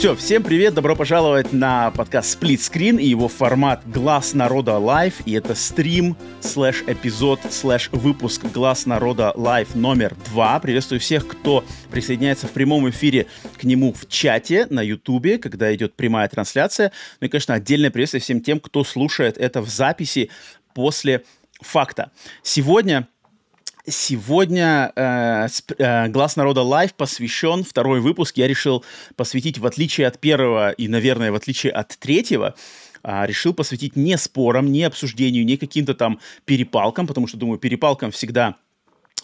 Все, всем привет, добро пожаловать на подкаст Split Screen и его формат Глаз народа Live. И это стрим, слэш эпизод, слэш выпуск Глаз народа Live номер два. Приветствую всех, кто присоединяется в прямом эфире к нему в чате на ютубе, когда идет прямая трансляция. Ну и, конечно, отдельное приветствие всем тем, кто слушает это в записи после факта. Сегодня Сегодня э, э, «Глаз народа live» посвящен, второй выпуск я решил посвятить, в отличие от первого и, наверное, в отличие от третьего, э, решил посвятить не спорам, не обсуждению, не каким-то там перепалкам, потому что, думаю, перепалкам всегда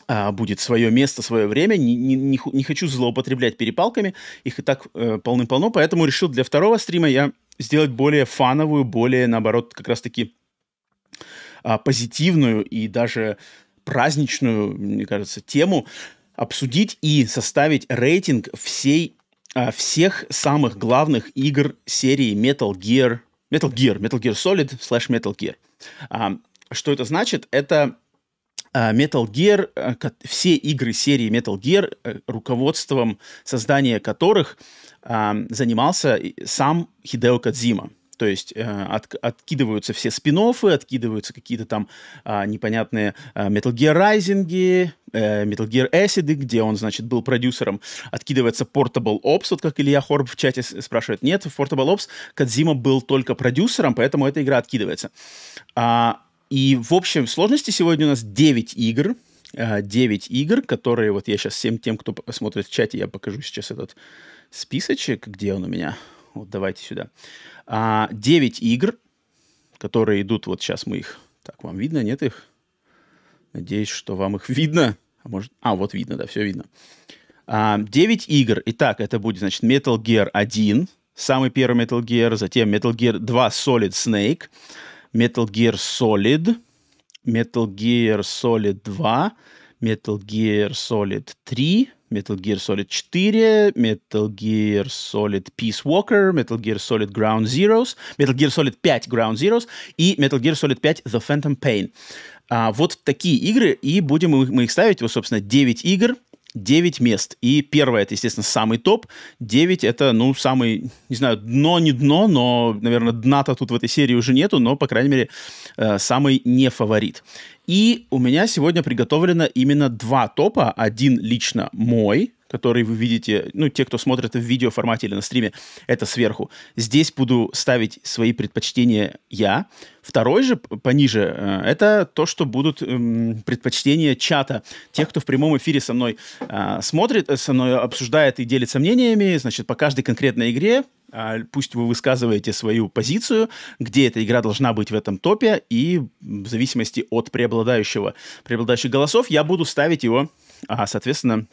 а, будет свое место, свое время. Не, не, не, не хочу злоупотреблять перепалками, их и так э, полным-полно, поэтому решил для второго стрима я сделать более фановую, более, наоборот, как раз-таки а, позитивную и даже праздничную, мне кажется, тему обсудить и составить рейтинг всей, а, всех самых главных игр серии Metal Gear, Metal Gear, Metal Gear Solid slash Metal Gear. А, что это значит? Это а, Metal Gear, все игры серии Metal Gear, э, руководством создания которых занимался сам Хидео Кадзима. То есть э, от, откидываются все спин откидываются какие-то там э, непонятные э, Metal Gear Rising, э, Metal Gear Acid, где он, значит, был продюсером. Откидывается Portable Ops, вот как Илья Хорб в чате спрашивает. Нет, в Portable Ops Кадзима был только продюсером, поэтому эта игра откидывается. А, и в общем сложности сегодня у нас 9 игр. 9 игр, которые вот я сейчас всем тем, кто смотрит в чате, я покажу сейчас этот списочек, где он у меня. Вот давайте сюда. А, 9 игр, которые идут, вот сейчас мы их... Так, вам видно, нет их? Надеюсь, что вам их видно. А, может... а вот видно, да, все видно. А, 9 игр. Итак, это будет, значит, Metal Gear 1, самый первый Metal Gear, затем Metal Gear 2 Solid Snake, Metal Gear Solid, Metal Gear Solid 2, Metal Gear Solid 3, Metal Gear Solid 4, Metal Gear Solid Peace Walker, Metal Gear Solid Ground Zeroes, Metal Gear Solid 5 Ground Zeroes и Metal Gear Solid 5 The Phantom Pain. А, вот такие игры, и будем мы их ставить, вот, собственно, 9 игр, 9 мест. И первое, это, естественно, самый топ. 9 это, ну, самый, не знаю, дно, не дно, но, наверное, дна-то тут в этой серии уже нету, но, по крайней мере, э, самый не фаворит. И у меня сегодня приготовлено именно два топа. Один лично мой, который вы видите, ну, те, кто смотрит в видео формате или на стриме, это сверху. Здесь буду ставить свои предпочтения я. Второй же, пониже, э, это то, что будут эм, предпочтения чата. Тех, кто в прямом эфире со мной э, смотрит, со мной обсуждает и делится мнениями, значит, по каждой конкретной игре а, пусть вы высказываете свою позицию, где эта игра должна быть в этом топе, и в зависимости от преобладающего, преобладающих голосов я буду ставить его, соответственно,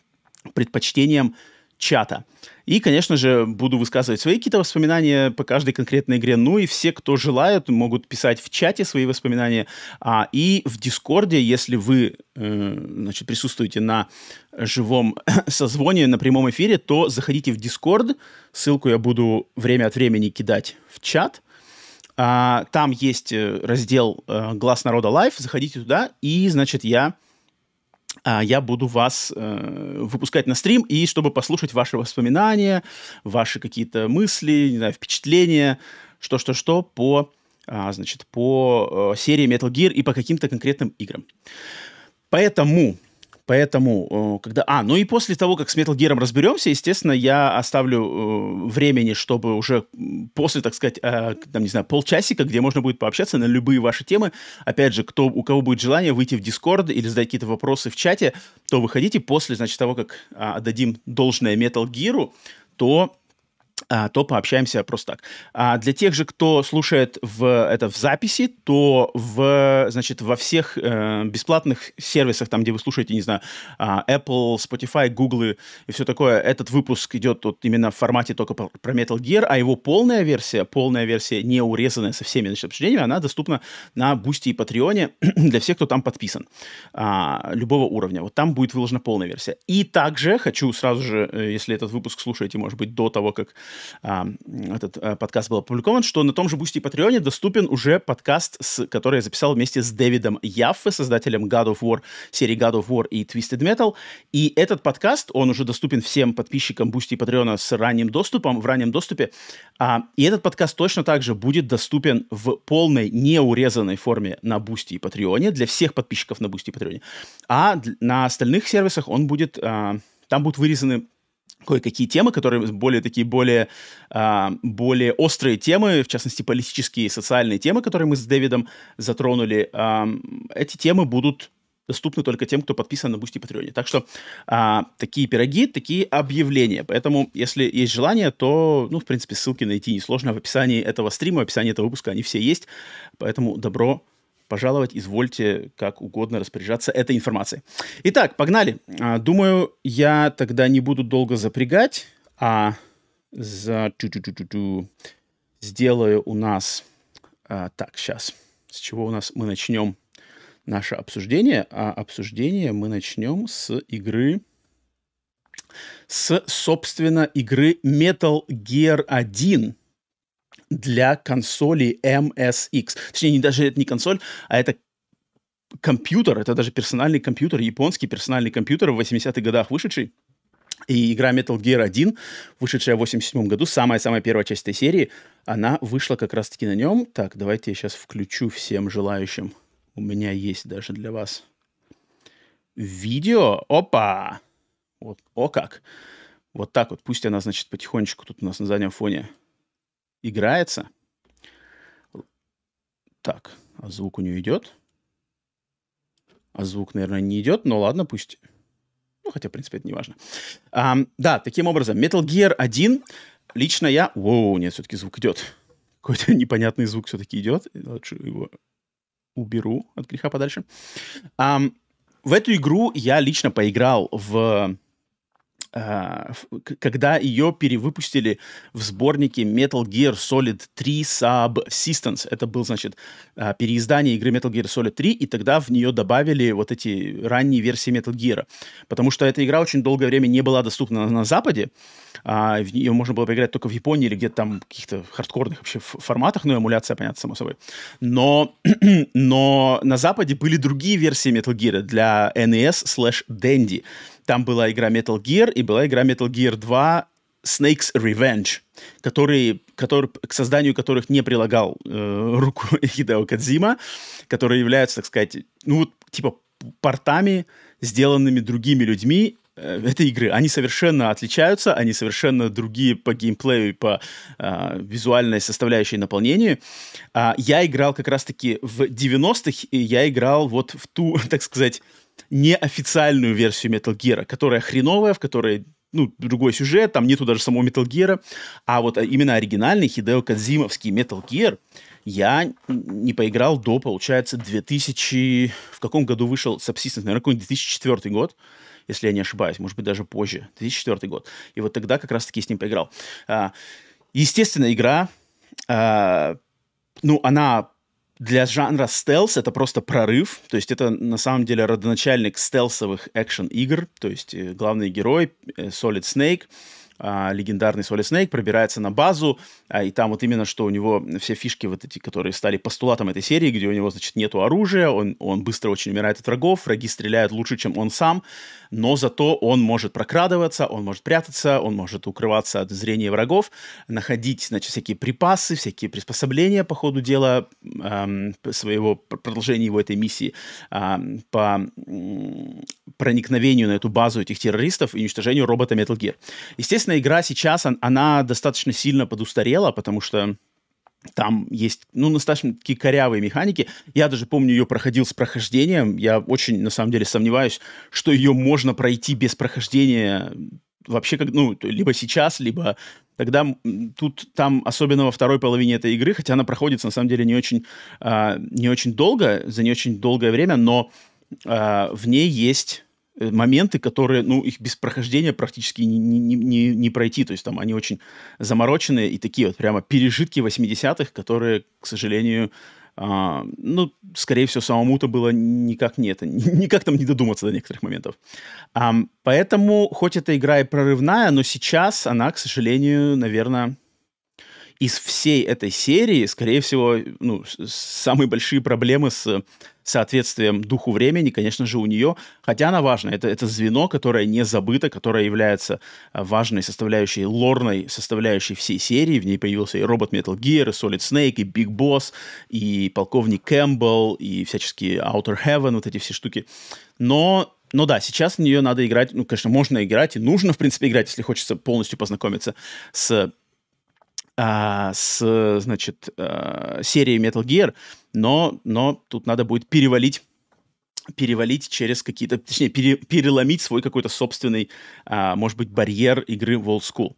предпочтением чата. И, конечно же, буду высказывать свои какие-то воспоминания по каждой конкретной игре. Ну и все, кто желают, могут писать в чате свои воспоминания. А, и в Дискорде, если вы э, значит, присутствуете на живом созвоне, на прямом эфире, то заходите в Дискорд. Ссылку я буду время от времени кидать в чат. А, там есть э, раздел э, «Глаз народа live». Заходите туда, и, значит, я я буду вас э, выпускать на стрим, и чтобы послушать ваши воспоминания, ваши какие-то мысли, не знаю, впечатления, что-что-что по, а, значит, по э, серии Metal Gear и по каким-то конкретным играм. Поэтому Поэтому, э, когда... А, ну и после того, как с Metal Gear разберемся, естественно, я оставлю э, времени, чтобы уже после, так сказать, э, там, не знаю, полчасика, где можно будет пообщаться на любые ваши темы. Опять же, кто, у кого будет желание выйти в Discord или задать какие-то вопросы в чате, то выходите после, значит, того, как э, отдадим должное Metal Gear, то а, то пообщаемся просто так. А для тех же, кто слушает в, это в записи, то в, значит, во всех э, бесплатных сервисах, там, где вы слушаете, не знаю, а, Apple, Spotify, Google и все такое, этот выпуск идет вот именно в формате только про Metal Gear, а его полная версия, полная версия, не урезанная со всеми значит, обсуждениями, она доступна на Бусти и Патреоне для всех, кто там подписан, а, любого уровня. Вот там будет выложена полная версия. И также хочу сразу же, э, если этот выпуск слушаете, может быть, до того, как а, этот а, подкаст был опубликован, что на том же Бусти и Патреоне доступен уже подкаст, с, который я записал вместе с Дэвидом Яффе, создателем God of War, серии God of War и Twisted Metal. И этот подкаст, он уже доступен всем подписчикам Бусти и Патреона с ранним доступом, в раннем доступе. А, и этот подкаст точно также будет доступен в полной, неурезанной форме на Бусти и Патреоне для всех подписчиков на Бусти и Патреоне. А на остальных сервисах он будет... А, там будут вырезаны кое-какие темы, которые более такие, более, э, более острые темы, в частности, политические и социальные темы, которые мы с Дэвидом затронули, э, эти темы будут доступны только тем, кто подписан на Бусти Патреоне. Так что а, такие пироги, такие объявления. Поэтому, если есть желание, то, ну, в принципе, ссылки найти несложно в описании этого стрима, в описании этого выпуска, они все есть. Поэтому добро пожаловать, извольте как угодно распоряжаться этой информацией. Итак, погнали. А, думаю, я тогда не буду долго запрягать, а за сделаю у нас... А, так, сейчас. С чего у нас мы начнем наше обсуждение? А обсуждение мы начнем с игры с, собственно, игры Metal Gear 1 для консоли MSX. Точнее, не, даже это не консоль, а это компьютер, это даже персональный компьютер, японский персональный компьютер в 80-х годах вышедший. И игра Metal Gear 1, вышедшая в 87 году, самая-самая первая часть этой серии, она вышла как раз-таки на нем. Так, давайте я сейчас включу всем желающим. У меня есть даже для вас видео. Опа! Вот, о как! Вот так вот. Пусть она, значит, потихонечку тут у нас на заднем фоне играется. Так, а звук у нее идет? А звук, наверное, не идет, но ладно, пусть... Ну, хотя, в принципе, это не важно. А, да, таким образом, Metal Gear 1 лично я... Воу, нет, все-таки звук идет. Какой-то непонятный звук все-таки идет. Лучше его уберу от греха подальше. А, в эту игру я лично поиграл в когда ее перевыпустили в сборнике Metal Gear Solid 3 Subsistence. Это был, значит, а, переиздание игры Metal Gear Solid 3, и тогда в нее добавили вот эти ранние версии Metal Gear. Потому что эта игра очень долгое время не была доступна на Западе, а в нее можно было поиграть только в Японии или где-то там каких-то хардкорных вообще форматах, ну, эмуляция, понятно, само собой. Но, но на Западе были другие версии Metal Gear для NES slash Dendy. Там была игра Metal Gear и была игра Metal Gear 2 Snake's Revenge, который, который, к созданию которых не прилагал э, руку Хидео Кадзима, которые являются, так сказать, ну, типа портами, сделанными другими людьми э, этой игры. Они совершенно отличаются, они совершенно другие по геймплею и по э, визуальной составляющей наполнению. Э, я играл как раз-таки в 90-х, и я играл вот в ту, так сказать, неофициальную версию Metal Gear, которая хреновая, в которой ну, другой сюжет, там нету даже самого Metal Gear, а вот именно оригинальный Хидео Кадзимовский Metal Gear я не поиграл до, получается, 2000... В каком году вышел Subsistence? Наверное, какой-нибудь 2004 год, если я не ошибаюсь, может быть, даже позже, 2004 год. И вот тогда как раз-таки с ним поиграл. А, естественно, игра, а, ну, она для жанра стелс это просто прорыв, то есть это на самом деле родоначальник стелсовых экшен-игр, то есть э, главный герой э, Solid Snake — легендарный Solid Snake пробирается на базу, а, и там вот именно что у него все фишки вот эти, которые стали постулатом этой серии, где у него, значит, нету оружия, он, он быстро очень умирает от врагов, враги стреляют лучше, чем он сам, но зато он может прокрадываться, он может прятаться, он может укрываться от зрения врагов, находить, значит, всякие припасы, всякие приспособления по ходу дела эм, своего продолжения его этой миссии эм, по эм, проникновению на эту базу этих террористов и уничтожению робота Metal Gear. Естественно, Естественно, игра сейчас, она достаточно сильно подустарела, потому что там есть, ну, достаточно такие корявые механики. Я даже помню, ее проходил с прохождением. Я очень, на самом деле, сомневаюсь, что ее можно пройти без прохождения вообще, как, ну, либо сейчас, либо тогда тут там, особенно во второй половине этой игры, хотя она проходится, на самом деле, не очень, э, не очень долго, за не очень долгое время, но э, в ней есть моменты, которые, ну, их без прохождения практически не, не, не, не пройти. То есть там они очень замороченные и такие вот прямо пережитки 80-х, которые, к сожалению, а, ну, скорее всего, самому-то было никак не это, никак там не додуматься до некоторых моментов. А, поэтому, хоть эта игра и прорывная, но сейчас она, к сожалению, наверное, из всей этой серии, скорее всего, ну, самые большие проблемы с соответствием духу времени, конечно же, у нее, хотя она важна. Это, это звено, которое не забыто, которое является а, важной составляющей, лорной составляющей всей серии. В ней появился и робот Metal Gear, и Solid Snake, и Big Boss, и полковник Кэмпбелл, и всяческие Outer Heaven, вот эти все штуки. Но но да, сейчас в нее надо играть, ну, конечно, можно играть, и нужно, в принципе, играть, если хочется полностью познакомиться с а, с, значит, а, серией Metal Gear, но, но тут надо будет перевалить перевалить через какие-то, точнее, пере, переломить свой какой-то собственный, а, может быть, барьер игры в Old School.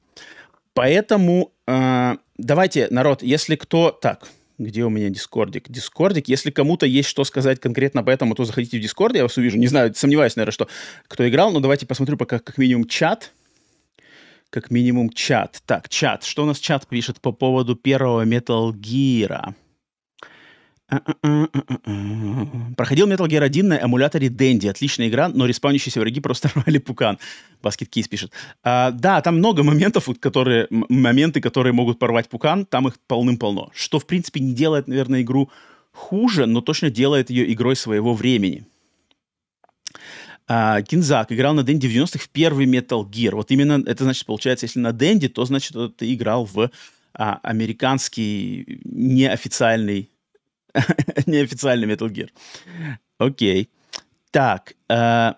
Поэтому а, давайте, народ, если кто... Так, где у меня дискордик? Дискордик. Если кому-то есть что сказать конкретно по этому, то заходите в дискорд, я вас увижу. Не знаю, сомневаюсь, наверное, что кто играл, но давайте посмотрю пока как минимум чат как минимум чат. Так, чат. Что у нас чат пишет по поводу первого Metal Gear? Проходил Metal Gear 1 на эмуляторе Dendy. Отличная игра, но респаунящиеся враги просто рвали пукан. Баскет Кейс пишет. А, да, там много моментов, которые, моменты, которые могут порвать пукан. Там их полным-полно. Что, в принципе, не делает, наверное, игру хуже, но точно делает ее игрой своего времени. А, Кинзак играл на Денди в 90-х в первый Metal Gear. Вот именно это значит, получается, если на Денди, то значит, ты играл в а, американский неофициальный, неофициальный Metal Gear. Окей. Так. А,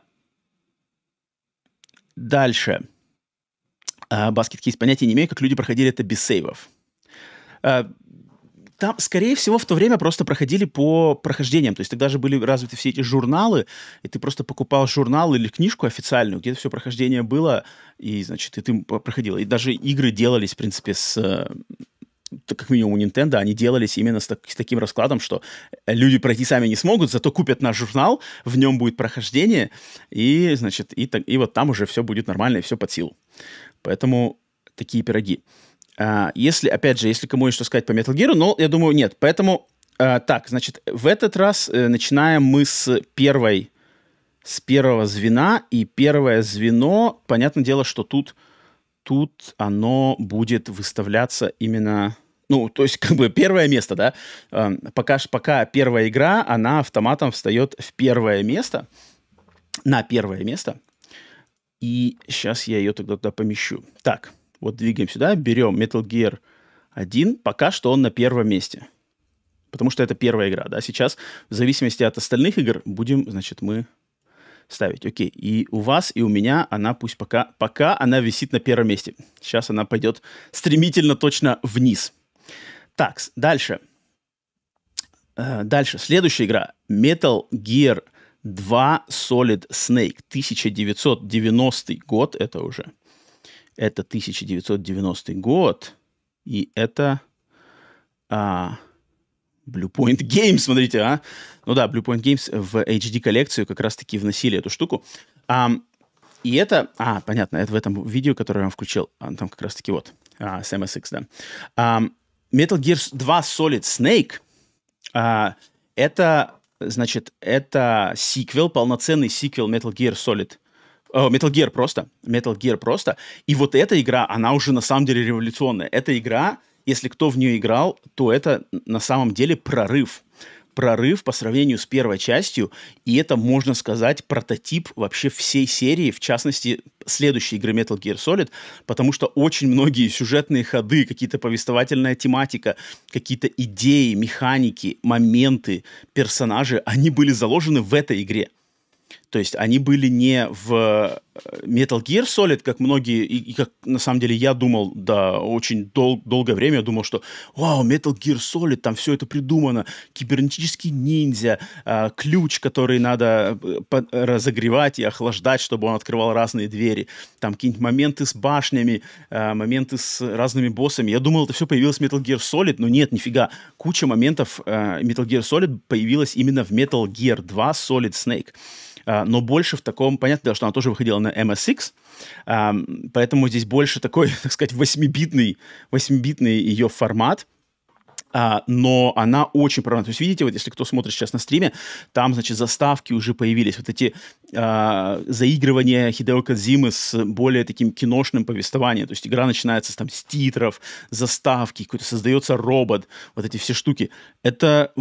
дальше. А, Баскет Кейс понятия не имею, как люди проходили это без сейвов. А, там, скорее всего, в то время просто проходили по прохождениям. То есть тогда же были развиты все эти журналы, и ты просто покупал журнал или книжку официальную, где все прохождение было, и, значит, и ты проходил. И даже игры делались, в принципе, с э, как минимум у Nintendo, они делались именно с, так, с таким раскладом, что люди пройти сами не смогут, зато купят наш журнал, в нем будет прохождение, и, значит, и, и вот там уже все будет нормально и все под силу. Поэтому такие пироги. А, если, опять же, если кому есть что сказать по Metal Gear, но я думаю, нет. Поэтому, а, так, значит, в этот раз э, начинаем мы с первой, с первого звена, и первое звено, понятное дело, что тут, тут оно будет выставляться именно ну, то есть, как бы первое место, да, э, пока, пока первая игра, она автоматом встает в первое место, на первое место, и сейчас я ее тогда туда помещу. Так, вот двигаем сюда, берем Metal Gear 1, пока что он на первом месте. Потому что это первая игра, да. Сейчас, в зависимости от остальных игр, будем, значит, мы ставить. Окей. И у вас, и у меня она пусть пока, пока она висит на первом месте. Сейчас она пойдет стремительно точно вниз. Так, дальше. Э, дальше. Следующая игра. Metal Gear 2 Solid Snake. 1990 год это уже. Это 1990 год, и это а, Blue Point Games, смотрите, а. Ну да, Blue Point Games в HD-коллекцию как раз-таки вносили эту штуку. А, и это... А, понятно, это в этом видео, которое я вам включил. А, там как раз-таки вот, а, с MSX, да. А, Metal Gear 2 Solid Snake а, это, значит, это сиквел, полноценный сиквел Metal Gear Solid Metal Gear просто. Metal Gear просто. И вот эта игра, она уже на самом деле революционная. Эта игра, если кто в нее играл, то это на самом деле прорыв. Прорыв по сравнению с первой частью, и это, можно сказать, прототип вообще всей серии, в частности, следующей игры Metal Gear Solid, потому что очень многие сюжетные ходы, какие-то повествовательная тематика, какие-то идеи, механики, моменты, персонажи, они были заложены в этой игре. То есть они были не в э, Metal Gear Solid, как многие, и, и как на самом деле я думал, да, очень дол- долгое время я думал, что вау, Metal Gear Solid, там все это придумано, кибернетический ниндзя, э, ключ, который надо э, разогревать и охлаждать, чтобы он открывал разные двери, там какие-нибудь моменты с башнями, э, моменты с разными боссами. Я думал, это все появилось в Metal Gear Solid, но нет, нифига. Куча моментов э, Metal Gear Solid появилась именно в Metal Gear 2 Solid Snake. А, но больше в таком, понятно, что она тоже выходила на MSX, а, поэтому здесь больше такой, так сказать, 8-битный, 8-битный ее формат, а, но она очень правильно. То есть, видите, вот если кто смотрит сейчас на стриме, там, значит, заставки уже появились, вот эти а, заигрывания Хидео Кадзимы с более таким киношным повествованием. То есть игра начинается там, с титров, заставки, какой-то создается робот, вот эти все штуки. Это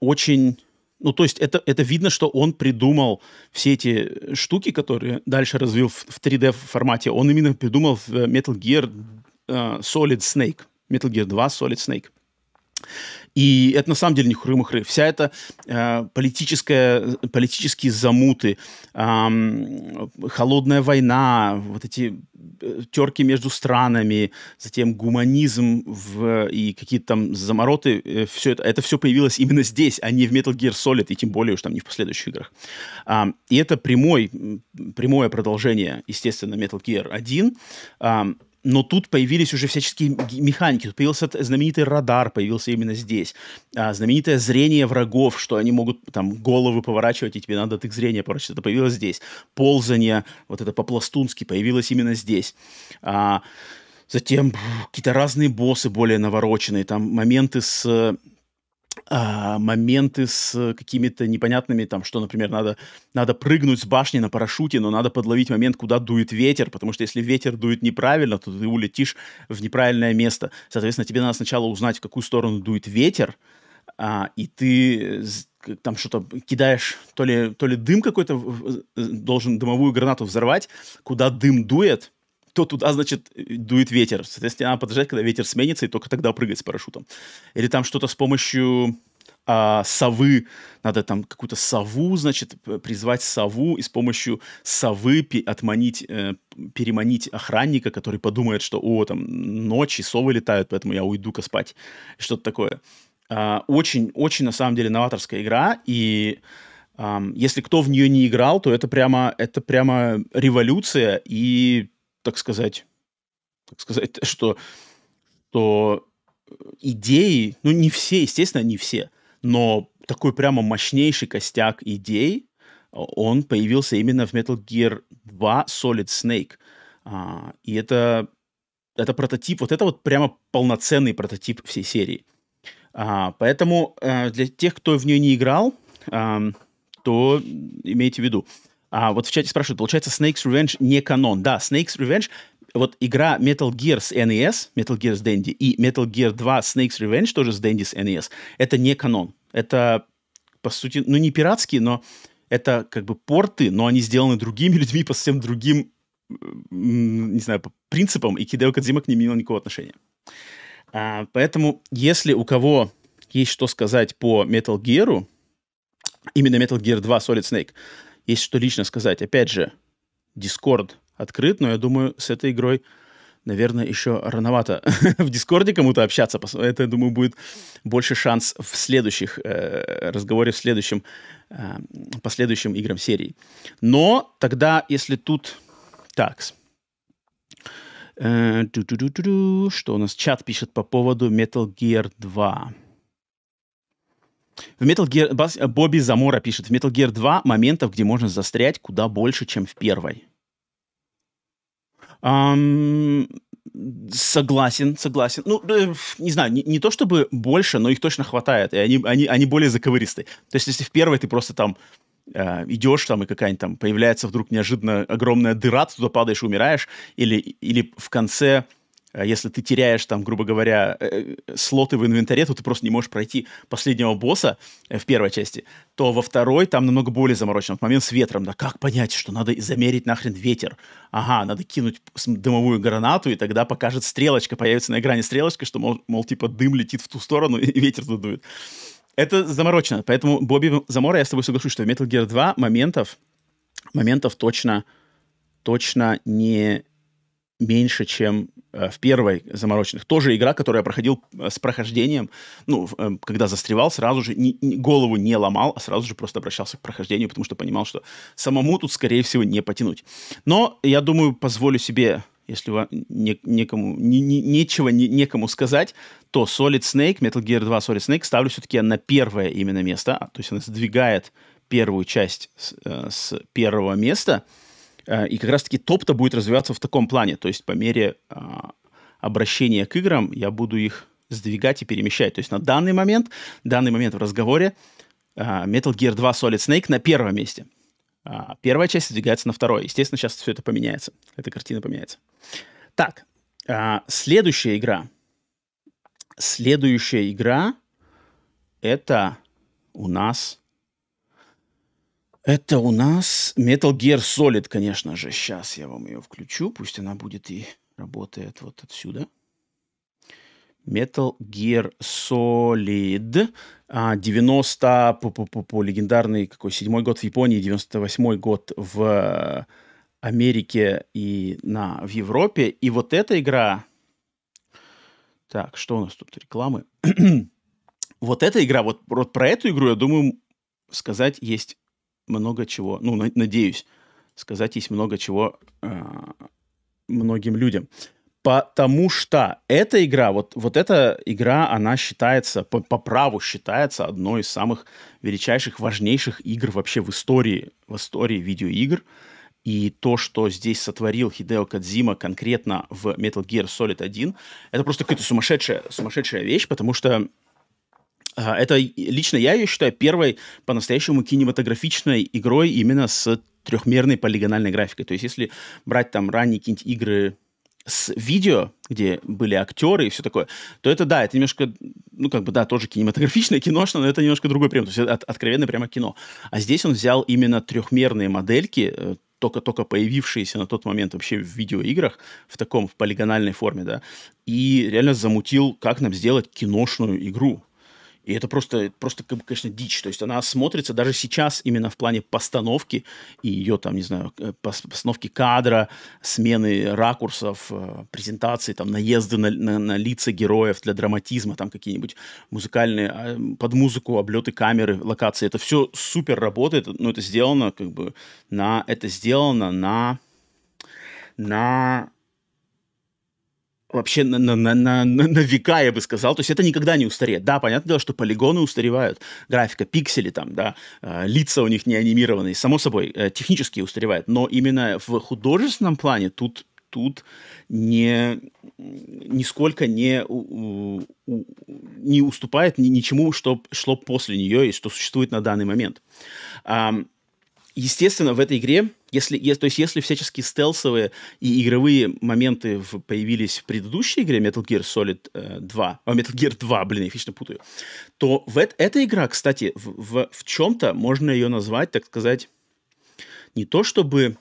очень ну, то есть это, это видно, что он придумал все эти штуки, которые дальше развил в, в 3D формате. Он именно придумал в Metal Gear uh, Solid Snake. Metal Gear 2 Solid Snake. И это на самом деле не хры-махры. Вся эта э, политическая, политические замуты, э, холодная война, вот эти э, терки между странами, затем гуманизм в, и какие-то там замороты, э, все это, это все появилось именно здесь, а не в Metal Gear Solid, и тем более уж там не в последующих играх. Э, и это прямой, прямое продолжение, естественно, Metal Gear 1. Э, но тут появились уже всяческие механики. Тут появился знаменитый радар, появился именно здесь. А, знаменитое зрение врагов, что они могут там головы поворачивать, и тебе надо от их зрения поворачивать. Это появилось здесь. Ползание, вот это по-пластунски, появилось именно здесь. А, затем какие-то разные боссы более навороченные, там моменты с а, моменты с какими-то непонятными, там, что, например, надо, надо прыгнуть с башни на парашюте, но надо подловить момент, куда дует ветер, потому что если ветер дует неправильно, то ты улетишь в неправильное место. Соответственно, тебе надо сначала узнать, в какую сторону дует ветер, а, и ты там что-то кидаешь, то ли, то ли дым какой-то должен дымовую гранату взорвать, куда дым дует, то туда, значит, дует ветер. Соответственно, надо подождать, когда ветер сменится, и только тогда прыгать с парашютом. Или там что-то с помощью а, совы, надо там какую-то сову, значит, призвать сову и с помощью совы отманить, э, переманить охранника, который подумает, что, о, там ночи, совы летают, поэтому я уйду-ка спать. Что-то такое. А, очень, очень, на самом деле, новаторская игра, и если кто в нее не играл, то это прямо, это прямо революция и так сказать, так сказать, что, что идеи, ну не все, естественно, не все, но такой прямо мощнейший костяк идей, он появился именно в Metal Gear 2 Solid Snake. А, и это, это прототип, вот это вот прямо полноценный прототип всей серии. А, поэтому а, для тех, кто в нее не играл, а, то имейте в виду, а, вот в чате спрашивают, получается, Snake's Revenge не канон. Да, Snake's Revenge, вот игра Metal Gear с NES, Metal Gear с Dendy, и Metal Gear 2 Snake's Revenge тоже с Dendy с NES, это не канон. Это, по сути, ну не пиратские, но это как бы порты, но они сделаны другими людьми по совсем другим, не знаю, принципам, и Кидео Кадзима к ним не имел никакого отношения. А, поэтому, если у кого есть что сказать по Metal Gear, именно Metal Gear 2 Solid Snake, есть что лично сказать. Опять же, Discord открыт, но я думаю, с этой игрой, наверное, еще рановато в Дискорде кому-то общаться. Это, я думаю, будет больше шанс в следующих э, разговоре, в следующем, э, последующем играм серии. Но тогда, если тут... Так, э, что у нас чат пишет по поводу Metal Gear 2. В Metal Gear... Э, Бобби Замора пишет, в Metal Gear 2 моментов, где можно застрять куда больше, чем в первой. Um, согласен, согласен. Ну, не знаю, не, не то чтобы больше, но их точно хватает, и они, они, они более заковыристые. То есть, если в первой ты просто там э, идешь там, и какая-нибудь там появляется вдруг неожиданно огромная дыра, ты туда падаешь умираешь, или, или в конце если ты теряешь там, грубо говоря, э, слоты в инвентаре, то ты просто не можешь пройти последнего босса э, в первой части, то во второй там намного более заморочен. Вот момент с ветром, да, как понять, что надо замерить нахрен ветер? Ага, надо кинуть дымовую гранату, и тогда покажет стрелочка, появится на экране стрелочка, что, мол, мол типа, дым летит в ту сторону, и ветер туда дует. Это заморочено. Поэтому, Бобби Замора, я с тобой соглашусь, что в Metal Gear 2 моментов, моментов точно, точно не меньше, чем э, в первой замороченных. Тоже игра, которую я проходил э, с прохождением, ну, э, когда застревал, сразу же не, не, голову не ломал, а сразу же просто обращался к прохождению, потому что понимал, что самому тут, скорее всего, не потянуть. Но, я думаю, позволю себе если вам не, некому, не, не, нечего не, некому сказать, то Solid Snake, Metal Gear 2 Solid Snake ставлю все-таки на первое именно место, а, то есть она сдвигает первую часть с, э, с первого места, э, и как раз-таки топ-то будет развиваться в таком плане, то есть по мере э, обращения к играм я буду их сдвигать и перемещать. То есть на данный момент, данный момент в разговоре э, Metal Gear 2 Solid Snake на первом месте – а, первая часть сдвигается на второе. Естественно, сейчас все это поменяется. Эта картина поменяется. Так, а, следующая игра. Следующая игра это у нас... Это у нас Metal Gear Solid, конечно же. Сейчас я вам ее включу. Пусть она будет и работает вот отсюда. Metal Gear Solid 90 а, по, по, по, по легендарный какой седьмой год в Японии, 98 год в Америке и на, в Европе. И вот эта игра... Так, что у нас тут? Рекламы. вот эта игра, вот, вот про эту игру, я думаю, сказать есть много чего. Ну, на, надеюсь, сказать есть много чего э, многим людям. Потому что эта игра, вот, вот эта игра, она считается, по, по праву считается одной из самых величайших, важнейших игр вообще в истории, в истории видеоигр. И то, что здесь сотворил Хидео Кадзима конкретно в Metal Gear Solid 1, это просто какая-то сумасшедшая, сумасшедшая вещь, потому что это лично я ее считаю первой по-настоящему кинематографичной игрой именно с трехмерной полигональной графикой. То есть если брать там ранние какие-нибудь игры с видео, где были актеры и все такое, то это, да, это немножко, ну, как бы, да, тоже кинематографичное, киношное, но это немножко другой прием, то есть от, откровенно прямо кино. А здесь он взял именно трехмерные модельки, э, только-только появившиеся на тот момент вообще в видеоиграх в таком, в полигональной форме, да, и реально замутил, как нам сделать киношную игру. И это просто, просто, конечно, дичь. То есть она смотрится даже сейчас именно в плане постановки и ее там, не знаю, э, постановки кадра, смены ракурсов, э, презентации, там, наезды на, на, на лица героев для драматизма, там какие-нибудь музыкальные, а, под музыку, облеты камеры, локации. Это все супер работает, но это сделано как бы на... Это сделано на на вообще на, на, на, на, на века, я бы сказал. То есть это никогда не устареет. Да, понятное дело, что полигоны устаревают, графика, пиксели там, да, э, лица у них не анимированные, само собой, э, технически устаревает. Но именно в художественном плане тут тут не, нисколько не, у, у, не уступает ни, ничему, что шло после нее и что существует на данный момент. Естественно, в этой игре, если, то есть если всяческие стелсовые и игровые моменты в, появились в предыдущей игре Metal Gear Solid э, 2, а Metal Gear 2, блин, я вечно путаю, то в, эта игра, кстати, в, в, в чем-то можно ее назвать, так сказать, не то чтобы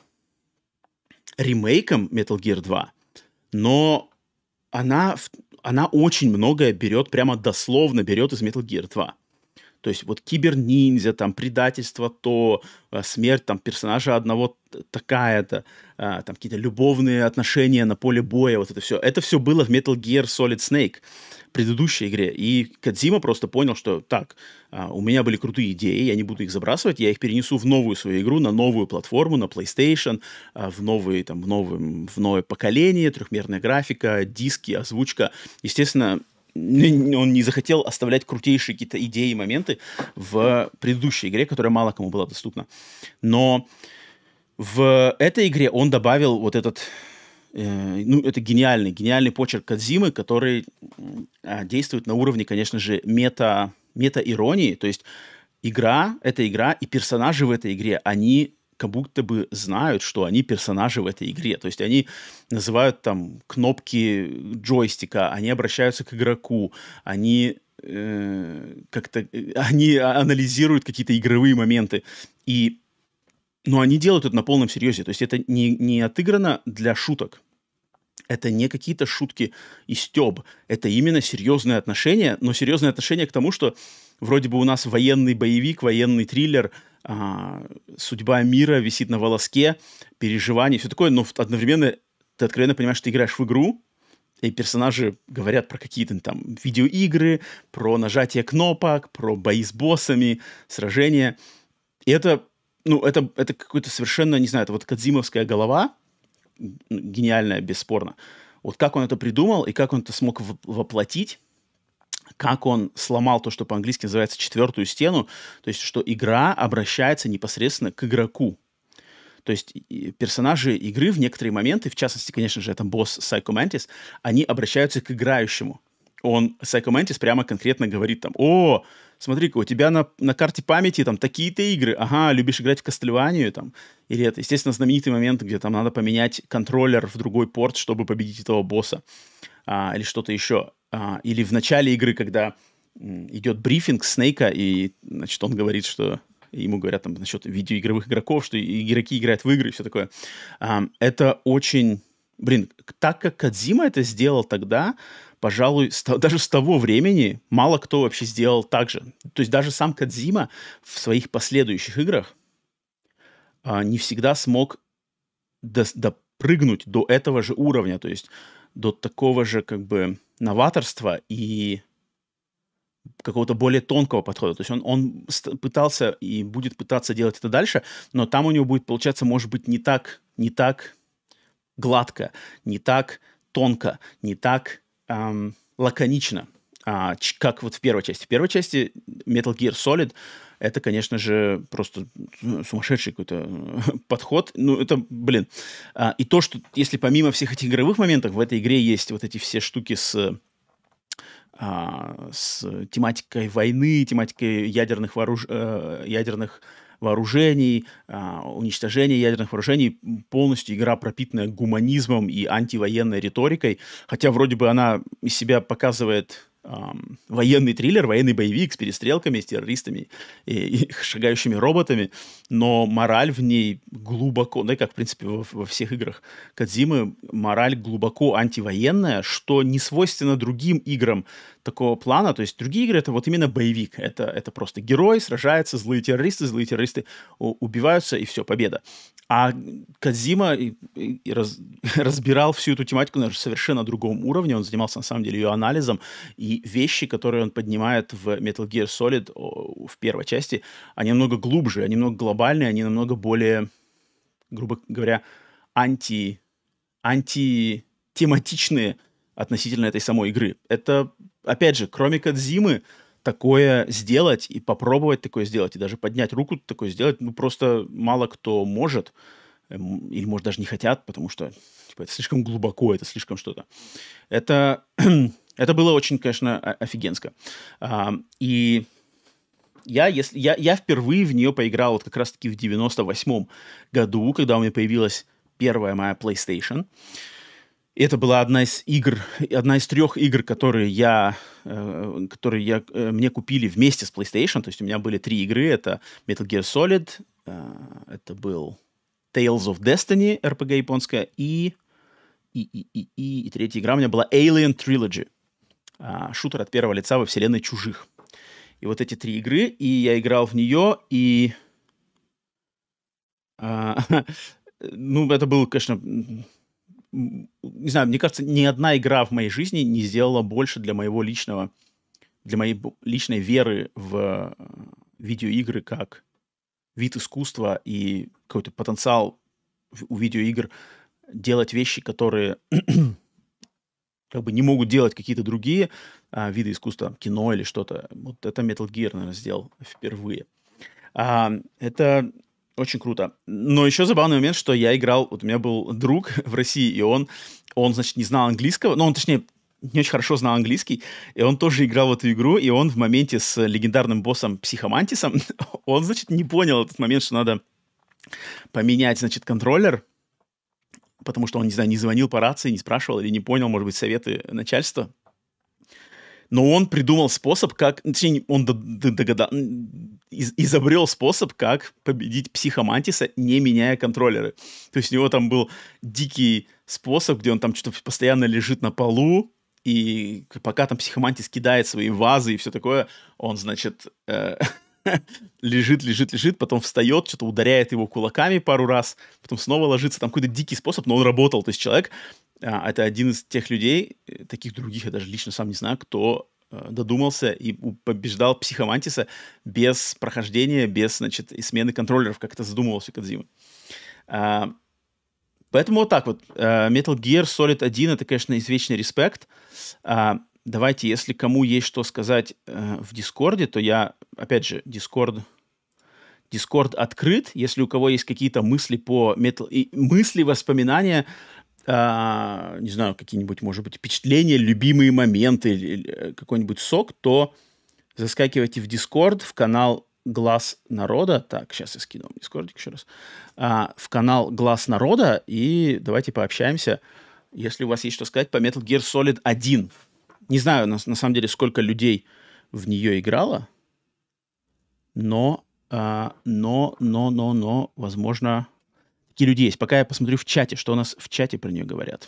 ремейком Metal Gear 2, но она, она очень многое берет, прямо дословно берет из Metal Gear 2. То есть вот киберниндзя, там предательство, то а, смерть там персонажа одного такая-то, а, там какие-то любовные отношения на поле боя, вот это все. Это все было в Metal Gear Solid Snake предыдущей игре. И Кадзима просто понял, что так, а, у меня были крутые идеи, я не буду их забрасывать, я их перенесу в новую свою игру, на новую платформу, на PlayStation, в, новые, там, в, новый, в новое поколение, трехмерная графика, диски, озвучка. Естественно, он не захотел оставлять крутейшие какие-то идеи и моменты в предыдущей игре, которая мало кому была доступна. Но в этой игре он добавил вот этот э, ну, это гениальный, гениальный почерк Кадзимы, который э, действует на уровне, конечно же, мета, мета-иронии. То есть игра, эта игра и персонажи в этой игре, они как будто бы знают, что они персонажи в этой игре. То есть они называют там кнопки джойстика, они обращаются к игроку, они э, как-то э, они анализируют какие-то игровые моменты. И но они делают это на полном серьезе. То есть это не, не отыграно для шуток. Это не какие-то шутки и стеб. Это именно серьезное отношение, но серьезное отношение к тому, что вроде бы у нас военный боевик, военный триллер, а, судьба мира висит на волоске, переживания, все такое, но одновременно ты откровенно понимаешь, что ты играешь в игру, и персонажи говорят про какие-то там видеоигры, про нажатие кнопок, про бои с боссами, сражения. И это, ну, это, это какой-то совершенно, не знаю, это вот Кадзимовская голова, гениальная, бесспорно. Вот как он это придумал и как он это смог воплотить, как он сломал то, что по-английски называется четвертую стену, то есть что игра обращается непосредственно к игроку. То есть персонажи игры в некоторые моменты, в частности, конечно же, это босс Psycho Mantis, они обращаются к играющему. Он, Psycho Mantis, прямо конкретно говорит там, о, смотри-ка, у тебя на, на карте памяти там такие-то игры, ага, любишь играть в Кастельванию там, или это, естественно, знаменитый момент, где там надо поменять контроллер в другой порт, чтобы победить этого босса, а, или что-то еще. А, или в начале игры, когда идет брифинг Снейка, и, значит, он говорит, что ему говорят там насчет видеоигровых игроков, что игроки играют в игры и все такое. Это очень... Блин, так как Кадзима это сделал тогда, пожалуй, даже с того времени мало кто вообще сделал так же. То есть даже сам Кадзима в своих последующих играх а, не всегда смог до, допрыгнуть до этого же уровня, то есть до такого же как бы новаторства и какого-то более тонкого подхода. То есть он, он пытался и будет пытаться делать это дальше, но там у него будет получаться, может быть, не так, не так гладко, не так тонко, не так эм, лаконично, а, как вот в первой части. В первой части Metal Gear Solid это, конечно же, просто сумасшедший какой-то подход. Ну, это, блин. А, и то, что если помимо всех этих игровых моментов в этой игре есть вот эти все штуки с а, с тематикой войны, тематикой ядерных, вооруж... э, ядерных вооружений, э, уничтожения ядерных вооружений, полностью игра пропитанная гуманизмом и антивоенной риторикой, хотя вроде бы она из себя показывает эм, военный триллер, военный боевик с перестрелками, с террористами и, и шагающими роботами, но мораль в ней глубоко, да, как, в принципе, во, во всех играх Кадзимы, мораль глубоко антивоенная, что не свойственно другим играм такого плана. То есть другие игры — это вот именно боевик. Это, это просто герой сражается, злые террористы, злые террористы убиваются, и все, победа. А Кадзима и, и раз, разбирал всю эту тематику на совершенно другом уровне. Он занимался, на самом деле, ее анализом. И вещи, которые он поднимает в Metal Gear Solid в первой части, они намного глубже, они намного глобальные, они намного более, грубо говоря, анти, антитематичные относительно этой самой игры. Это, опять же, кроме Кадзимы, такое сделать и попробовать такое сделать, и даже поднять руку такое сделать, ну, просто мало кто может, эм, или, может, даже не хотят, потому что типа, это слишком глубоко, это слишком что-то. Это, это было очень, конечно, офигенско. А, и я, если, я, я впервые в нее поиграл вот как раз-таки в 98 году, когда у меня появилась первая моя PlayStation. И это была одна из игр, одна из трех игр, которые я, э, которые я, э, мне купили вместе с PlayStation. То есть у меня были три игры. Это Metal Gear Solid, э, это был Tales of Destiny, RPG японская, и, и, и, и, и, и третья игра у меня была Alien Trilogy. Э, шутер от первого лица во вселенной чужих. И вот эти три игры, и я играл в нее, и... Э, ну, это был, конечно, не знаю, мне кажется, ни одна игра в моей жизни не сделала больше для моего личного, для моей личной веры в э, видеоигры как вид искусства и какой-то потенциал у видеоигр делать вещи, которые как бы не могут делать какие-то другие а, виды искусства, кино или что-то. Вот это Metal Gear, наверное, сделал впервые. А, это очень круто. Но еще забавный момент, что я играл, вот у меня был друг в России, и он, он, значит, не знал английского, ну, он, точнее, не очень хорошо знал английский, и он тоже играл в эту игру, и он в моменте с легендарным боссом Психомантисом, он, значит, не понял этот момент, что надо поменять, значит, контроллер, потому что он, не знаю, не звонил по рации, не спрашивал или не понял, может быть, советы начальства но он придумал способ, как, точнее, он догадал, из, изобрел способ, как победить психомантиса, не меняя контроллеры. То есть у него там был дикий способ, где он там что-то постоянно лежит на полу, и пока там психомантис кидает свои вазы и все такое, он, значит, э, лежит, лежит, лежит, потом встает, что-то ударяет его кулаками пару раз, потом снова ложится. Там какой-то дикий способ, но он работал. То есть человек, а, это один из тех людей, э, таких других я даже лично сам не знаю, кто э, додумался и побеждал психомантиса без прохождения, без, значит, и смены контроллеров, как это задумывался Кадзима. А, поэтому вот так вот. Э, Metal Gear Solid 1 — это, конечно, извечный респект. А, давайте, если кому есть что сказать э, в Дискорде, то я, опять же, Дискорд, Дискорд открыт. Если у кого есть какие-то мысли по метал, и мысли, воспоминания, э, не знаю, какие-нибудь, может быть, впечатления, любимые моменты, или э, какой-нибудь сок, то заскакивайте в Дискорд, в канал Глас Народа. Так, сейчас я скину Дискордик еще раз. А, в канал Глаз народа, и давайте пообщаемся. Если у вас есть что сказать по Metal Gear Solid 1, не знаю, на, на самом деле, сколько людей в нее играло, но, а, но, но, но, но, возможно, такие люди есть. Пока я посмотрю в чате, что у нас в чате про нее говорят.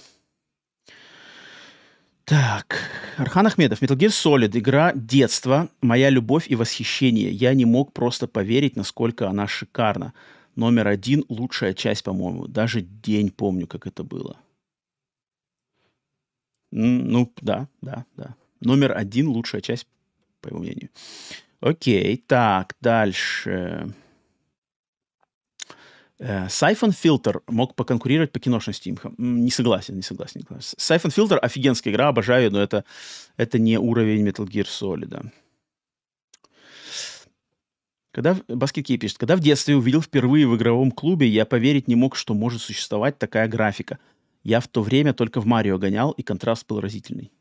Так, Архан Ахмедов, Metal Gear Solid, игра детства, моя любовь и восхищение. Я не мог просто поверить, насколько она шикарна. Номер один, лучшая часть, по-моему. Даже день помню, как это было. Ну, да, да, да. Номер один лучшая часть, по его мнению. Окей, так, дальше. Siphon э, Filter мог поконкурировать по киношности. Не согласен, не согласен. Не согласен. Siphon Filter офигенская игра, обожаю, но это, это не уровень Metal Gear Solid. Когда, Баскетки пишет, когда в детстве увидел впервые в игровом клубе, я поверить не мог, что может существовать такая графика – я в то время только в Марио гонял, и контраст был разительный.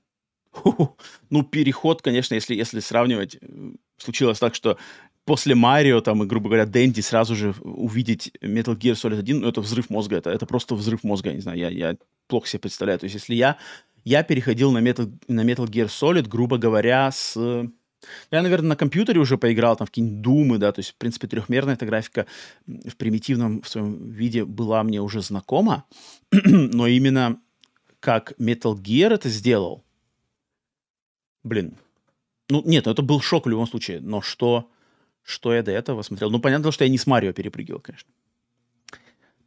Ну, переход, конечно, если, если сравнивать, э, случилось так, что после Марио, там, и, грубо говоря, Дэнди сразу же увидеть Metal Gear Solid 1, ну, это взрыв мозга, это, это просто взрыв мозга, я не знаю, я, я плохо себе представляю. То есть, если я, я переходил на Metal, на Metal Gear Solid, грубо говоря, с я, наверное, на компьютере уже поиграл, там, в какие-нибудь думы, да, то есть, в принципе, трехмерная эта графика в примитивном в своем виде была мне уже знакома, но именно как Metal Gear это сделал, блин, ну, нет, это был шок в любом случае, но что, что я до этого смотрел? Ну, понятно, что я не с Марио перепрыгивал, конечно.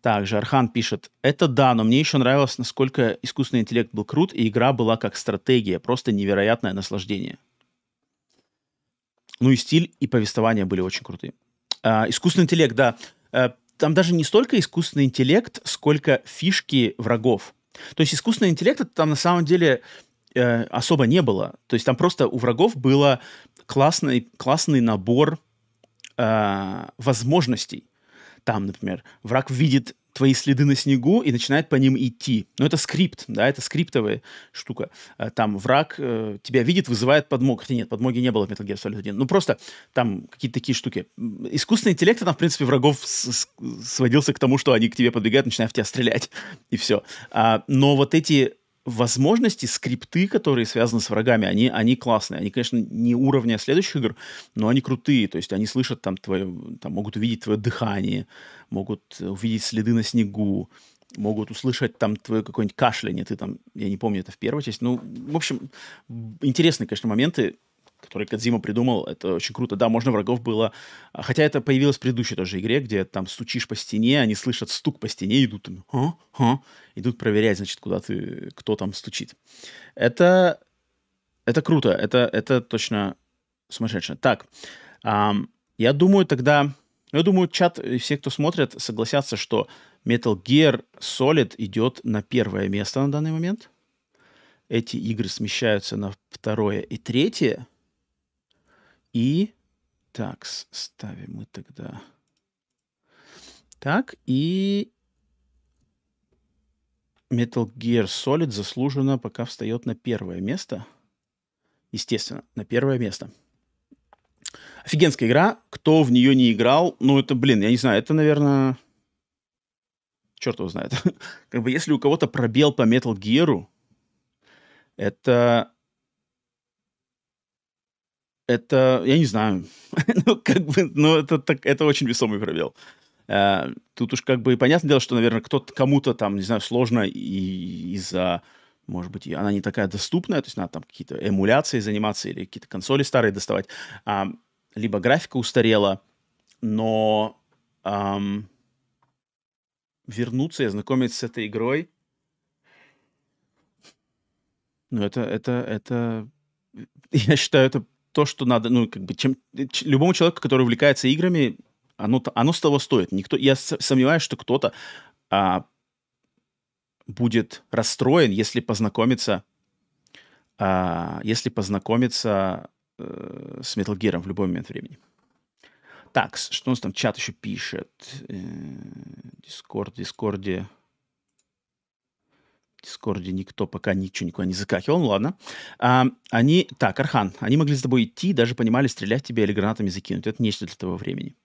Также Архан пишет, это да, но мне еще нравилось, насколько искусственный интеллект был крут, и игра была как стратегия, просто невероятное наслаждение. Ну и стиль, и повествование были очень крутые. А, искусственный интеллект, да. А, там даже не столько искусственный интеллект, сколько фишки врагов. То есть искусственный интеллект там на самом деле э, особо не было. То есть там просто у врагов было классный, классный набор э, возможностей. Там, например, враг видит твои следы на снегу и начинает по ним идти. Но это скрипт, да, это скриптовая штука. Э, там враг э, тебя видит, вызывает подмог. Хотя нет, подмоги не было в Metal Gear Solid 1. Ну, просто там какие-то такие штуки. Искусственный интеллект, там, в принципе, врагов сводился к тому, что они к тебе подбегают, начинают в тебя стрелять, и все. А, но вот эти возможности, скрипты, которые связаны с врагами, они, они классные. Они, конечно, не уровня следующих игр, но они крутые. То есть они слышат там твое, там могут увидеть твое дыхание, могут увидеть следы на снегу, могут услышать там твое какое-нибудь кашляние. Ты там, я не помню, это в первой части. Ну, в общем, интересные, конечно, моменты который Кадзима придумал, это очень круто. Да, можно врагов было... А, хотя это появилось в предыдущей тоже игре, где там стучишь по стене, они слышат стук по стене, идут там, а? А? идут проверять, значит, куда ты, кто там стучит. Это, это круто, это, это точно сумасшедшее. Так, эм, я думаю тогда... Я думаю, чат и все, кто смотрят, согласятся, что Metal Gear Solid идет на первое место на данный момент. Эти игры смещаются на второе и третье. И так, ставим мы тогда. Так, и Metal Gear Solid заслуженно пока встает на первое место. Естественно, на первое место. Офигенская игра. Кто в нее не играл, ну это, блин, я не знаю, это, наверное... Черт его знает. как бы если у кого-то пробел по Metal Gear, это это, я не знаю, ну, как бы, ну, это, так, это очень весомый пробел. Uh, тут уж как бы понятное дело, что, наверное, кто-то кому-то там, не знаю, сложно и из-за может быть, она не такая доступная, то есть надо там какие-то эмуляции заниматься или какие-то консоли старые доставать, а, либо графика устарела, но ам, вернуться и ознакомиться с этой игрой, ну, это, это, это, я считаю, это то, что надо, ну, как бы, чем, любому человеку, который увлекается играми, оно, оно с того стоит. Никто, я сомневаюсь, что кто-то а, будет расстроен, если познакомиться, а, если познакомиться а, с Metal Gear в любой момент времени. Так, что у нас там чат еще пишет? Дискорд, Дискорде. Дискорде никто пока ничего никуда не заскакивал, ну ладно. А, они, так, Архан, они могли с тобой идти, даже понимали, стрелять тебе или гранатами закинуть. Это нечто для того времени.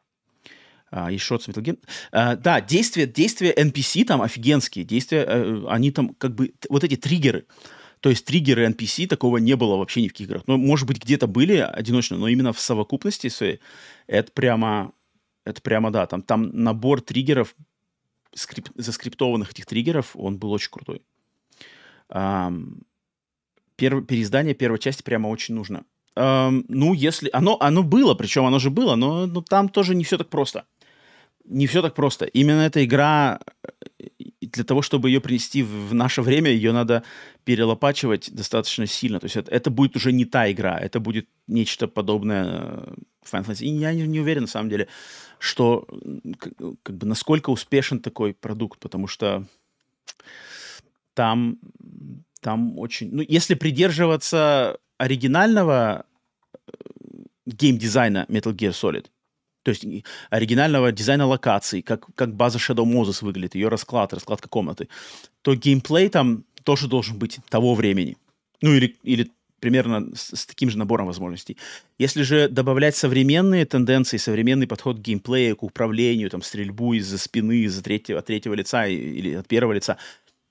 А, и Шотс Metal Gear. А, да, действия, действия NPC там офигенские. Действия, а, они там как бы, вот эти триггеры. То есть триггеры NPC такого не было вообще ни в каких играх. Ну, может быть, где-то были одиночно, но именно в совокупности своей это прямо, это прямо, да, там, там набор триггеров, скрип, заскриптованных этих триггеров, он был очень крутой. Перв, переиздание первой части прямо очень нужно. Ну, если... Оно, оно было, причем оно же было, но, но там тоже не все так просто не все так просто. Именно эта игра, для того, чтобы ее принести в наше время, ее надо перелопачивать достаточно сильно. То есть это, это будет уже не та игра, это будет нечто подобное э, Final. И я не, не уверен, на самом деле, что как, как бы насколько успешен такой продукт, потому что там, там очень... Ну, если придерживаться оригинального э, геймдизайна Metal Gear Solid, то есть оригинального дизайна локаций, как, как база Shadow Moses выглядит, ее расклад, раскладка комнаты, то геймплей там тоже должен быть того времени. Ну или, или примерно с, с таким же набором возможностей. Если же добавлять современные тенденции, современный подход к геймплею, к управлению, там, стрельбу из-за спины, из-за третьего, от третьего лица или от первого лица,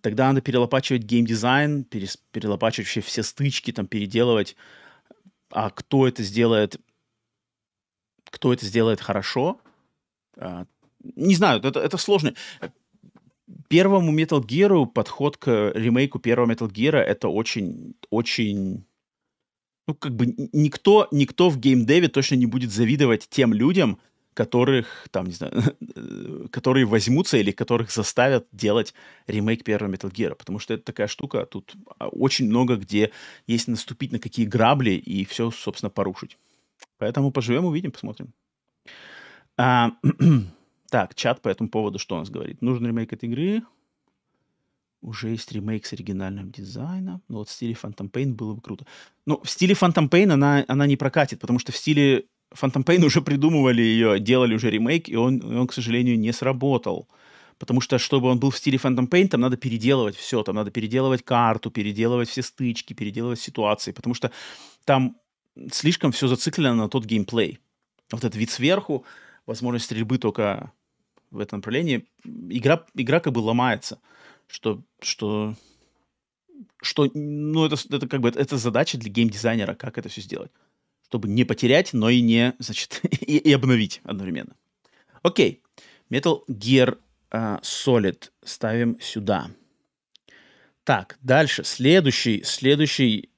тогда надо перелопачивать геймдизайн, перес, перелопачивать вообще все стычки, там, переделывать. А кто это сделает, кто это сделает хорошо, а, не знаю, это, это сложно. Первому Metal Gear подход к ремейку первого Metal Gear это очень, очень, ну как бы никто, никто в геймдеве точно не будет завидовать тем людям, которых там не знаю, которые возьмутся или которых заставят делать ремейк первого Metal Gear, потому что это такая штука, тут а, очень много где есть наступить на какие грабли и все, собственно, порушить. Поэтому поживем, увидим, посмотрим. А, так, чат по этому поводу что у нас говорит? Нужен ремейк этой игры. Уже есть ремейк с оригинальным дизайном. Но вот в стиле Phantom Pain было бы круто. Но в стиле Phantom Pain она, она не прокатит, потому что в стиле Phantom Pain уже придумывали ее, делали уже ремейк, и он, он, к сожалению, не сработал. Потому что, чтобы он был в стиле Phantom Pain, там надо переделывать все. Там надо переделывать карту, переделывать все стычки, переделывать ситуации. Потому что там слишком все зациклено на тот геймплей. Вот этот вид сверху, возможность стрельбы только в этом направлении, игра, игра как бы ломается, что, что, что ну, это, это как бы, это задача для геймдизайнера, как это все сделать, чтобы не потерять, но и не, значит, и, и обновить одновременно. Окей, Metal Gear uh, Solid ставим сюда. Так, дальше, следующий, следующий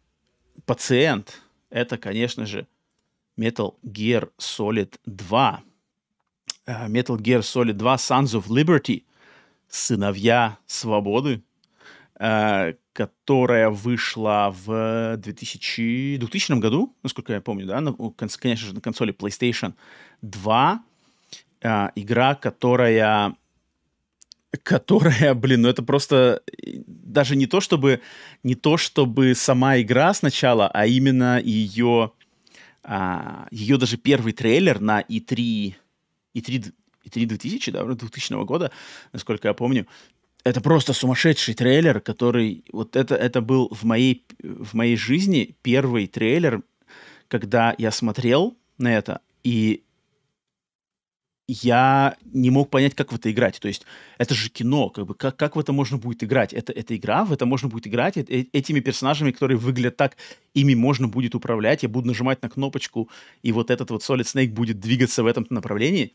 пациент – это, конечно же, Metal Gear Solid 2. Э, Metal Gear Solid 2 Sons of Liberty, Сыновья Свободы, э, которая вышла в 2000, 2000 году, насколько я помню, да, на, конечно же, на консоли PlayStation 2. Э, игра, которая которая, блин, ну это просто даже не то чтобы не то чтобы сама игра сначала, а именно ее а, ее даже первый трейлер на E3 E3 E3 2000, да, 2000 года, насколько я помню, это просто сумасшедший трейлер, который вот это это был в моей в моей жизни первый трейлер, когда я смотрел на это и я не мог понять, как в это играть. То есть это же кино, как бы как, как в это можно будет играть? Это, это игра, в это можно будет играть э, этими персонажами, которые выглядят так, ими можно будет управлять. Я буду нажимать на кнопочку, и вот этот вот Solid Snake будет двигаться в этом направлении.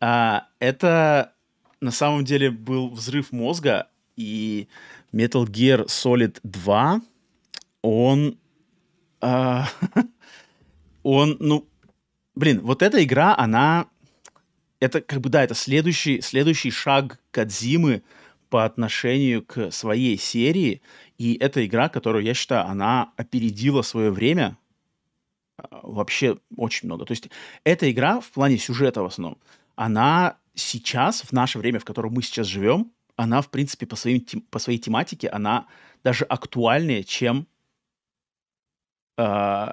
А, это на самом деле был взрыв мозга, и Metal Gear Solid 2, он... а, он, ну, блин, вот эта игра, она... Это как бы, да, это следующий, следующий шаг Кадзимы по отношению к своей серии. И это игра, которую, я считаю, она опередила свое время а, вообще очень много. То есть эта игра в плане сюжета в основном, она сейчас, в наше время, в котором мы сейчас живем, она, в принципе, по, своим, по своей тематике, она даже актуальнее, чем э,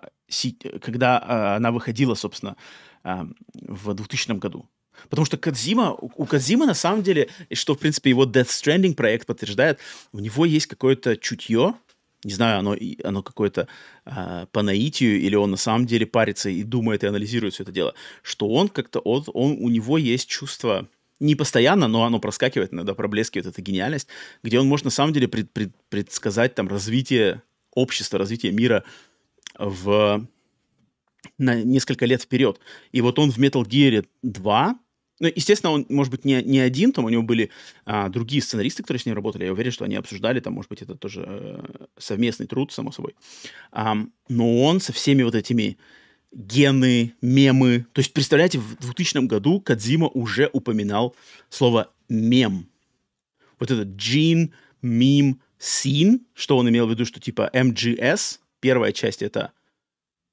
когда э, она выходила, собственно, э, в 2000 году. Потому что Кадзима, у Кадзима на самом деле, что, в принципе, его Death Stranding проект подтверждает, у него есть какое-то чутье, не знаю, оно, оно какое-то э, по наитию, или он на самом деле парится и думает и анализирует все это дело, что он как-то, он, он, у него есть чувство, не постоянно, но оно проскакивает, иногда проблескивает эта гениальность, где он может на самом деле пред, пред, предсказать там развитие общества, развитие мира в на несколько лет вперед. И вот он в Metal Gear 2 ну, естественно, он, может быть, не, не один, там у него были а, другие сценаристы, которые с ним работали. Я уверен, что они обсуждали, там, может быть, это тоже э, совместный труд, само собой. А, но он со всеми вот этими гены, мемы. То есть, представляете, в 2000 году Кадзима уже упоминал слово мем. Вот этот gene, meme, scene, что он имел в виду, что типа MGS, первая часть это,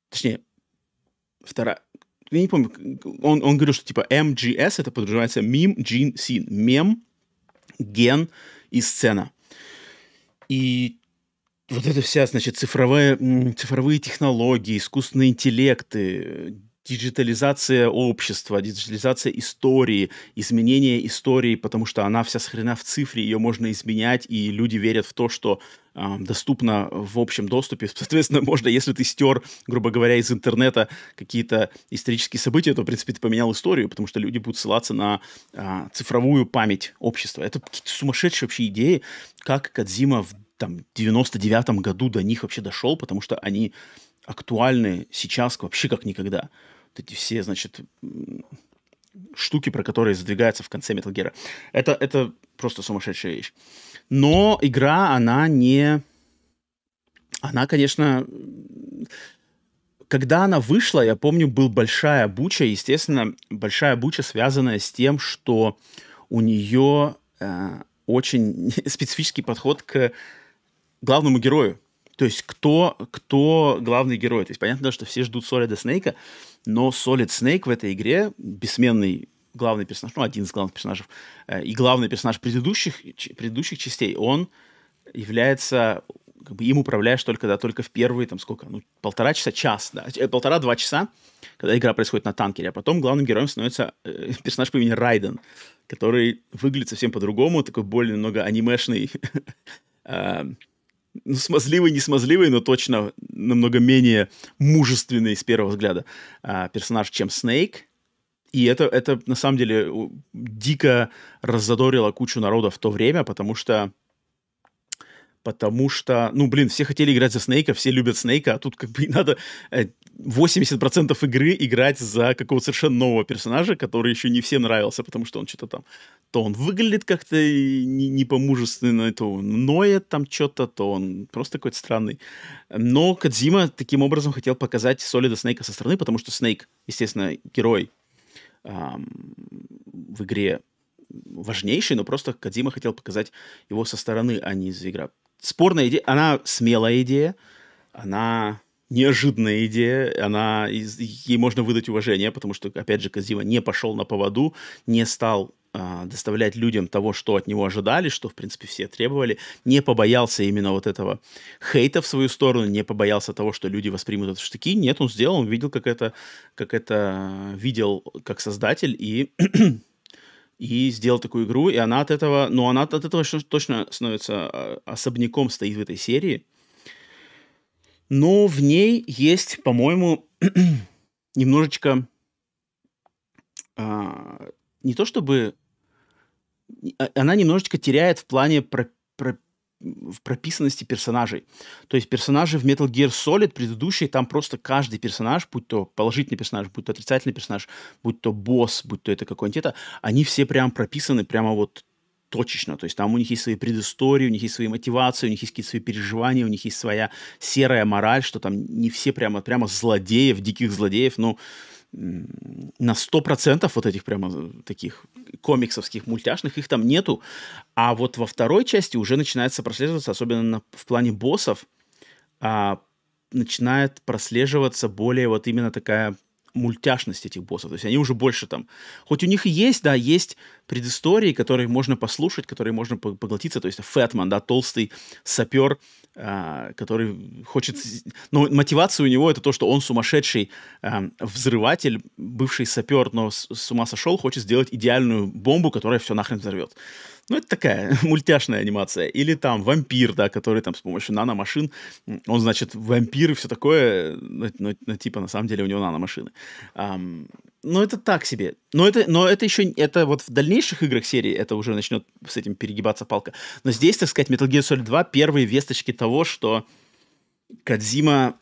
точнее, вторая, я не помню, он, он говорил, что типа MGS это подразумевается meme, gene, scene. Мем, ген и сцена. И вот это вся, значит, цифровые, цифровые технологии, искусственные интеллекты, диджитализация общества, диджитализация истории, изменение истории, потому что она вся сохранена в цифре, ее можно изменять, и люди верят в то, что э, доступно в общем доступе. Соответственно, можно, если ты стер, грубо говоря, из интернета какие-то исторические события, то, в принципе, ты поменял историю, потому что люди будут ссылаться на э, цифровую память общества. Это какие-то сумасшедшие вообще идеи, как Кадзима в там, 99-м году до них вообще дошел, потому что они актуальны сейчас вообще как никогда вот эти все, значит, штуки, про которые задвигаются в конце Metal Gear. Это, это просто сумасшедшая вещь. Но игра, она не... Она, конечно... Когда она вышла, я помню, был большая буча, естественно, большая буча, связанная с тем, что у нее э, очень специфический подход к главному герою. То есть кто, кто главный герой. То есть понятно, что все ждут Солида Снейка, но Solid Snake в этой игре, бессменный главный персонаж, ну, один из главных персонажей, э, и главный персонаж предыдущих, предыдущих частей, он является, как бы им управляешь только, да, только в первые, там, сколько, ну, полтора часа, час, да, э, полтора-два часа, когда игра происходит на танкере, а потом главным героем становится э, персонаж по имени Райден, который выглядит совсем по-другому, такой более немного анимешный, э, ну, смазливый, не смазливый, но точно намного менее мужественный с первого взгляда а, персонаж, чем Снейк. И это, это на самом деле дико раззадорило кучу народа в то время, потому что потому что, ну, блин, все хотели играть за Снейка, все любят Снейка, а тут как бы надо 80% э, игры играть за какого-то совершенно нового персонажа, который еще не всем нравился, потому что он что-то там, то он выглядит как-то не, не по-мужественно, то он ноет там что-то, то он просто какой-то странный. Но Кадзима таким образом хотел показать Солида Снейка со стороны, потому что Снейк, естественно, герой эм, в игре важнейший, но просто Кадзима хотел показать его со стороны, а не из игры спорная идея, она смелая идея, она неожиданная идея, она, ей можно выдать уважение, потому что, опять же, Казима не пошел на поводу, не стал э, доставлять людям того, что от него ожидали, что, в принципе, все требовали, не побоялся именно вот этого хейта в свою сторону, не побоялся того, что люди воспримут это в штыки. Нет, он сделал, он видел, как это, как это видел как создатель, и и сделал такую игру, и она от этого, ну, она от этого точно становится а, особняком стоит в этой серии. Но в ней есть, по-моему, немножечко а, не то чтобы а, она немножечко теряет в плане про, про, в прописанности персонажей. То есть персонажи в Metal Gear Solid предыдущие, там просто каждый персонаж, будь то положительный персонаж, будь то отрицательный персонаж, будь то босс, будь то это какой-нибудь это, они все прям прописаны прямо вот точечно. То есть там у них есть свои предыстории, у них есть свои мотивации, у них есть какие-то свои переживания, у них есть своя серая мораль, что там не все прямо, прямо злодеев, диких злодеев, но на 100% вот этих прямо таких комиксовских, мультяшных, их там нету. А вот во второй части уже начинается прослеживаться, особенно на, в плане боссов, а, начинает прослеживаться более вот именно такая мультяшность этих боссов. То есть они уже больше там... Хоть у них и есть, да, есть предыстории, которые можно послушать, которые можно поглотиться. То есть Фэтман, да, толстый сапер, а, который хочет... Ну, мотивация у него это то, что он сумасшедший а, взрыватель, бывший сапер, но с, с ума сошел, хочет сделать идеальную бомбу, которая все нахрен взорвет. Ну, это такая мультяшная анимация. Или там вампир, да, который там с помощью наномашин, он, значит, вампир и все такое, но, но, но типа на самом деле у него наномашины. Um, ну, это так себе. Но это, но это еще, это вот в дальнейших играх серии это уже начнет с этим перегибаться палка. Но здесь, так сказать, Metal Gear Solid 2 первые весточки того, что Кадзима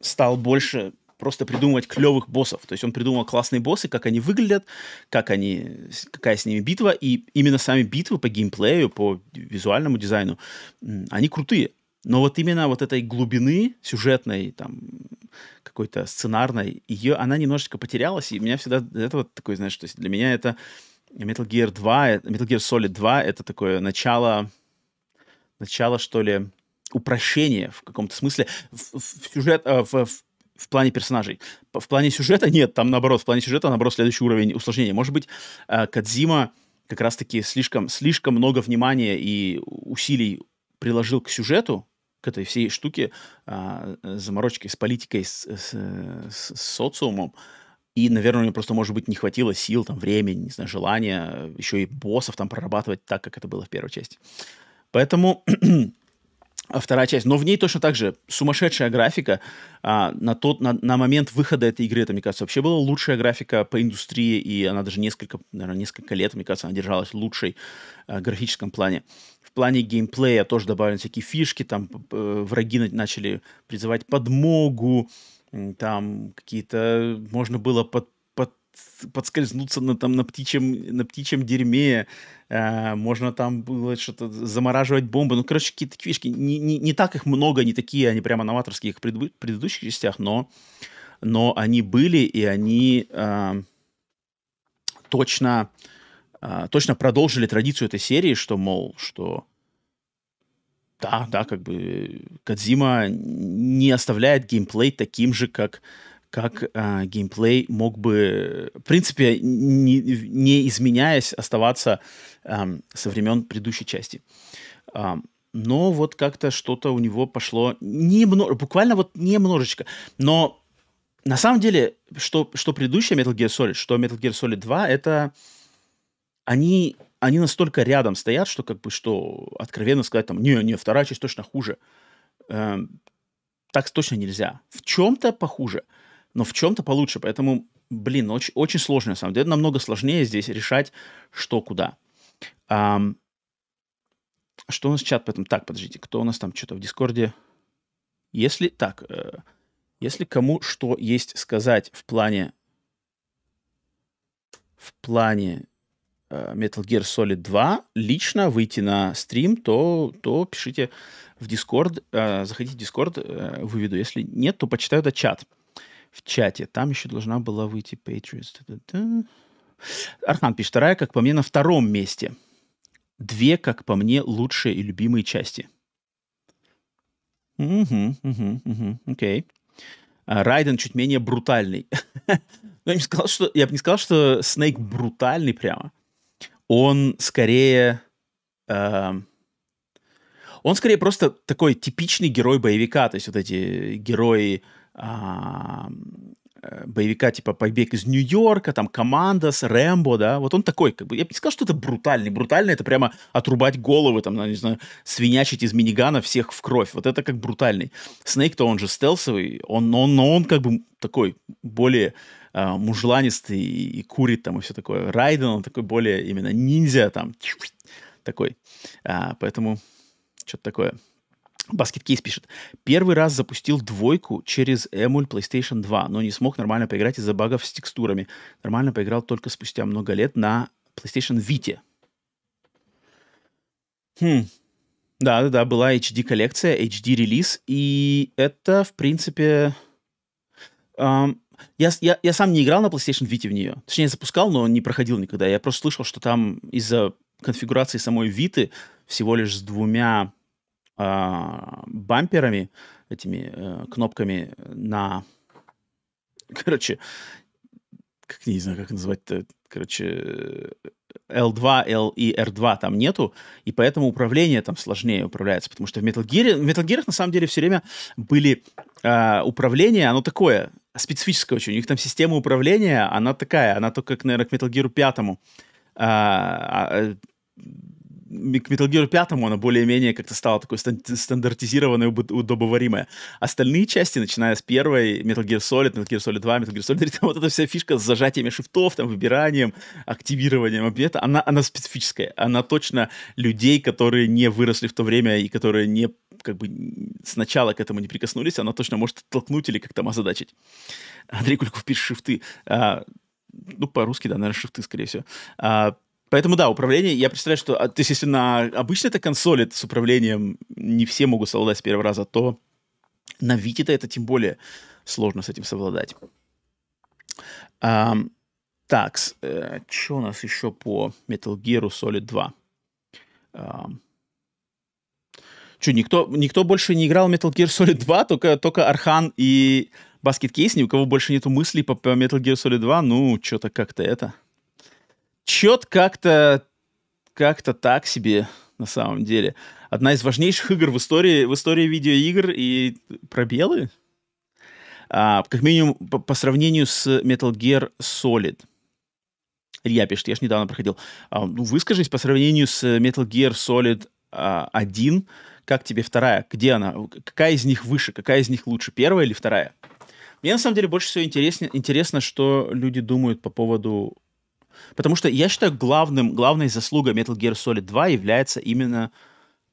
стал больше просто придумывать клевых боссов. То есть он придумал классные боссы, как они выглядят, как они, какая с ними битва, и именно сами битвы по геймплею, по визуальному дизайну, они крутые. Но вот именно вот этой глубины сюжетной, там, какой-то сценарной, ее, она немножечко потерялась, и меня всегда это вот такой, знаешь, то есть для меня это Metal Gear 2, Metal Gear Solid 2 это такое начало, начало, что ли, упрощения в каком-то смысле в, в сюжет, э, в, в в плане персонажей. В плане сюжета нет, там наоборот, в плане сюжета наоборот следующий уровень усложнения. Может быть, э, Кадзима как раз-таки слишком, слишком много внимания и усилий приложил к сюжету, к этой всей штуке, а, заморочки с политикой, с, с, с социумом, и, наверное, у него просто, может быть, не хватило сил, там, времени, не знаю, желания еще и боссов там прорабатывать так, как это было в первой части. Поэтому А вторая часть. Но в ней точно так же сумасшедшая графика. А, на, тот, на, на момент выхода этой игры, это, мне кажется, вообще была лучшая графика по индустрии, и она даже несколько, наверное, несколько лет, мне кажется, она держалась лучшей а, графическом плане. В плане геймплея тоже добавлены всякие фишки, там э, враги начали призывать подмогу, там какие-то... Можно было под, подскользнуться на, там, на, птичьем, на птичьем дерьме, э, можно там было что-то замораживать бомбы. Ну, короче, какие-то фишки. Не, не, не так их много, не такие, они прямо новаторские, как в предыдущих, предыдущих частях, но, но они были, и они э, точно, э, точно продолжили традицию этой серии, что, мол, что да, да, как бы Кадзима не оставляет геймплей таким же, как как э, геймплей мог бы, в принципе, не, не изменяясь, оставаться э, со времен предыдущей части. Э, но вот как-то что-то у него пошло немного, буквально вот немножечко. Но на самом деле, что, что предыдущая Metal Gear Solid, что Metal Gear Solid 2, это они, они настолько рядом стоят, что как бы, что откровенно сказать там, не, не, вторая часть точно хуже. Э, так точно нельзя. В чем-то похуже но в чем-то получше. Поэтому, блин, очень, очень сложно, на самом деле. Намного сложнее здесь решать, что куда. А, что у нас чат поэтому? Так, подождите, кто у нас там что-то в Дискорде? Если, так, э, если кому что есть сказать в плане в плане э, Metal Gear Solid 2 лично выйти на стрим, то, то пишите в Discord, э, заходите в Discord, э, выведу. Если нет, то почитаю этот чат в чате. Там еще должна была выйти Patriots. Архан пишет, вторая, как по мне, на втором месте. Две, как по мне, лучшие и любимые части. Угу, угу, угу, окей. А, Райден чуть менее брутальный. я, не сказал, что, я бы не сказал, что Снейк брутальный прямо. Он скорее... Э, он скорее просто такой типичный герой боевика. То есть вот эти герои а, боевика типа «Побег из Нью-Йорка», там «Командос», «Рэмбо», да, вот он такой, как бы, я бы не сказал, что это брутальный, брутальный это прямо отрубать головы, там, не знаю, свинячить из минигана всех в кровь, вот это как брутальный. Снейк-то он же стелсовый, он, он, но он как бы такой более а, мужланистый и, и курит там и все такое. Райден, он такой более именно ниндзя там, такой, а, поэтому что-то такое. Basket Case пишет. Первый раз запустил двойку через эмуль PlayStation 2, но не смог нормально поиграть из-за багов с текстурами. Нормально поиграл только спустя много лет на PlayStation Vita. Хм. Да, да, да, была HD-коллекция, HD-релиз, и это, в принципе... эм, я, я, я сам не играл на PlayStation Vita в нее. Точнее, запускал, но не проходил никогда. Я просто слышал, что там из-за конфигурации самой Виты всего лишь с двумя а, бамперами, этими э, кнопками на... Короче, как не знаю, как назвать-то, короче, L2, L и R2 там нету, и поэтому управление там сложнее управляется, потому что в Metal Gear, в Metal Gear на самом деле все время были а, управление, оно такое, специфическое очень, у них там система управления, она такая, она только, наверное, к Metal Gear 5 а, а, к Metal Gear 5 она более-менее как-то стала такой стан- стандартизированной, удоб- удобоваримой. Остальные части, начиная с первой, Metal Gear Solid, Metal Gear Solid 2, Metal Gear Solid 3, там вот эта вся фишка с зажатиями шифтов, там, выбиранием, активированием объекта, она, она специфическая. Она точно людей, которые не выросли в то время и которые не как бы сначала к этому не прикоснулись, она точно может оттолкнуть или как-то озадачить. Андрей Куликов пишет шифты. А, ну, по-русски, да, наверное, шифты, скорее всего. А, поэтому, да, управление, я представляю, что, а, то есть, если на обычной это консоли с управлением не все могут совладать с первого раза, то на Вите-то это тем более сложно с этим совладать. Ам, так, что у нас еще по Metal Gear Solid 2? Что, никто, никто больше не играл в Metal Gear Solid 2, только, только Архан и Basket Case, ни у кого больше нету мыслей по, по Metal Gear Solid 2, ну, что-то как-то это... Чет как-то как-то так себе, на самом деле. Одна из важнейших игр в истории, в истории видеоигр и пробелы. А, как минимум, по, по сравнению с Metal Gear Solid. Илья пишет, я ж недавно проходил. А, ну, выскажись по сравнению с Metal Gear Solid а, 1, как тебе вторая? Где она? Какая из них выше? Какая из них лучше? Первая или вторая? Мне на самом деле больше всего интересно, интересно что люди думают по поводу... Потому что я считаю, главным, главной заслугой Metal Gear Solid 2 является именно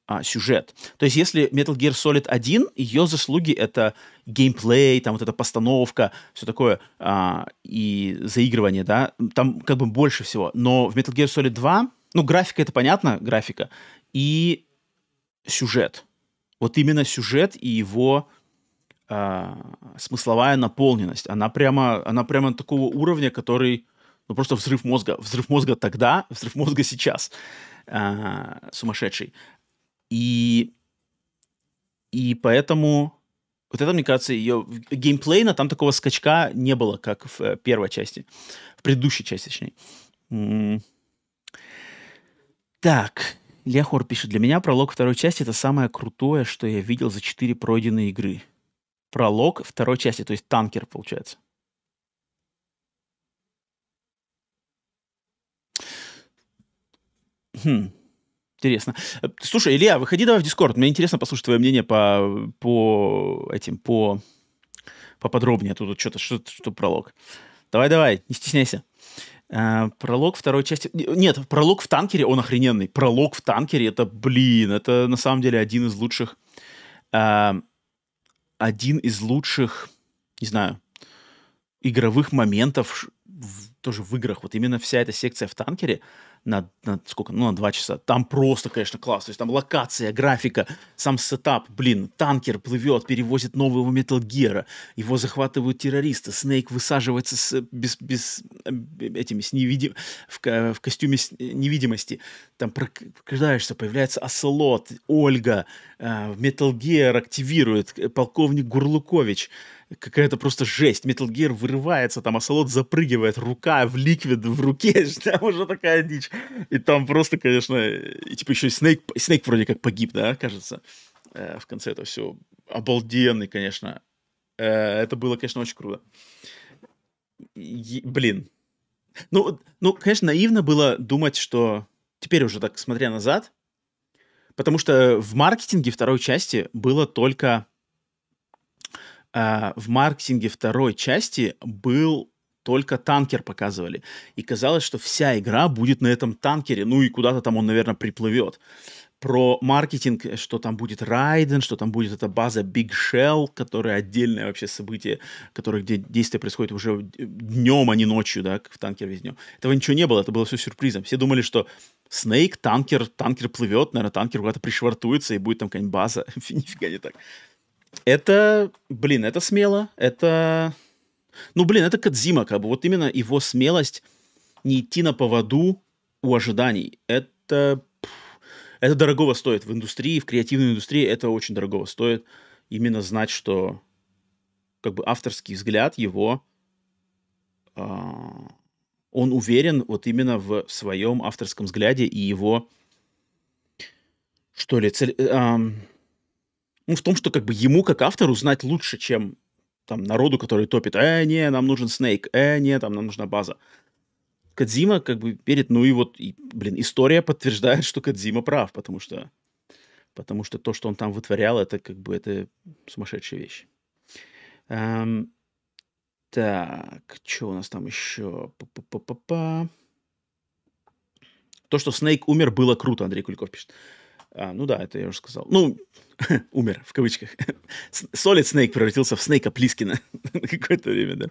а, сюжет. То есть если Metal Gear Solid 1, ее заслуги это геймплей, там вот эта постановка, все такое, а, и заигрывание, да, там как бы больше всего. Но в Metal Gear Solid 2, ну, графика это понятно, графика, и сюжет. Вот именно сюжет и его а, смысловая наполненность. Она прямо, она прямо такого уровня, который, ну, просто взрыв мозга. Взрыв мозга тогда, взрыв мозга сейчас. А, сумасшедший. И, и поэтому вот это, мне кажется, ее геймплейно там такого скачка не было, как в э, первой части, в предыдущей части, точнее. Так, Лехор пишет, для меня пролог второй части это самое крутое, что я видел за четыре пройденные игры. Пролог второй части, то есть танкер, получается. Хм, интересно. Э, Слушай, Илья, выходи давай в Дискорд. Мне интересно послушать твое мнение по, по этим, по поподробнее. Тут что-то, что, что пролог. Давай-давай, не стесняйся. А, пролог второй части... не- Нет, пролог в танкере, он охрененный. Пролог в танкере, это, блин, это на самом деле один из лучших... а, один из лучших, не знаю, игровых моментов в- тоже в играх. Вот именно вся эта секция в танкере на, на сколько? Ну, на два часа. Там просто, конечно, класс. То есть там локация, графика, сам сетап. Блин, танкер плывет, перевозит нового Metal Gear. Его захватывают террористы. Снейк высаживается с, без, без э, этими, с невидим... в, в костюме с- невидимости. Там прокрадываешься, появляется Оселот, Ольга, э, Metal Gear активирует, э, полковник Горлукович какая-то просто жесть. Metal Gear вырывается, там Оселот запрыгивает, рука Ликвид в руке, там уже такая дичь. И там просто, конечно, и типа еще и Снейк, Снейк вроде как погиб, да, кажется, э, в конце это все. Обалденный, конечно. Э, это было, конечно, очень круто. И- блин. Ну, ну, конечно, наивно было думать, что теперь уже так, смотря назад, потому что в маркетинге второй части было только а, в маркетинге второй части был только танкер показывали. И казалось, что вся игра будет на этом танкере, ну и куда-то там он, наверное, приплывет про маркетинг, что там будет Райден, что там будет эта база Big Shell, которая отдельное вообще событие, которое, где действие происходит уже днем, а не ночью, да, в танкер весь днем. Этого ничего не было, это было все сюрпризом. Все думали, что Снейк, танкер, танкер плывет, наверное, танкер куда-то пришвартуется, и будет там какая-нибудь база. Нифига не так. Это, блин, это смело, это... Ну, блин, это Кадзима, как бы, вот именно его смелость не идти на поводу у ожиданий. Это это дорогого стоит в индустрии, в креативной индустрии это очень дорогого стоит. Именно знать, что как бы авторский взгляд его, э, он уверен вот именно в своем авторском взгляде и его, что ли, цель, э, ну, в том, что как бы ему, как автору, знать лучше, чем там народу, который топит, э, не, нам нужен Снейк, э, не, там нам нужна база. Кадзима как бы верит, ну и вот, и, блин, история подтверждает, что Кадзима прав, потому что, потому что то, что он там вытворял, это как бы, это сумасшедшая вещь. Эм, так, что у нас там еще? Па-па-па-па-па. То, что Снейк умер, было круто, Андрей Куликов пишет. А, ну да, это я уже сказал. Ну, умер, в кавычках. Solid Snake превратился в Снейка Плискина на какое-то время, да.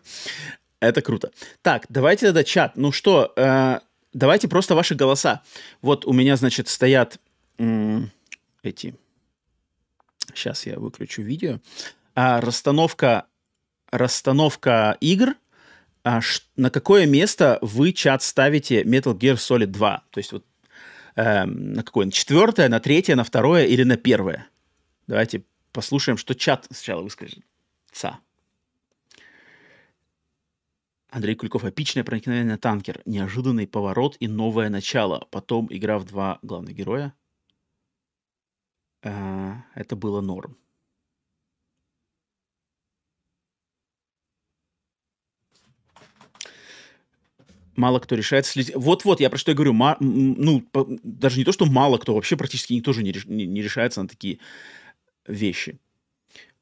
Это круто. Так, давайте тогда чат. Ну что, э, давайте просто ваши голоса. Вот у меня, значит, стоят м- эти... Сейчас я выключу видео. А, расстановка, расстановка игр. А, ш, на какое место вы чат ставите Metal Gear Solid 2? То есть вот э, на какое? На четвертое, на третье, на второе или на первое? Давайте послушаем, что чат сначала выскажет. Ца. Андрей Кульков. Эпичное проникновение на танкер. Неожиданный поворот и новое начало. Потом игра в два главных героя. А, это было норм. Мало кто решает следить. Вот-вот, я про что я говорю. Ма- ну, по- даже не то, что мало кто, вообще практически никто же не, реш- не решается на такие вещи.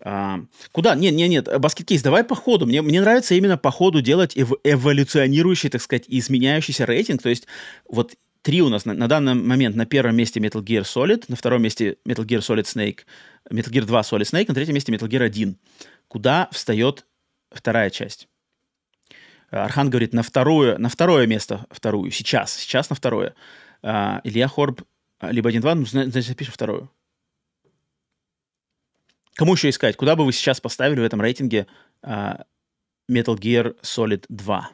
А, куда? Нет, нет, нет, баскет-кейс, давай по ходу. Мне, мне нравится именно по ходу делать эв- эволюционирующий, так сказать, изменяющийся рейтинг. То есть вот три у нас на, на данный момент на первом месте Metal Gear Solid, на втором месте Metal Gear Solid Snake, Metal Gear 2 Solid Snake, на третьем месте Metal Gear 1. Куда встает вторая часть? Архан говорит, на второе, на второе место, вторую, сейчас, сейчас на второе. А, Илья Хорб, либо 1-2, ну, значит, запишем вторую. Кому еще искать? Куда бы вы сейчас поставили в этом рейтинге uh, Metal Gear Solid 2?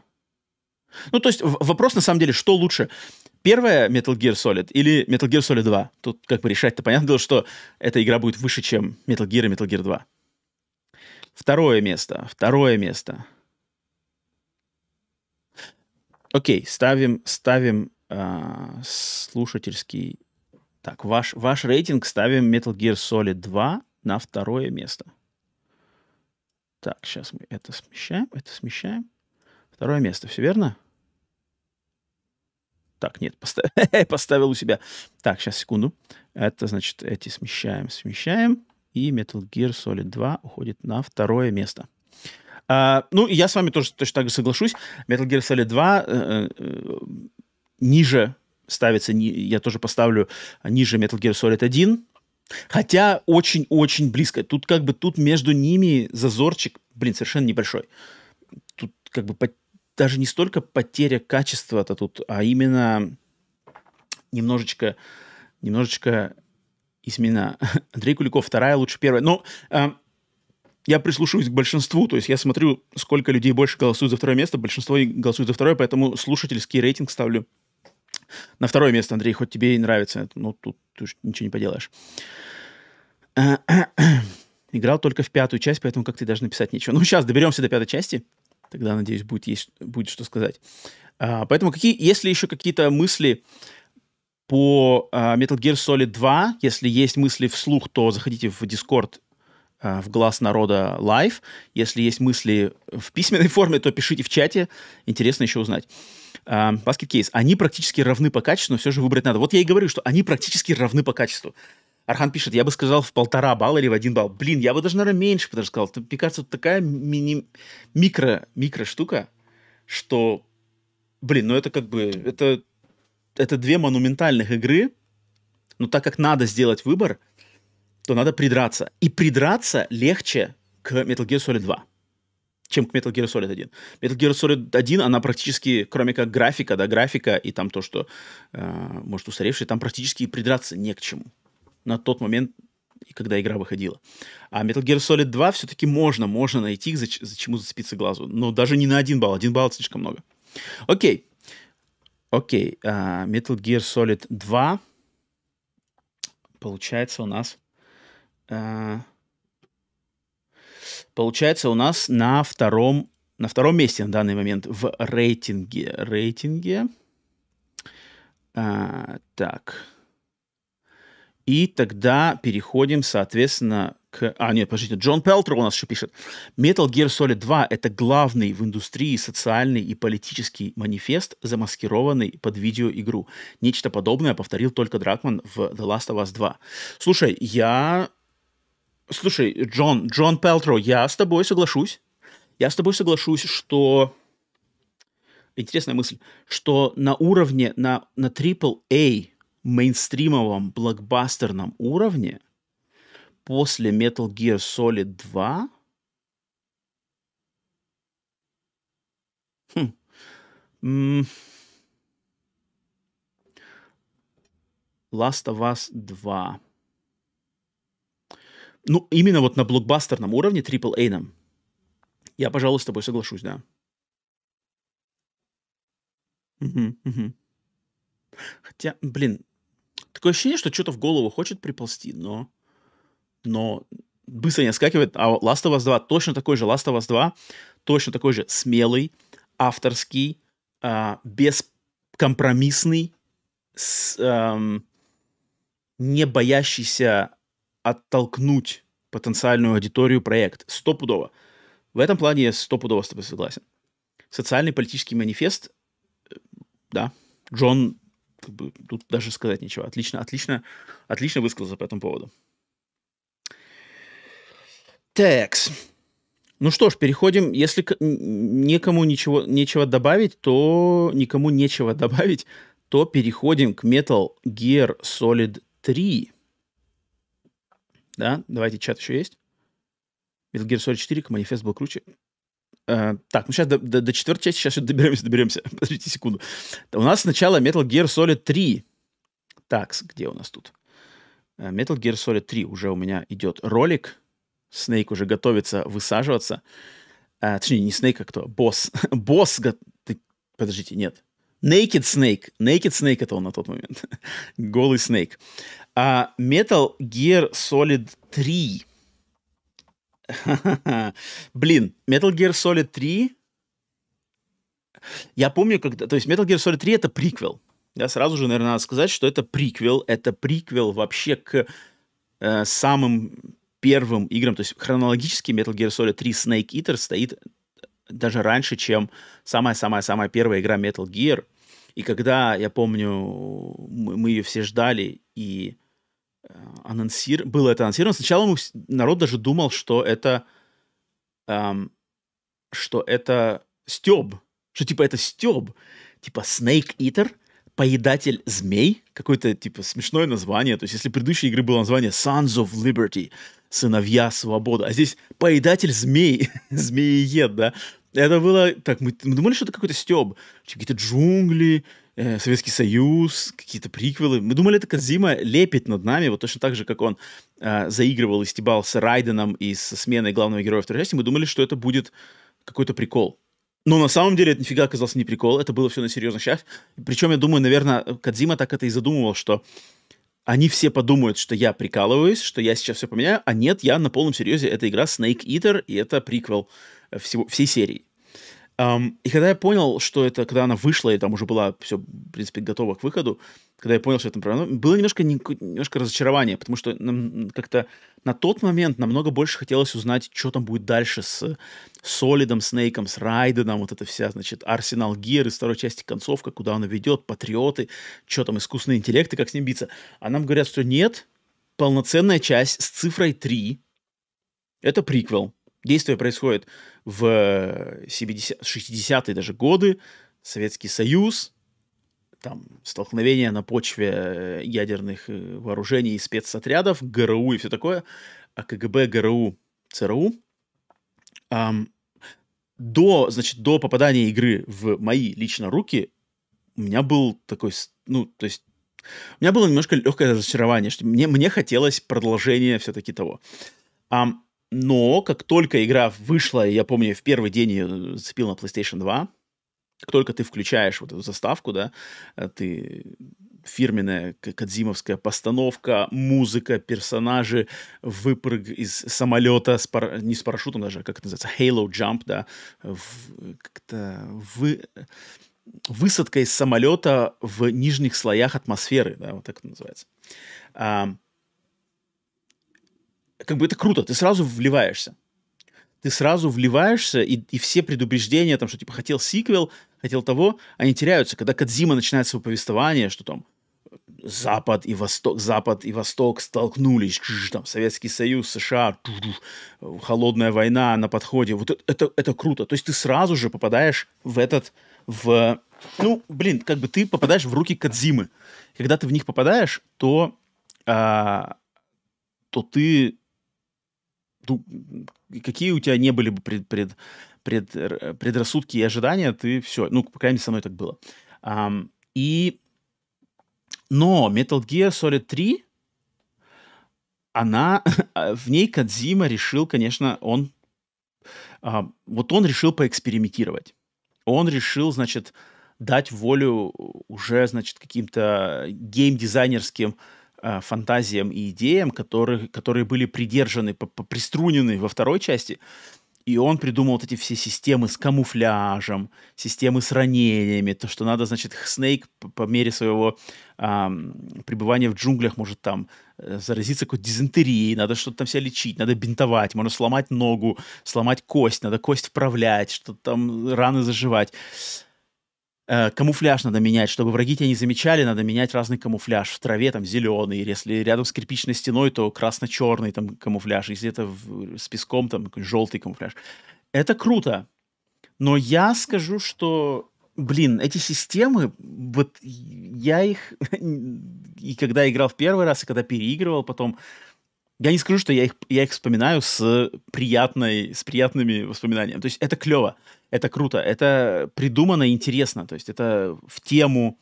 Ну, то есть вопрос на самом деле, что лучше? Первая Metal Gear Solid или Metal Gear Solid 2? Тут как бы решать-то понятно было, что эта игра будет выше, чем Metal Gear и Metal Gear 2. Второе место. Второе место. Окей, ставим, ставим э, слушательский... Так, ваш, ваш рейтинг ставим Metal Gear Solid 2 на второе место. Так, сейчас мы это смещаем, это смещаем. Второе место, все верно? Так, нет, поставил, поставил у себя. Так, сейчас, секунду. Это, значит, эти смещаем, смещаем. И Metal Gear Solid 2 уходит на второе место. Uh, ну, я с вами тоже точно так же соглашусь. Metal Gear Solid 2 uh, uh, ниже ставится, ни, я тоже поставлю ниже Metal Gear Solid 1. Хотя очень-очень близко. Тут как бы тут между ними зазорчик, блин, совершенно небольшой. Тут как бы по, даже не столько потеря качества-то тут, а именно немножечко, немножечко именно Андрей Куликов вторая лучше первая. Но э, я прислушиваюсь к большинству, то есть я смотрю, сколько людей больше голосуют за второе место, большинство голосует за второе, поэтому слушательский рейтинг ставлю на второе место, Андрей, хоть тебе и нравится, но тут ты ничего не поделаешь. Играл только в пятую часть, поэтому как ты даже написать нечего. Ну, сейчас доберемся до пятой части. Тогда, надеюсь, будет, есть, будет что сказать. А, поэтому какие, если еще какие-то мысли по а, Metal Gear Solid 2, если есть мысли вслух, то заходите в Discord в Глаз Народа Live. Если есть мысли в письменной форме, то пишите в чате. Интересно еще узнать. Basket Case. Они практически равны по качеству, но все же выбрать надо. Вот я и говорю, что они практически равны по качеству. Архан пишет, я бы сказал в полтора балла или в один балл. Блин, я бы даже, наверное, меньше даже сказал. Мне кажется, такая мини, микро, микро штука. что, блин, ну это как бы, это, это две монументальных игры, но так как надо сделать выбор, то надо придраться. И придраться легче к Metal Gear Solid 2 чем к Metal Gear Solid 1. Metal Gear Solid 1, она практически, кроме как графика, да, графика и там то, что, э, может, устаревший, там практически и придраться не к чему. На тот момент, когда игра выходила. А Metal Gear Solid 2 все-таки можно, можно найти, за, за чему зацепиться глазу. Но даже не на один балл. Один балл слишком много. Окей. Окей. Uh, Metal Gear Solid 2 получается у нас... Uh, получается у нас на втором, на втором месте на данный момент в рейтинге. Рейтинге. А, так. И тогда переходим, соответственно, к... А, нет, подождите, Джон Пелтер у нас еще пишет. Metal Gear Solid 2 — это главный в индустрии социальный и политический манифест, замаскированный под видеоигру. Нечто подобное повторил только Дракман в The Last of Us 2. Слушай, я Слушай, Джон, Джон Пелтро, я с тобой соглашусь. Я с тобой соглашусь, что... Интересная мысль, что на уровне, на, на AAA мейнстримовом блокбастерном уровне после Metal Gear Solid 2 хм, Last of Us 2 ну, именно вот на блокбастерном уровне, AAA, я, пожалуй, с тобой соглашусь, да. Угу, угу. Хотя, блин, такое ощущение, что что-то в голову хочет приползти, но, но быстро не отскакивает. А Last of Us 2 точно такой же. Last of Us 2 точно такой же смелый, авторский, а, бескомпромиссный, с, эм, не боящийся оттолкнуть потенциальную аудиторию проект. Стопудово. В этом плане я стопудово с тобой согласен. Социальный политический манифест, э, да, Джон, как бы, тут даже сказать нечего. Отлично, отлично, отлично высказался по этому поводу. Текс. Ну что ж, переходим. Если никому ничего, нечего добавить, то никому нечего добавить, то переходим к Metal Gear Solid 3. Да, давайте, чат еще есть. Metal Gear Solid 4, манифест был круче. Uh, так, ну сейчас до, до, до четвертой части, сейчас доберемся, доберемся. Подождите секунду. У нас сначала Metal Gear Solid 3. Так, где у нас тут? Uh, Metal Gear Solid 3 уже у меня идет ролик. Снейк уже готовится высаживаться. Uh, точнее, не Снейк, а кто? Босс. Босс... Го... Ты... Подождите, нет. Naked Snake. Naked Snake это он на тот момент. Голый Снейк. А Metal Gear Solid 3. Блин, Metal Gear Solid 3... Я помню, когда... То есть Metal Gear Solid 3 это приквел. Да, сразу же, наверное, надо сказать, что это приквел. Это приквел вообще к э, самым первым играм. То есть хронологически Metal Gear Solid 3 Snake Eater стоит даже раньше, чем самая-самая-самая первая игра Metal Gear. И когда, я помню, мы, мы ее все ждали, и э, анонсир... было это анонсировано, сначала мы, народ даже думал, что это, эм, что это стёб, что типа это стёб, типа Snake Eater, поедатель змей, какое-то типа смешное название. То есть, если предыдущей игры было название Sons of Liberty, сыновья свободы, а здесь поедатель змей, змеиед, да, это было... Так, мы, мы думали, что это какой-то стёб. Какие-то джунгли, э, Советский Союз, какие-то приквелы. Мы думали, это Кадзима лепит над нами, вот точно так же, как он э, заигрывал и стебал с Райденом и со сменой главного героя второй части. Мы думали, что это будет какой-то прикол. Но на самом деле это нифига оказался не прикол, это было все на серьезных щах. Причем, я думаю, наверное, Кадзима так это и задумывал, что они все подумают, что я прикалываюсь, что я сейчас все поменяю, а нет, я на полном серьезе, это игра Snake Eater, и это приквел всего, всей серии. Um, и когда я понял, что это, когда она вышла, и там уже была все, в принципе, готова к выходу, когда я понял, что это правда, было немножко, немножко разочарование, потому что нам как-то на тот момент намного больше хотелось узнать, что там будет дальше с Солидом, Снейком, с Райденом, вот это вся, значит, Арсенал Гир из второй части концовка, куда она ведет, Патриоты, что там, искусственные интеллекты, как с ним биться. А нам говорят, что нет, полноценная часть с цифрой 3, это приквел, Действие происходит в 70, 60-е даже годы, Советский Союз, там столкновения на почве э, ядерных э, вооружений и спецотрядов, ГРУ и все такое, а КГБ, ГРУ, ЦРУ. Эм, до, значит, до попадания игры в мои лично руки у меня был такой, ну, то есть у меня было немножко легкое разочарование, что мне, мне хотелось продолжения все-таки того. Um, но как только игра вышла, я помню, в первый день ее зацепил на PlayStation 2, как только ты включаешь вот эту заставку, да, э, ты фирменная кадзимовская постановка, музыка, персонажи, выпрыг из самолета, с пар... не с парашютом даже, а как это называется, Halo Jump, да, в... как-то вы... высадка из самолета в нижних слоях атмосферы, да, вот так это называется. Как бы это круто, ты сразу вливаешься ты сразу вливаешься, и, и все предубеждения, там, что типа хотел сиквел, хотел того, они теряются. Когда Кадзима начинает свое повествование, что там Запад и Восток, Запад и Восток столкнулись, там Советский Союз, США, холодная война на подходе. Вот это, это, это круто. То есть ты сразу же попадаешь в этот, в, ну, блин, как бы ты попадаешь в руки Кадзимы. Когда ты в них попадаешь, то, а, то ты какие у тебя не были бы пред, пред, пред, предрассудки и ожидания, ты все, ну, по крайней мере, со мной так было. Um, и, но Metal Gear Solid 3, она, в ней Кадзима решил, конечно, он, uh, вот он решил поэкспериментировать. Он решил, значит, дать волю уже, значит, каким-то геймдизайнерским э, фантазиям и идеям, которые, которые были придержаны, приструнены во второй части. И он придумал вот эти все системы с камуфляжем, системы с ранениями, то, что надо, значит, Снейк по, мере своего эм, пребывания в джунглях может там э, заразиться какой-то дизентерией, надо что-то там себя лечить, надо бинтовать, можно сломать ногу, сломать кость, надо кость вправлять, что-то там раны заживать. Э, камуфляж надо менять, чтобы враги тебя не замечали, надо менять разный камуфляж. В траве там зеленый, если рядом с кирпичной стеной, то красно-черный там камуфляж, если это в, с песком, там желтый камуфляж. Это круто, но я скажу, что, блин, эти системы, вот я их, и когда играл в первый раз, и когда переигрывал потом, я не скажу, что я их, я их вспоминаю с, приятной, с приятными воспоминаниями. То есть это клево, это круто, это придумано интересно. То есть это в тему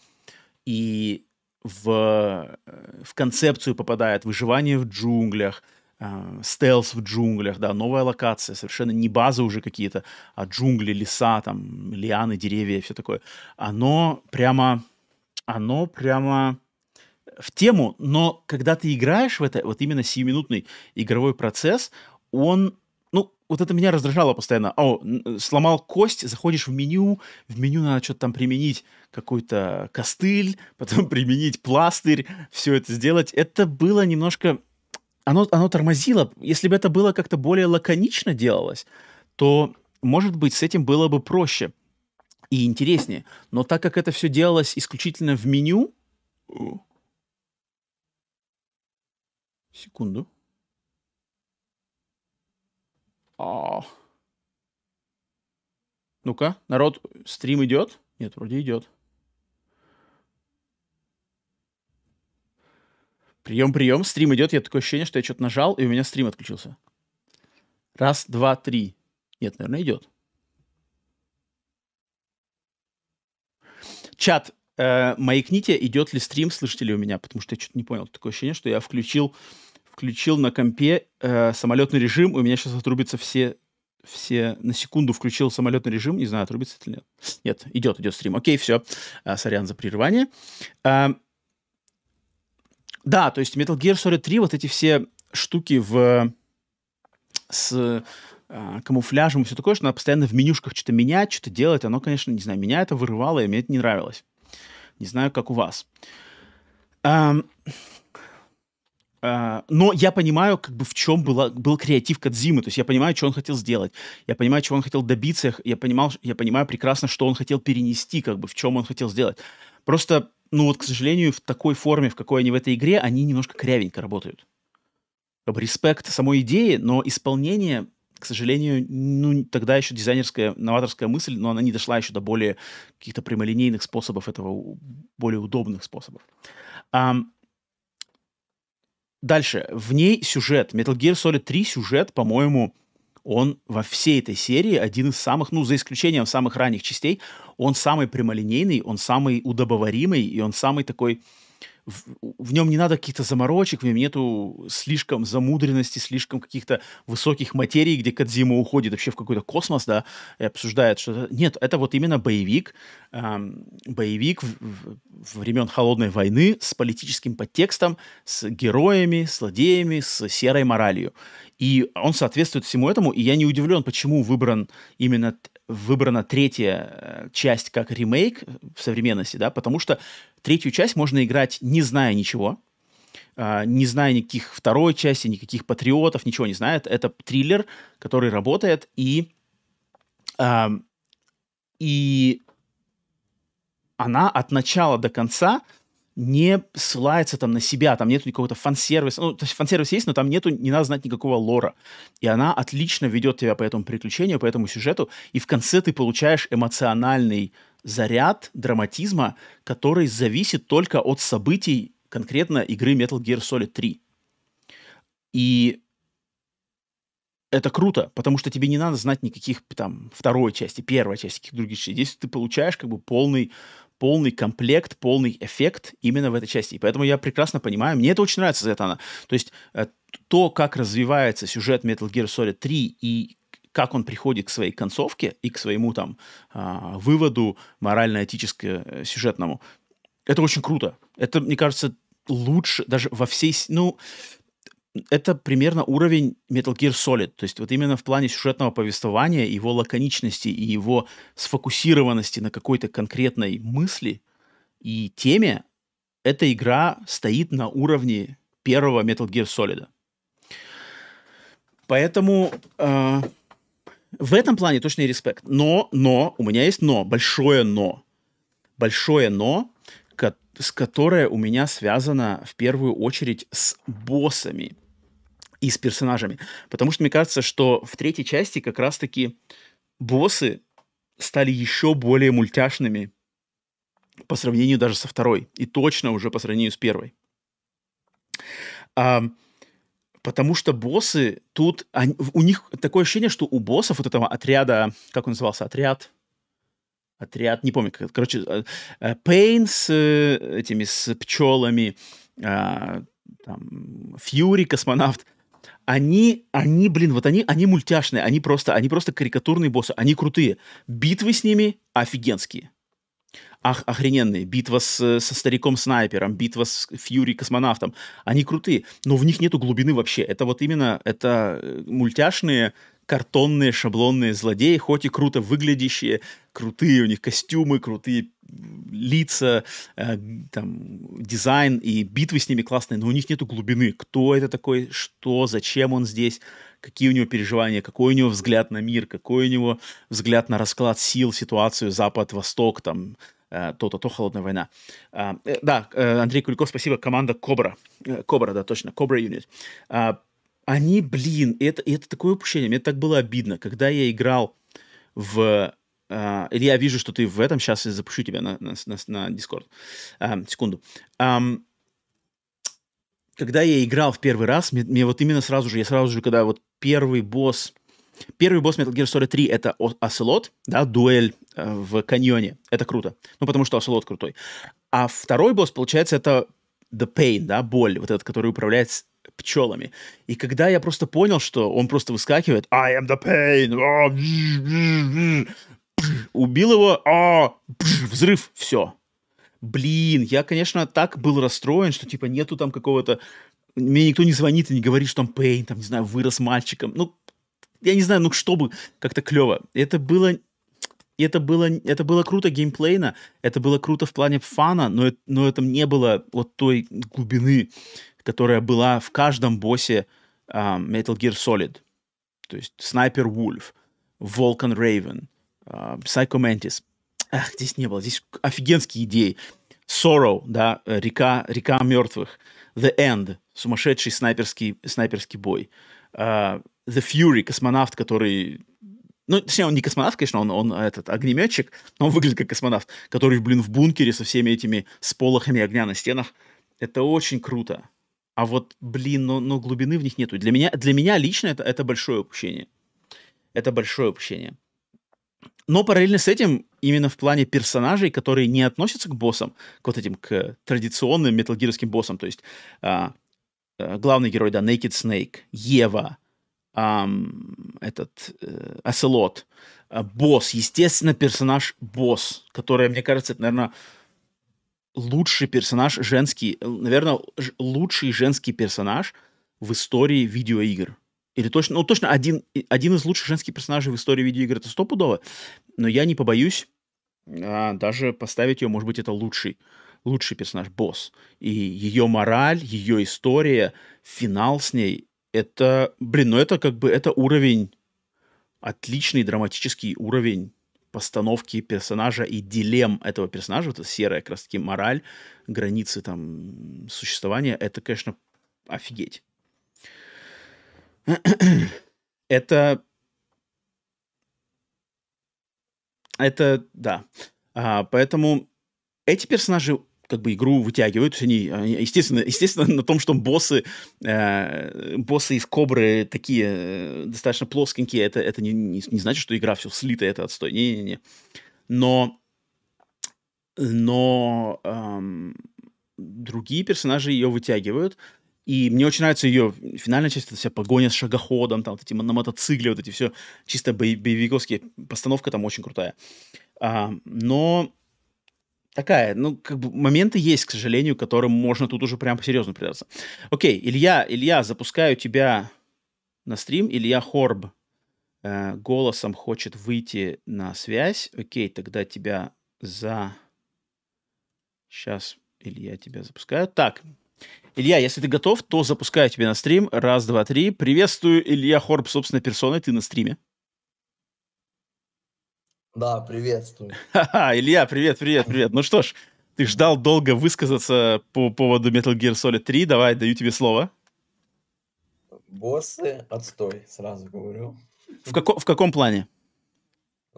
и в, в концепцию попадает выживание в джунглях, э, стелс в джунглях, да, новая локация, совершенно не база уже какие-то, а джунгли, леса, там, лианы, деревья, все такое. Оно прямо, оно прямо в тему, но когда ты играешь в это, вот именно сиюминутный игровой процесс, он, ну, вот это меня раздражало постоянно. О, сломал кость, заходишь в меню, в меню надо что-то там применить, какой-то костыль, потом применить пластырь, все это сделать. Это было немножко... Оно, оно тормозило. Если бы это было как-то более лаконично делалось, то, может быть, с этим было бы проще и интереснее. Но так как это все делалось исключительно в меню, Секунду. А. Ну-ка, народ, стрим идет? Нет, вроде идет. Прием, прием, стрим идет. Я такое ощущение, что я что-то нажал, и у меня стрим отключился. Раз, два, три. Нет, наверное, идет. Чат, э, маякните, идет ли стрим, слышите ли у меня, потому что я что-то не понял. Такое ощущение, что я включил включил на компе э, самолетный режим, у меня сейчас отрубится все, все на секунду включил самолетный режим, не знаю, отрубится или нет. Нет, идет, идет стрим. Окей, все. А, сорян за прерывание. А, да, то есть Metal Gear Solid 3, вот эти все штуки в с а, камуфляжем и все такое, что надо постоянно в менюшках что-то менять, что-то делать, оно, конечно, не знаю, меня это вырывало, и мне это не нравилось. Не знаю, как у вас. А, но я понимаю, как бы в чем была, был креатив Кадзимы, то есть я понимаю, что он хотел сделать, я понимаю, чего он хотел добиться, я, понимал, я понимаю прекрасно, что он хотел перенести, как бы в чем он хотел сделать. Просто, ну вот, к сожалению, в такой форме, в какой они в этой игре, они немножко корявенько работают. Как бы респект самой идеи, но исполнение к сожалению, ну, тогда еще дизайнерская, новаторская мысль, но она не дошла еще до более каких-то прямолинейных способов этого, более удобных способов. Um, дальше. В ней сюжет. Metal Gear Solid 3 сюжет, по-моему, он во всей этой серии один из самых, ну, за исключением самых ранних частей, он самый прямолинейный, он самый удобоваримый, и он самый такой в, в нем не надо каких-то заморочек, в нем нету слишком замудренности, слишком каких-то высоких материй, где Кадзима уходит вообще в какой-то космос, да, и обсуждает что-то. Нет, это вот именно боевик, эм, боевик в, в, времен Холодной войны с политическим подтекстом, с героями, с злодеями, с серой моралью. И он соответствует всему этому, и я не удивлен, почему выбран именно выбрана третья э, часть как ремейк в современности, да, потому что третью часть можно играть не зная ничего, а, не зная никаких второй части, никаких патриотов, ничего не знает. Это триллер, который работает, и, и она от начала до конца не ссылается там на себя, там нету никакого-то фан-сервиса. Ну, то есть фан-сервис есть, но там нету, не надо знать никакого лора. И она отлично ведет тебя по этому приключению, по этому сюжету, и в конце ты получаешь эмоциональный заряд драматизма, который зависит только от событий конкретно игры Metal Gear Solid 3. И это круто, потому что тебе не надо знать никаких там второй части, первой части, каких других частей. Здесь ты получаешь как бы полный полный комплект, полный эффект именно в этой части. И поэтому я прекрасно понимаю, мне это очень нравится Зетана. То есть э, то, как развивается сюжет Metal Gear Solid 3 и как он приходит к своей концовке и к своему там а, выводу морально-этическо-сюжетному, это очень круто. Это, мне кажется, лучше даже во всей... Ну, это примерно уровень Metal Gear Solid. То есть вот именно в плане сюжетного повествования, его лаконичности и его сфокусированности на какой-то конкретной мысли и теме, эта игра стоит на уровне первого Metal Gear Solid. Поэтому э, в этом плане точный респект. Но, но, у меня есть но, большое но. Большое но, с которое у меня связано в первую очередь с боссами и с персонажами. Потому что мне кажется, что в третьей части как раз-таки боссы стали еще более мультяшными по сравнению даже со второй. И точно уже по сравнению с первой. А, потому что боссы тут... Они, у них такое ощущение, что у боссов вот этого отряда... Как он назывался? Отряд... Отряд, не помню, как, короче, Пейн э, с э, этими, с пчелами, а, там, Фьюри, космонавт, они, они, блин, вот они, они мультяшные, они просто, они просто карикатурные боссы, они крутые. Битвы с ними офигенские. Ах, охрененные. Битва с, со стариком-снайпером, битва с Фьюри-космонавтом. Они крутые, но в них нету глубины вообще. Это вот именно, это э, мультяшные картонные шаблонные злодеи, хоть и круто выглядящие, крутые у них костюмы, крутые лица, э, там, дизайн и битвы с ними классные, но у них нету глубины. Кто это такой, что, зачем он здесь, какие у него переживания, какой у него взгляд на мир, какой у него взгляд на расклад сил, ситуацию Запад-Восток, там, э, то-то, то, холодная война. А, э, да, э, Андрей Куликов, спасибо, команда Кобра. Кобра, да, точно, Кобра Юнит. Они, блин, это, это такое упущение. Мне так было обидно, когда я играл в... Или я вижу, что ты в этом, сейчас я запущу тебя на, на, на, на Discord. Uh, секунду. Um, когда я играл в первый раз, мне, мне вот именно сразу же, я сразу же, когда вот первый босс, первый босс Metal Gear Solid 3 это Оселот, да, дуэль э, в каньоне, это круто, ну потому что Оселот крутой. А второй босс, получается, это The Pain, да, боль, вот этот, который управляет пчелами. И когда я просто понял, что он просто выскакивает, I am the pain, убил его, а, взрыв, все. Блин, я, конечно, так был расстроен, что типа нету там какого-то... Мне никто не звонит и не говорит, что там Пейн, там, не знаю, вырос мальчиком. Ну, я не знаю, ну, чтобы как-то клево. Это было это было, это было круто геймплейно, это было круто в плане фана, но, но это не было вот той глубины, которая была в каждом боссе uh, Metal Gear Solid. То есть Sniper Wolf, Vulcan Raven, uh, Psycho Mantis. Ах, здесь не было. Здесь офигенские идеи. Sorrow, да, река, река мертвых. The End, сумасшедший снайперский, снайперский бой. Uh, The Fury, космонавт, который... Ну, точнее, он не космонавт, конечно, он, он этот огнеметчик, но он выглядит как космонавт, который, блин, в бункере со всеми этими сполохами огня на стенах. Это очень круто. А вот, блин, но, но глубины в них нету. Для меня, для меня лично это, это большое упущение. Это большое упущение. Но параллельно с этим, именно в плане персонажей, которые не относятся к боссам, к вот этим, к традиционным металлгировским боссам, то есть а, а, главный герой, да, Naked Snake, Ева, ам, этот э, Оселот, а, босс, естественно, персонаж босс, который, мне кажется, это, наверное, лучший персонаж женский, наверное, лучший женский персонаж в истории видеоигр. Или точно, ну, точно один, один из лучших женских персонажей в истории видеоигр, это стопудово. Но я не побоюсь а, даже поставить ее, может быть, это лучший, лучший персонаж, босс. И ее мораль, ее история, финал с ней, это, блин, ну это как бы, это уровень, отличный драматический уровень постановки персонажа и дилем этого персонажа, вот эта серая таки мораль, границы там существования, это, конечно, офигеть. Это... Это, да. А, поэтому эти персонажи как бы игру вытягивают. Они, естественно, естественно, на том, что боссы, э, боссы из Кобры такие э, достаточно плоскенькие, это, это не, не, не значит, что игра все слита, это отстой. Не-не-не. Но, но эм, другие персонажи ее вытягивают. И мне очень нравится ее финальная часть, это вся погоня с шагоходом, там вот эти на мотоцикле, вот эти все чисто боевиковские, постановка там очень крутая. А, но такая, ну, как бы моменты есть, к сожалению, которым можно тут уже прям по-серьезному придаться. Окей, Илья, Илья, запускаю тебя на стрим. Илья Хорб э, голосом хочет выйти на связь. Окей, тогда тебя за... Сейчас, Илья, тебя запускаю. Так, Илья, если ты готов, то запускаю тебя на стрим. Раз, два, три. Приветствую, Илья Хорб, собственной персоной. Ты на стриме. Да, приветствую. Ха-ха, Илья, привет, привет, привет. Ну что ж, ты ждал долго высказаться по поводу Metal Gear Solid 3. Давай, даю тебе слово. Боссы, отстой, сразу говорю. В, како- в каком плане?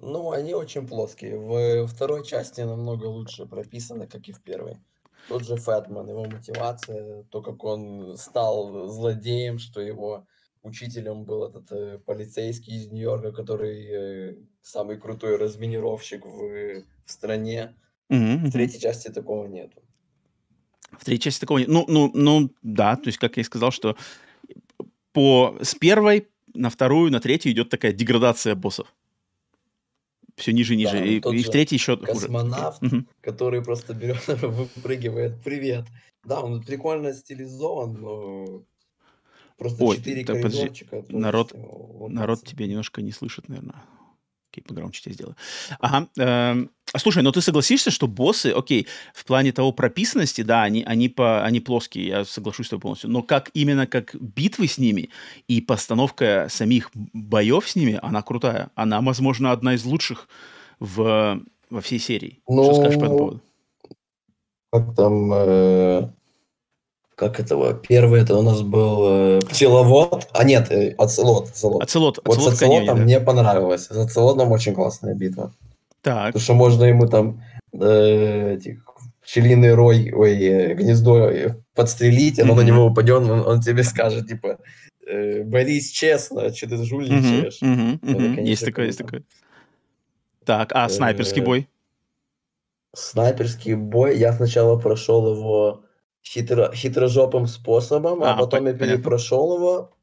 Ну, они очень плоские. В второй части намного лучше прописано, как и в первой. Тот же Фэтман, его мотивация, то, как он стал злодеем, что его учителем был этот э, полицейский из Нью-Йорка, который э, самый крутой разминировщик в, в стране. Mm-hmm. В третьей части такого нету. В третьей части такого нет. Ну, ну, ну, да, то есть, как я и сказал, что по, с первой на вторую, на третью идет такая деградация боссов все ниже ниже. Да, ну, и, и в же третий еще Космонавт, хуже. Который просто берет, выпрыгивает. Привет. Да, он прикольно стилизован, но просто Ой, четыре да, подожди. коридорчика. Народ- есть, э, Народ тебя немножко не слышит, наверное. Окей, погромче тебе сделаю. Ага. а слушай, но ты согласишься, что боссы, окей, в плане того прописанности, да, они, они, по, они плоские, я соглашусь с тобой полностью, но как именно как битвы с ними и постановка самих боев с ними, она крутая. Она, возможно, одна из лучших в, во всей серии. Что скажешь по этому Ну, поводу? Как там, э, как этого, первый это у нас был э, пчеловод, а нет, э, оцелот, оцелот. Оцелот, Вот с Оцелот каньоне, оцелотом да. мне понравилось. С оцелотом очень классная битва. Так, Потому что можно ему там э, этих, пчелиный рой, ой, э, гнездо э, подстрелить, оно на Мгм. него упадет, он, он тебе скажет, типа, э, борись честно, что ты жульничаешь. Это, мгм. конечно, есть такое, есть такое. Так, а снайперский Э, бой? Снайперский бой, я сначала прошел его хитро, хитрожопым способом, а, А, потом по- я понятно. перепрошел его,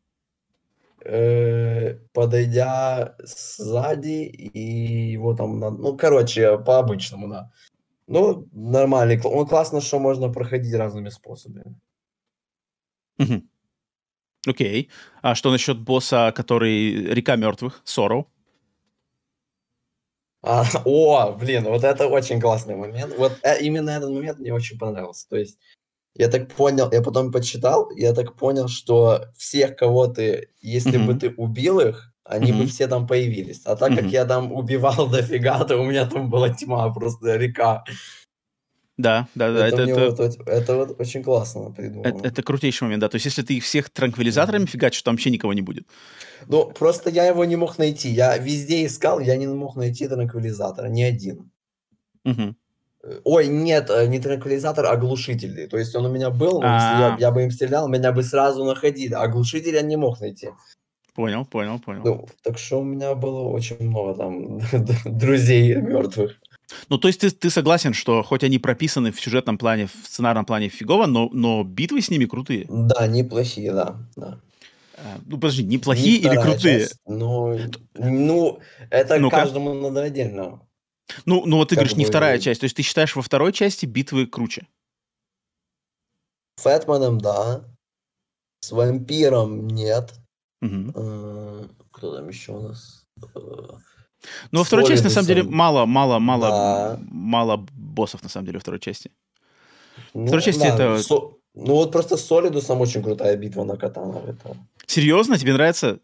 э, подойдя сзади, и его там, на- ну, короче, по-обычному, да. Ну, нормальный, он классно, что можно проходить разными способами. Мгм. Окей. А что насчет босса, который река мертвых, Сорроу? А, о, блин, вот это очень классный момент. Вот э, именно этот момент мне очень понравился. То есть я так понял, я потом почитал, я так понял, что всех, кого ты, если бы Мгм. ты убил их, они бы Мгм. все там появились. А так Мгм. как я там убивал дофига, то у меня там была тьма, просто река. Да, да, да. Это, Это, это, вот, это вот очень классно придумано. это, это крутейший момент, да. То есть, если ты их всех транквилизаторами фигачишь, там вообще никого не будет. Ну, просто я его не мог найти. Я везде искал, я не мог найти транквилизатора, ни один. Э, Ой, нет, э, не транквилизатор, а глушительный. То есть он у меня был, но если я, А. я бы им стрелял, меня бы сразу находили. А глушитель я не мог найти. Понял, понял, понял. Ну, так что у меня было очень много там друзей мертвых. Ну, то есть ты, ты согласен, что хоть они прописаны в сюжетном плане, в сценарном плане фигово, но, но битвы с ними крутые. Да, неплохие, да. да. Э, Ну, подожди, Не неплохие или вторая крутые? часть, ну, ну, это Ну-ка. каждому надо отдельно. Ну, ну вот ты Как говоришь, не бы- вторая часть. То есть ты считаешь, во второй части битвы круче? Фэтманом, да. С вампиром нет. Э, Кто там еще у нас? Э, Ну, во второй части, на самом деле, мало, мало, мало, Да. мало боссов, на самом деле, во второй части. Ну, Второй части да, это- со- Ну вот просто с Солидусом очень крутая битва на катанах. Это... Серьезно? Тебе нравится?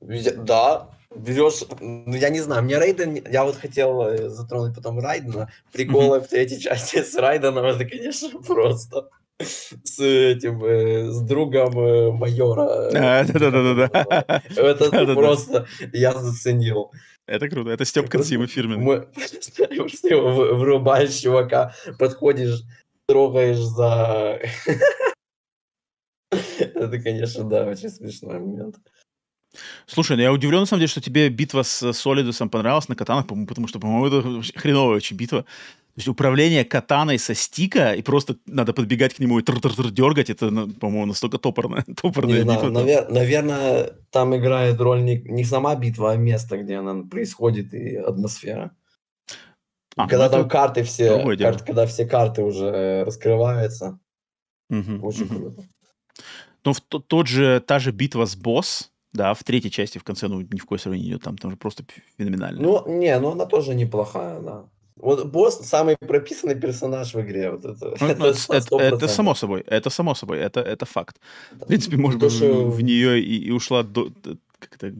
Да, берешь, ну я не знаю, мне Рейден, я вот хотел э, затронуть потом Райдена, приколы в третьей части с Райденом, это, конечно, просто с этим, э, с другом э, майора. э, А, Да-да-да-да. Это Да-да-да. просто я заценил. Это круто. Это Степ Консима фирменный. Мы вырубаешь чувака, подходишь, трогаешь за... Это, конечно, да, очень смешной момент. Слушай, ну я удивлен, на самом деле, что тебе битва с Солидусом понравилась на катанах, потому что, по-моему, это хреновая очень битва. То есть управление катаной со стика, и просто надо подбегать к нему и тр-тр-тр дергать, это, ну, по-моему, настолько топорная, топорная Не знаю, навер- наверное, там играет роль не, не сама битва, а место, где она происходит, и атмосфера. А, ну когда это там карты все, другое дело. кар- когда все карты уже раскрываются, Мгм, очень мгм. круто. Ну, в то- тот же, та же битва с босс, да, в третьей части в конце, ну, ни в коей сравнении не идет, там, там же просто феноменально. Ну, не, ну она тоже неплохая, да. Вот босс самый прописанный персонаж в игре. Вот это, Ну, ну, это, сто- это- это само собой, это само собой, это, это факт. В принципе, может То, быть, что- в, нее и, и ушла до- д- как это,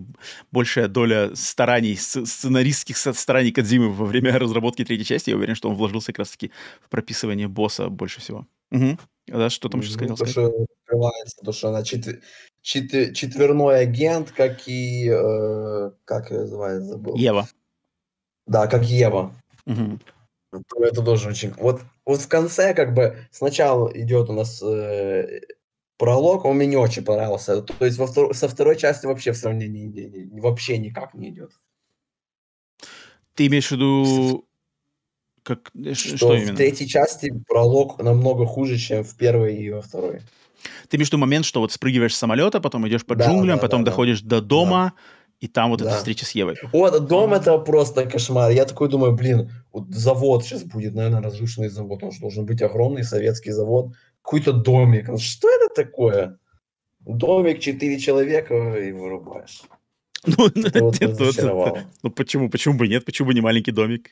большая доля стараний, сценаристских стараний Кадзимы во время разработки третьей части. Я уверен, что он вложился как раз-таки в прописывание босса больше всего. Мгм. Да, что там еще Ну, хотел то, что открывается, то, что она четвер- четверной агент, как и... э, как ее называют, забыл. Ева. Да, как Ева. То Это тоже очень... Вот, вот в конце как бы сначала идет у нас э, пролог, он мне не очень понравился. То есть во втор- со второй части вообще в сравнении не- не- вообще никак не идет. Ты имеешь в виду... Как, э, Что, что в именно? третьей части пролог намного хуже, чем в первой и во второй. Ты имеешь в виду момент, что вот спрыгиваешь с самолета, потом идешь по Да, джунглям, да, потом да, да. доходишь до дома, и там вот эта Да. встреча с Евой. Вот, дом это просто кошмар. Я такой думаю, блин, вот завод сейчас будет, наверное, разрушенный завод. Он же должен быть огромный советский завод. Какой-то домик. Что это такое? Домик, четыре человека и вырубаешь. Ну, Это вот это- это- ну почему? Почему бы нет? Почему бы не маленький домик?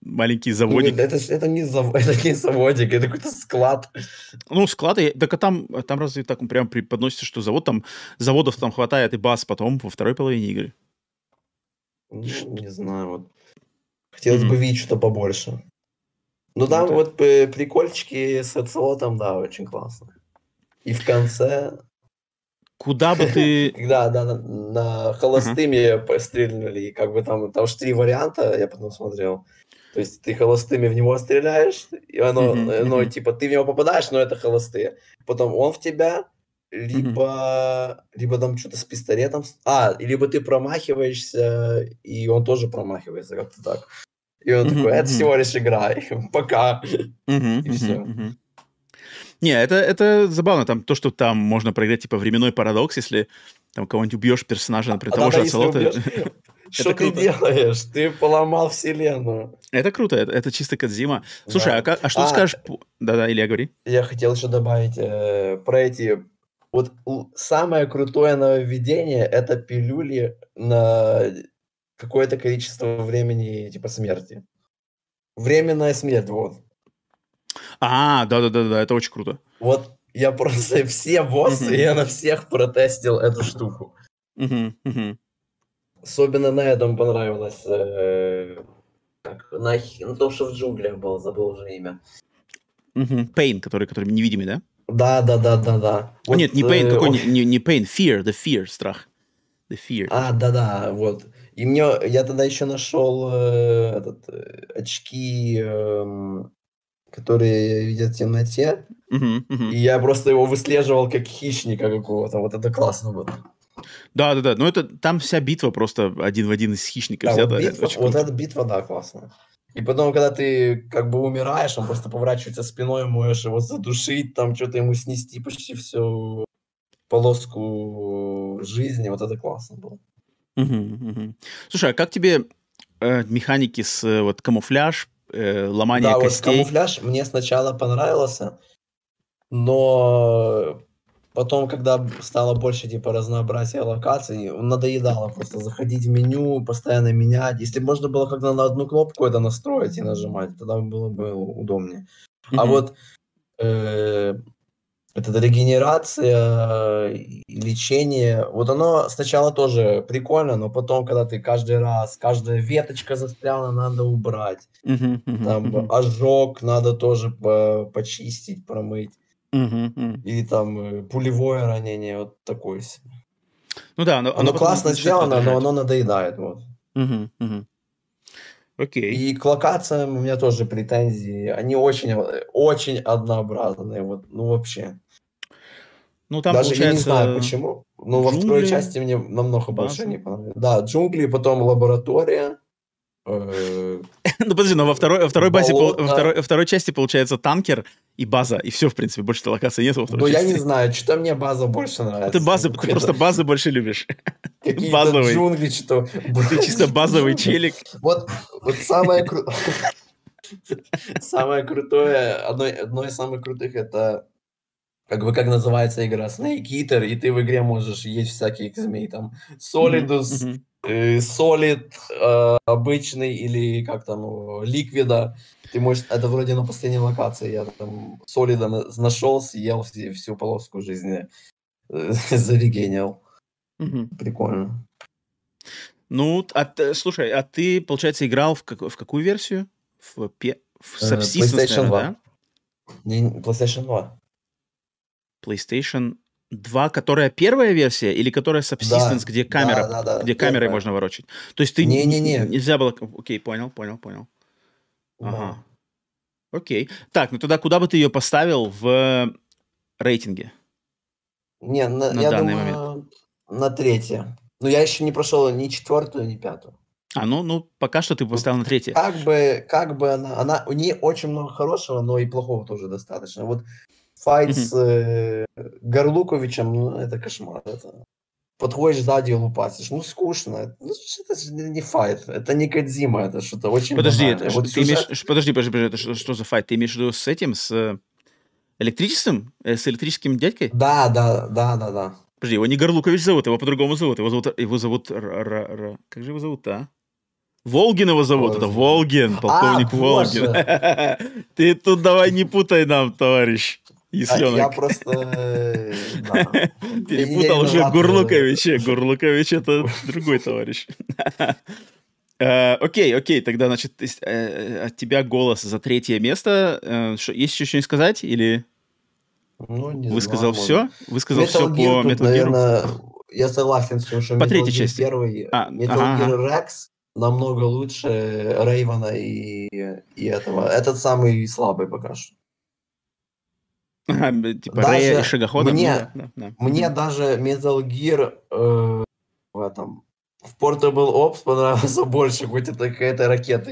Маленький Ну, заводик. это, ж- это, не зав- это не заводик, это какой-то склад. Ну, склады, так а там, там разве так прям преподносится, что завод там, заводов там хватает и баз потом во второй половине игры. Ну, не знаю, вот. Хотелось Мгм. бы видеть что-то побольше. Ну, Ну, там это- вот э, прикольчики с оцелотом, да, очень классно. И в конце, Куда бы ты... когда да, на, на холостыми пострельнули, и как бы там, там же три варианта, я потом смотрел. То есть ты холостыми в него стреляешь, и оно, оно, мгм. типа, ты в него попадаешь, но это холостые. Потом он в тебя, либо, либо там что-то с пистолетом. А, либо ты промахиваешься, и он тоже промахивается, как-то так. И он Мгм, такой, это всего лишь игра, пока. Мгм, И мгм. Не, это, это забавно, там то, что там можно проиграть, типа, временной парадокс, если там кого-нибудь убьешь персонажа, например, А того же если Оцелота. убьешь, Что ты делаешь? Ты поломал вселенную. Это круто, это, это чисто Кадзима. Слушай, Да. а, а что А, скажешь? Да-да, Илья, говори. Я хотел еще добавить э, про эти... Вот самое крутое нововведение — это пилюли на какое-то количество времени, типа, смерти. Временная смерть, вот. А, да-да-да, это очень круто. Вот я просто все боссы, я на всех протестил эту штуку. Особенно на этом понравилось. э, как, на, на том, что в джунглях был, забыл уже имя. Пейн, который, который невидимый, да? Да, да, да, да, да. Вот, Нет, не Pain, э, какой, он... не, не Pain, Fear, the Fear, страх. The Fear. А, да, да, вот. И мне, я тогда еще нашел э, этот, э, очки, э, которые видят в темноте, uh-huh, uh-huh. и я просто его выслеживал как хищника какого-то, вот это классно было. Да, да, да, но это там вся битва просто один в один из хищников. Да, вот, битва, вот эта битва, да, классная. И потом, когда ты как бы умираешь, он просто поворачивается спиной, можешь его задушить, там что-то ему снести почти всю полоску жизни. Вот это классно было. Угу, угу. Слушай, а как тебе э, механики с э, вот камуфляж, э, ломание да, костей? Да, вот камуфляж мне сначала понравился, но Потом, когда стало больше типа разнообразия локаций, надоедало просто заходить в меню, постоянно менять. Если можно было когда на одну кнопку это настроить и нажимать, тогда было бы удобнее. Mm-hmm. А вот э, эта регенерация, лечение, вот оно сначала тоже прикольно, но потом, когда ты каждый раз, каждая веточка застряла, надо убрать. Mm-hmm, mm-hmm, Там ожог надо тоже по- почистить, промыть. И там э, пулевое ранение, вот такое себе. Ну да, оно, Оно классно сделано, но оно надоедает, вот. Окей. И к локациям у меня тоже претензии. Они очень, очень однообразные, вот, ну вообще. Ну там Даже я не знаю получается почему, но во второй джунгли, части мне намного больше не понравилось. Да, джунгли, потом лаборатория, Ну подожди, но во второй, во второй базе, во болото. второй, во второй части получается танкер и база, и все, в принципе, больше локаций нет во Ну, второй я не знаю, что мне база больше нравится. Ты базы, ты просто базы больше любишь. Какие-то базовый. джунгли, что... Ты чисто базовый челик. Вот, вот самое крутое... Самое крутое, одно, одно из самых крутых, это как бы как называется игра Snake Eater, и ты в игре можешь есть всяких змей, там Solidus, э, Solid, э, обычный или как там, э, Ликвида. Ты можешь, это вроде на последней локации, я там Солида на- нашел, съел все- всю полоску жизни, э, зарегенил. Прикольно. Ну, а слушай, а ты, получается, играл в, как- в какую версию? В, пе- в Э, Subsistence, PlayStation наверное, 2. Не, не, PlayStation 2. да? PlayStation 2, которая первая версия или которая Subsistence, Да, где камера, да, да, да, где камерой первая. можно ворочать? То есть ты н- Не-не-не. н- нельзя было... Окей, понял, понял, понял. Да. Ага. Окей. Так, ну тогда куда бы ты ее поставил в рейтинге? Не, на- На я данный думаю, на третье. Но я еще не прошел ни четвертую, ни пятую. А, ну, ну, пока что ты поставил на третье. Как бы, как бы она, она, у нее очень много хорошего, но и плохого тоже достаточно. Вот файт с э, Горлуковичем, ну, это кошмар. Это... Подходишь сзади и лупасишь. Ну, скучно. Ну, это не файт. Это не Кадзима, это что-то очень Подожди, банальное. это, Вот ты имеешь, сюжет- ш- подожди, подожди, подожди, это что, что за файт? Ты имеешь в виду с этим, с э, электричеством? Э, с электрическим дядькой? Да, да, да, да, да. Подожди, его не Горлукович зовут, его по-другому зовут. Его зовут, его зовут, Р- Р- Р- как же его зовут, а? Волгин его зовут, это Ой. Волгин, полковник А, Волгин. Ты тут давай не путай нам, товарищ А, Я просто... э. Перепутал уже Гурлуковича. Гурлукович это другой товарищ. Э, Окей, окей, тогда, значит, э, от тебя голос за третье место. Есть еще что-нибудь сказать? Или Ну, не высказал все? Высказал все по Metal я согласен с тем, что По Metal третьей части. первый, А, Metal ага, Gear. Rex намного лучше Рейвана и, и этого. Этот самый слабый пока что. Типа Даже Рэя и Шагохода? мне- да, да. Мне даже Metal Gear э, в этом в Portable Ops понравился больше, хоть это какая-то ракета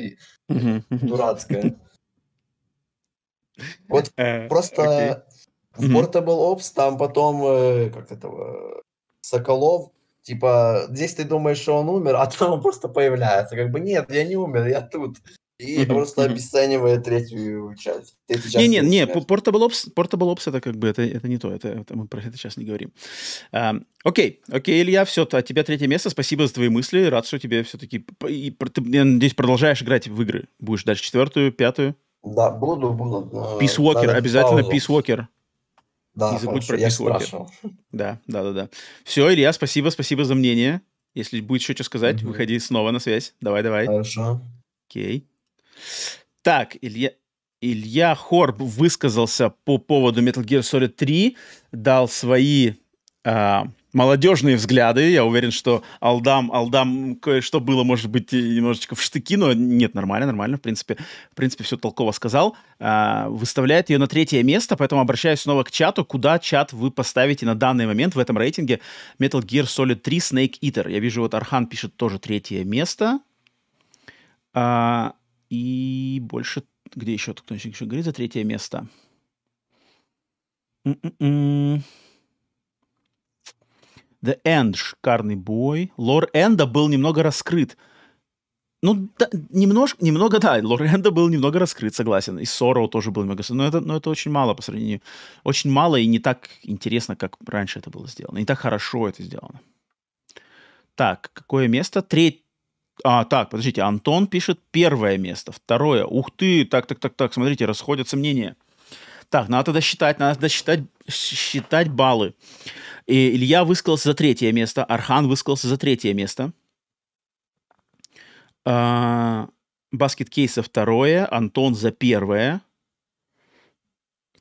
дурацкая. Вот Э, Просто в. Portable Ops там потом, э, как этого, Соколов, типа, здесь ты думаешь, что он умер, а там он просто появляется. Как бы, нет, я не умер, я тут. И просто мгм. обесценивает третью часть. Третью часть не, его смерти. Portable Ops, Portable Ops это как бы, это, это не то, это, это мы про это сейчас не говорим. Ам, окей, окей, Илья, все, от тебя третье место, спасибо за твои мысли, рад, что тебе все-таки, и, ты, я надеюсь, продолжаешь играть в игры, будешь дальше четвертую, пятую, Да, буду, буду. Peace Walker, обязательно паузу. Peace Walker, Да, не забудь хорошо, про я Peace Walker. спрашивал. да, да, да, да. Все, Илья, спасибо, спасибо за мнение, если будет еще что сказать, Мгм. выходи снова на связь, давай, давай, Хорошо. окей. Так, Илья, Илья Хорб высказался по поводу Metal Gear Solid 3, дал свои а, молодежные взгляды. Я уверен, что Алдам, Алдам кое-что было, может быть, немножечко в штыки, но нет, нормально, нормально. В принципе, в принципе все толково сказал. А, выставляет ее на третье место, поэтому обращаюсь снова к чату. Куда чат вы поставите на данный момент в этом рейтинге Metal Gear Solid 3 Snake Eater? Я вижу, вот Архан пишет тоже третье место. А, и больше... Где еще кто-нибудь еще говорит за третье место? М-м-м. The End, шикарный бой. Лор Энда был немного раскрыт. Ну, да, немножко, немного, да, Лор Энда был немного раскрыт, согласен. И Сороу тоже был немного раскрыт. Но это, но это очень мало по сравнению. Очень мало и не так интересно, как раньше это было сделано. Не так хорошо это сделано. Так, какое место? Треть. А, так, подождите, Антон пишет первое место, второе. Ух ты, так, так, так, так, смотрите, расходятся мнения. Так, надо тогда считать, надо досчитать, считать баллы. И Илья высказался за третье место, Архан высказался за третье место. Баскет Кейса второе, Антон за первое.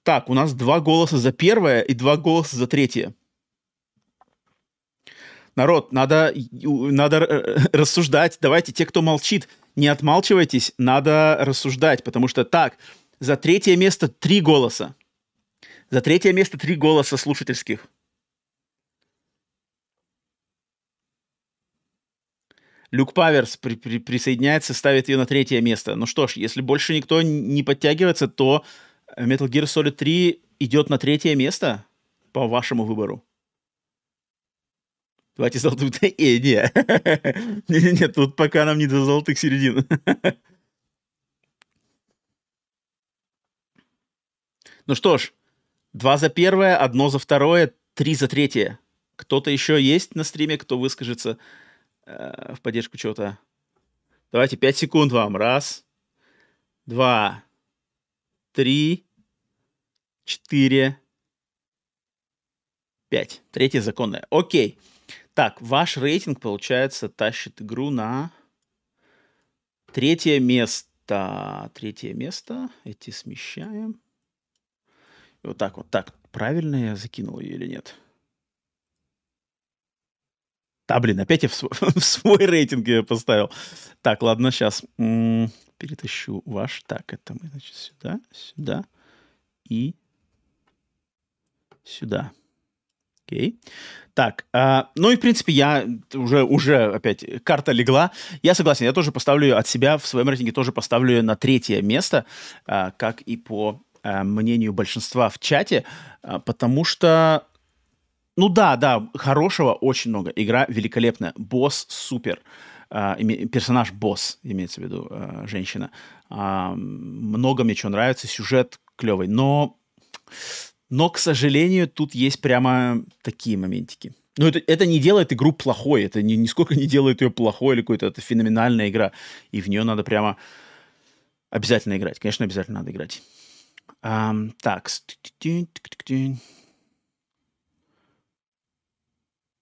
Так, у нас два голоса за первое и два голоса за третье. Народ, надо, надо э, рассуждать. Давайте, те, кто молчит, не отмалчивайтесь, надо рассуждать, потому что так, за третье место три голоса. За третье место три голоса слушательских. Люк Паверс при, при, присоединяется, ставит ее на третье место. Ну что ж, если больше никто не подтягивается, то Metal Gear Solid 3 идет на третье место по вашему выбору. Давайте золотую... Э, не. Нет, тут пока нам не до золотых середин. ну что ж, два за первое, одно за второе, три за третье. Кто-то еще есть на стриме, кто выскажется Э, в поддержку чего-то. Давайте 5 секунд вам. Раз, два, три, четыре, пять. Третье законное. Окей. Так, ваш рейтинг, получается, тащит игру на третье место. Третье место. Эти смещаем. И вот так вот. Так, правильно я закинул ее или нет? Да, блин, опять я в свой, в свой рейтинг я поставил. Так, ладно, сейчас м- перетащу ваш. Так, это мы, значит, сюда, сюда и сюда. Окей. Так, а, ну и, в принципе, я уже, уже опять, карта легла. Я согласен, я тоже поставлю от себя, в своем рейтинге тоже поставлю на третье место, а, как и по а, мнению большинства в чате, а, потому что ну да, да, хорошего очень много. Игра великолепная. Босс супер. Uh, персонаж босс, имеется в виду uh, женщина. Uh, много мне чего нравится, сюжет клевый. Но, но, к сожалению, тут есть прямо такие моментики. Но это, это не делает игру плохой, это ни, нисколько не делает ее плохой или какой-то, это феноменальная игра. И в нее надо прямо обязательно играть. Конечно, обязательно надо играть. Um, так.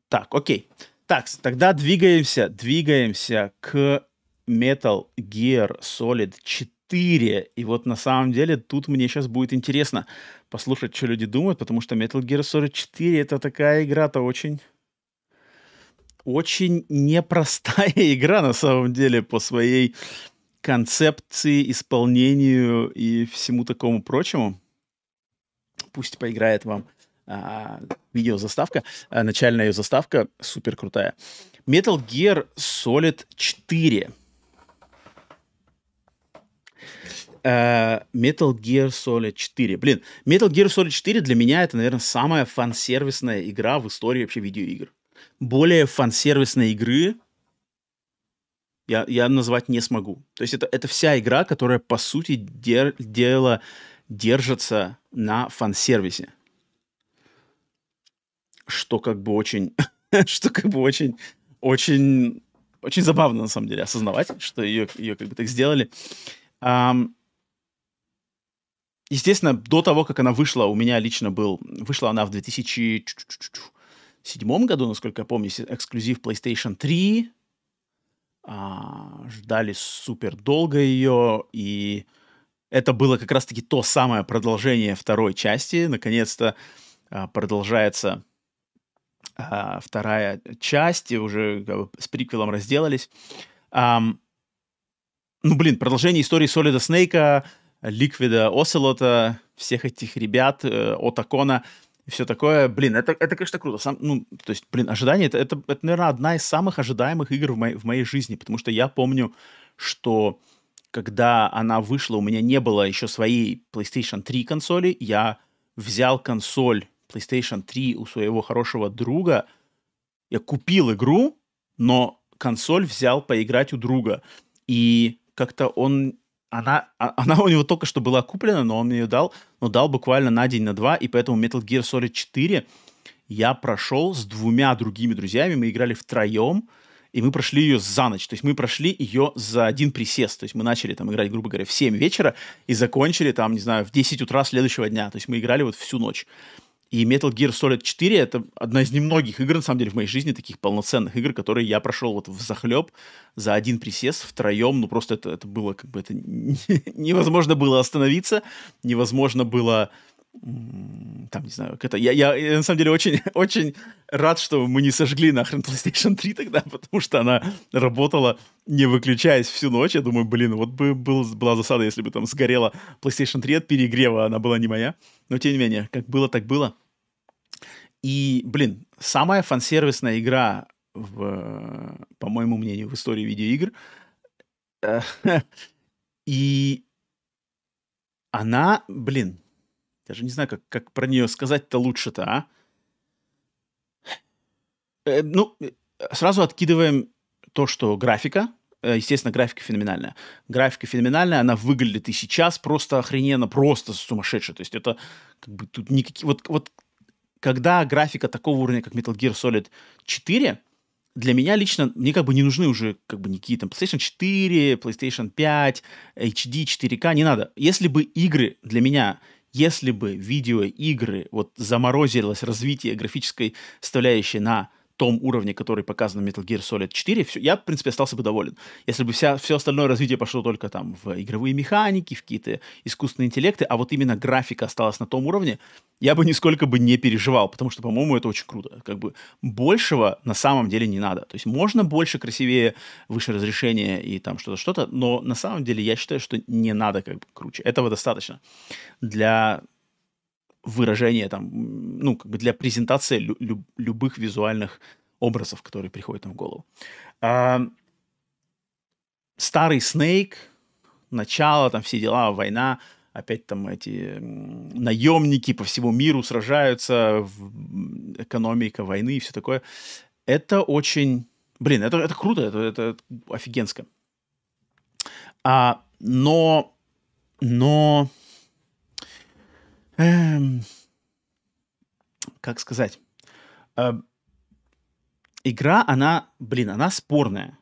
Так, окей. Так, тогда двигаемся, двигаемся к Metal Gear Solid 4. И вот на самом деле тут мне сейчас будет интересно послушать, что люди думают, потому что Metal Gear Solid 4 это такая игра-то очень очень непростая игра на самом деле по своей концепции, исполнению и всему такому прочему. Пусть поиграет вам а, видеозаставка, а, начальная ее заставка супер крутая. Metal Gear Solid 4. Uh, Metal Gear Solid 4. Блин, Metal Gear Solid 4 для меня это, наверное, самая фан-сервисная игра в истории вообще видеоигр. Более фан-сервисной игры я, я назвать не смогу. То есть это, это вся игра, которая, по сути дер, дела держится на фан-сервисе что как бы очень, что как бы очень, очень, очень забавно на самом деле осознавать, что ее, ее как бы так сделали. Um, естественно, до того, как она вышла, у меня лично был, вышла она в 2007 году, насколько я помню, эксклюзив PlayStation 3. а, ждали супер долго ее, и это было как раз-таки то самое продолжение второй части. Наконец-то а, продолжается а, вторая часть, и уже как бы, с приквелом разделались. Ам, ну, блин, продолжение истории Солида Снейка, Ликвида Оселота, всех этих ребят, э, Отакона и все такое. Блин, это, это конечно, круто. Сам, ну, то есть, блин, ожидание, это, это, это, наверное, одна из самых ожидаемых игр в, моей, в моей жизни, потому что я помню, что когда она вышла, у меня не было еще своей PlayStation 3 консоли, я взял консоль PlayStation 3 у своего хорошего друга, я купил игру, но консоль взял поиграть у друга. И как-то он она, а, она у него только что была куплена, но он мне ее дал, но дал буквально на день, на два, и поэтому Metal Gear Solid 4 я прошел с двумя другими друзьями, мы играли втроем, и мы прошли ее за ночь. То есть мы прошли ее за один присест. То есть мы начали там играть, грубо говоря, в 7 вечера и закончили там, не знаю, в 10 утра следующего дня. То есть мы играли вот всю ночь. И Metal Gear Solid 4 это одна из немногих игр, на самом деле, в моей жизни, таких полноценных игр, которые я прошел вот в захлеб за один присест втроем. Ну, просто это, это было как бы это невозможно было остановиться, невозможно было там, не знаю, это, я, я, я на самом деле очень, очень рад, что мы не сожгли нахрен PlayStation 3 тогда, потому что она работала, не выключаясь всю ночь. Я думаю, блин, вот бы был, была засада, если бы там сгорела PlayStation 3 от перегрева, она была не моя. Но, тем не менее, как было, так было. И, блин, самая фансервисная игра, в, по моему мнению, в истории видеоигр. И она, блин, даже не знаю, как, как про нее сказать-то лучше-то, а? Э, ну, э, сразу откидываем то, что графика, э, естественно, графика феноменальная. Графика феноменальная, она выглядит и сейчас просто охрененно, просто сумасшедшая. То есть это как бы тут никакие... Вот, вот когда графика такого уровня, как Metal Gear Solid 4, для меня лично, мне как бы не нужны уже как бы никакие там PlayStation 4, PlayStation 5, HD, 4K, не надо. Если бы игры для меня, если бы видеоигры, вот заморозилось развитие графической составляющей на том уровне, который показан в Metal Gear Solid 4, все, я, в принципе, остался бы доволен. Если бы вся, все остальное развитие пошло только там в игровые механики, в какие-то искусственные интеллекты, а вот именно графика осталась на том уровне, я бы нисколько бы не переживал, потому что, по-моему, это очень круто. Как бы большего на самом деле не надо. То есть можно больше, красивее, выше разрешения и там что-то, что-то, но на самом деле я считаю, что не надо как бы круче. Этого достаточно для выражение там, ну, как бы для презентации лю- лю- любых визуальных образов, которые приходят нам в голову. А, старый Снейк, начало, там все дела, война, опять там эти наемники по всему миру сражаются, экономика войны и все такое. Это очень, блин, это, это круто, это, это офигенско. А, но, но Эм, как сказать? Э, игра, она, блин, она спорная.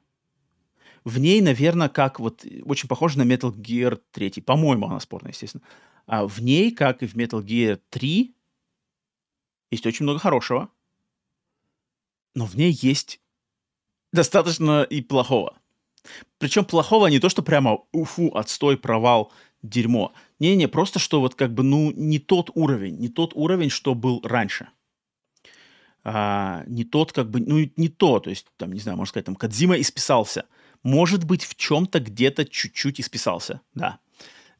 В ней, наверное, как вот очень похоже на Metal Gear 3. По-моему, она спорная, естественно. А в ней, как и в Metal Gear 3, есть очень много хорошего. Но в ней есть достаточно и плохого. Причем плохого не то, что прямо уфу, отстой, провал, дерьмо. Не-не, просто что вот как бы, ну, не тот уровень, не тот уровень, что был раньше. А, не тот, как бы, ну, не то, то есть, там, не знаю, можно сказать, там, Кадзима исписался. Может быть, в чем-то где-то чуть-чуть исписался, да.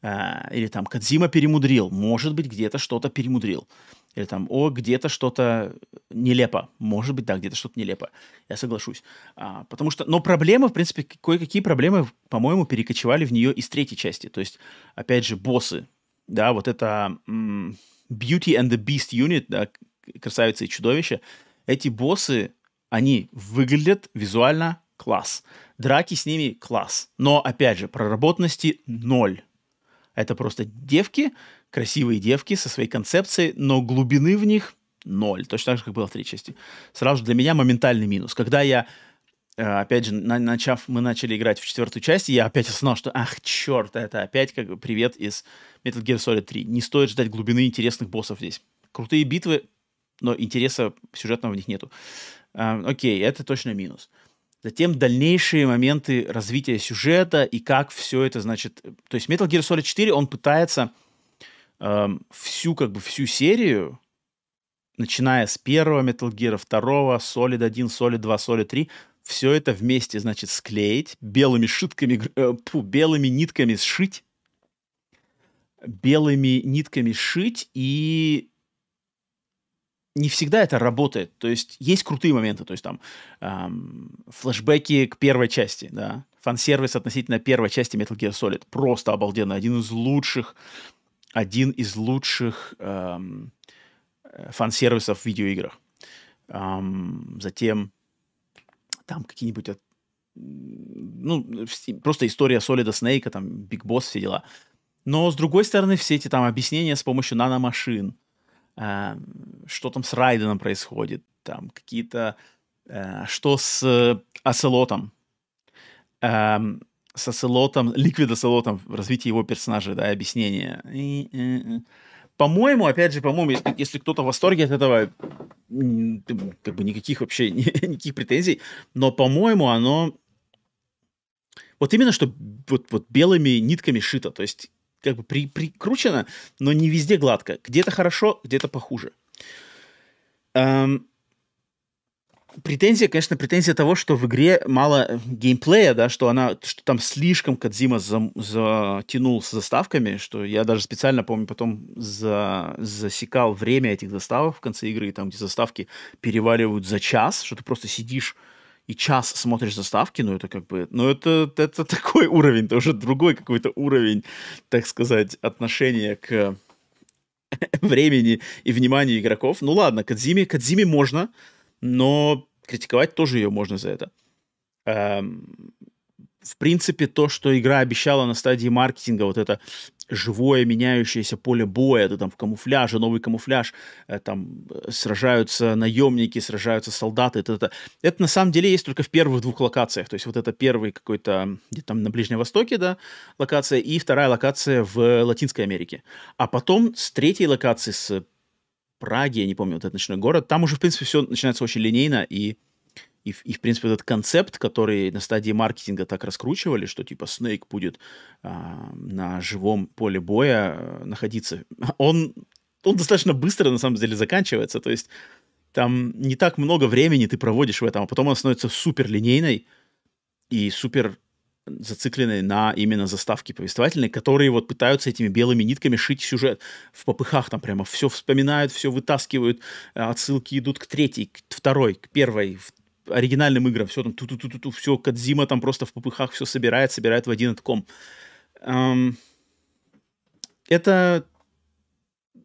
А, или там Кадзима перемудрил, может быть, где-то что-то перемудрил. Или там, о, где-то что-то нелепо. Может быть, да, где-то что-то нелепо. Я соглашусь. А, потому что, но проблемы, в принципе, кое-какие проблемы, по-моему, перекочевали в нее из третьей части. То есть, опять же, боссы. Да, вот это м- Beauty and the Beast Unit, да, красавица и чудовище. Эти боссы, они выглядят визуально класс. Драки с ними класс. Но, опять же, проработанности ноль. Это просто девки, красивые девки со своей концепцией, но глубины в них ноль. Точно так же, как было в третьей части. Сразу же для меня моментальный минус. Когда я э, опять же, на, начав, мы начали играть в четвертую часть, я опять осознал, что, ах, черт, это опять как привет из Metal Gear Solid 3. Не стоит ждать глубины интересных боссов здесь. Крутые битвы, но интереса сюжетного в них нету. Э, окей, это точно минус. затем дальнейшие моменты развития сюжета и как все это, значит... То есть Metal Gear Solid 4, он пытается эм, всю, как бы, всю серию, начиная с первого Metal Gear, второго, Solid 1, Solid 2, Solid 3, все это вместе, значит, склеить, белыми шитками, э, фу, белыми нитками сшить, белыми нитками сшить и не всегда это работает. То есть есть крутые моменты, то есть там эм, флешбеки к первой части, да, фан-сервис относительно первой части Metal Gear Solid. Просто обалденно. Один из лучших, один из лучших эм, фан-сервисов в видеоиграх. Эм, затем там какие-нибудь ну, просто история Солида Снейка, там, Биг Босс, все дела. Но, с другой стороны, все эти там объяснения с помощью наномашин, э, что там с Райденом происходит, там какие-то, э, что с э, Оцелотом, э, с Оцелотом, Ликвид Оцелотом, развитие его персонажа, да, объяснение. И, э, по-моему, опять же, по-моему, если кто-то в восторге от этого, как бы никаких вообще, никаких претензий, но, по-моему, оно вот именно что вот, вот белыми нитками шито, то есть как бы при, прикручено, но не везде гладко. Где-то хорошо, где-то похуже. Эм, претензия, конечно, претензия того, что в игре мало геймплея, да, что она, что там слишком Кадзима за, затянул с заставками, что я даже специально, помню, потом за, засекал время этих заставок в конце игры, там, где заставки переваливают за час, что ты просто сидишь и час смотришь заставки, ну это как бы, ну это, это такой уровень, это уже другой какой-то уровень, так сказать, отношения к времени и вниманию игроков. Ну ладно, Кадзиме, Кадзиме можно, но критиковать тоже ее можно за это. Эм, в принципе, то, что игра обещала на стадии маркетинга, вот это живое меняющееся поле боя, ты там в камуфляже, новый камуфляж, э, там э, сражаются наемники, сражаются солдаты, это, это, это на самом деле есть только в первых двух локациях, то есть вот это первый какой-то, где там на Ближнем Востоке, да, локация, и вторая локация в Латинской Америке. А потом с третьей локации, с Праги, я не помню, вот этот ночной город, там уже, в принципе, все начинается очень линейно, и и, и, в принципе, этот концепт, который на стадии маркетинга так раскручивали, что типа Снейк будет а, на живом поле боя а, находиться, он, он достаточно быстро на самом деле заканчивается. То есть там не так много времени ты проводишь в этом, а потом он становится супер линейной и супер зацикленной на именно заставке повествовательной, которые вот пытаются этими белыми нитками шить сюжет. В попыхах там прямо все вспоминают, все вытаскивают, отсылки идут к третьей, к второй, к первой, оригинальным играм. Все там, ту-ту-ту-ту, все, Кадзима там просто в попыхах все собирает, собирает в один ком. Это,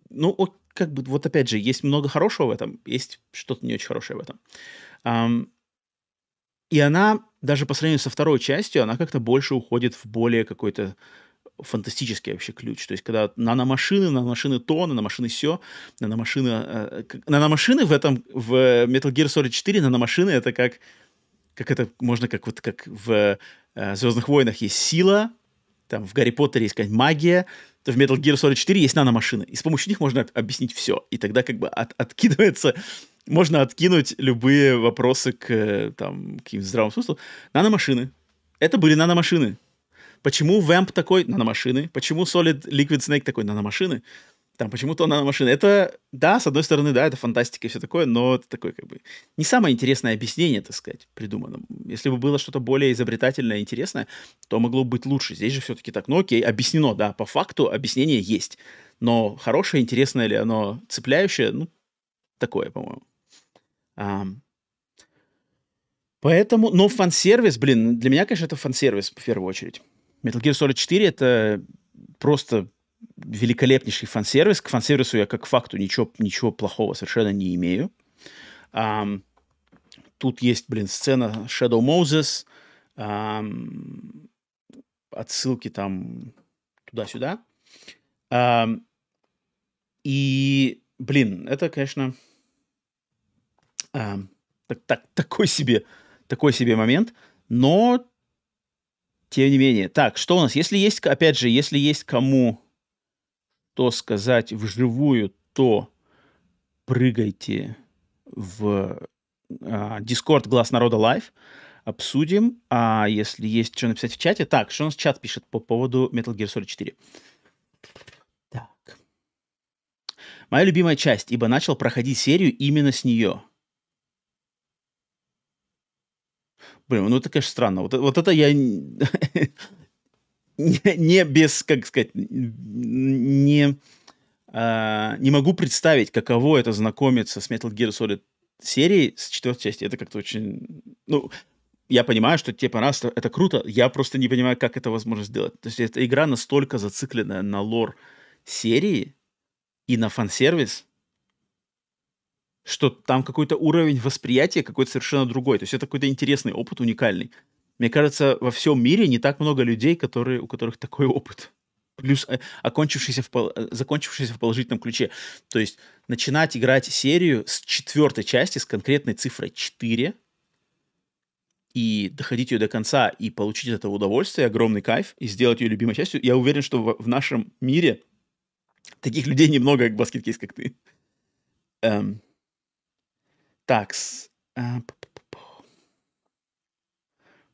ну, как бы, вот опять же, есть много хорошего в этом, есть что-то не очень хорошее в этом. И она, даже по сравнению со второй частью, она как-то больше уходит в более какой-то фантастический вообще ключ. То есть, когда наномашины, наномашины то, наномашины все, наномашины... Э, наномашины в этом, в Metal Gear Solid 4, наномашины это как, как это, можно как вот, как в э, Звездных войнах есть сила, там в Гарри Поттере есть какая-нибудь магия, то в Metal Gear Solid 4 есть наномашины, и с помощью них можно объяснить все. И тогда как бы от, откидывается можно откинуть любые вопросы к там, к здравому смыслу. Наномашины. Это были наномашины. Почему Vamp такой наномашины? Почему Solid Liquid Snake такой наномашины? Там почему-то наномашины. Это, да, с одной стороны, да, это фантастика и все такое, но это такое как бы не самое интересное объяснение, так сказать, придумано. Если бы было что-то более изобретательное интересное, то могло бы быть лучше. Здесь же все-таки так, ну окей, объяснено, да, по факту объяснение есть. Но хорошее, интересное ли оно, цепляющее, ну, такое, по-моему. Поэтому, но фан-сервис, блин, для меня, конечно, это фан-сервис в первую очередь. Metal Gear Solid 4 это просто великолепнейший фан-сервис. К фан-сервису я как факту ничего, ничего плохого совершенно не имею. Um, тут есть, блин, сцена Shadow Moses, um, отсылки там туда-сюда. Um, и, блин, это, конечно, um, так, так, такой себе, такой себе момент, но тем не менее. Так, что у нас? Если есть, опять же, если есть кому то сказать вживую, то прыгайте в uh, Discord Глаз Народа Лайв. обсудим. А если есть что написать в чате... Так, что у нас чат пишет по поводу Metal Gear Solid 4? Так. Моя любимая часть, ибо начал проходить серию именно с нее. Блин, ну это, конечно, странно. Вот, вот это я не, без, как сказать, не, а, не могу представить, каково это знакомиться с Metal Gear Solid серией с четвертой части. Это как-то очень... Ну, я понимаю, что тебе понравилось, это круто. Я просто не понимаю, как это возможно сделать. То есть эта игра настолько зацикленная на лор серии и на фан-сервис, что там какой-то уровень восприятия какой-то совершенно другой. То есть это какой-то интересный опыт, уникальный. Мне кажется, во всем мире не так много людей, которые, у которых такой опыт. Плюс э, окончившийся в, э, закончившийся в положительном ключе. То есть начинать играть серию с четвертой части, с конкретной цифрой 4, и доходить ее до конца, и получить от этого удовольствие, огромный кайф, и сделать ее любимой частью, я уверен, что в, в нашем мире таких людей немного, как баскет кейс, как ты. Эм, так, а,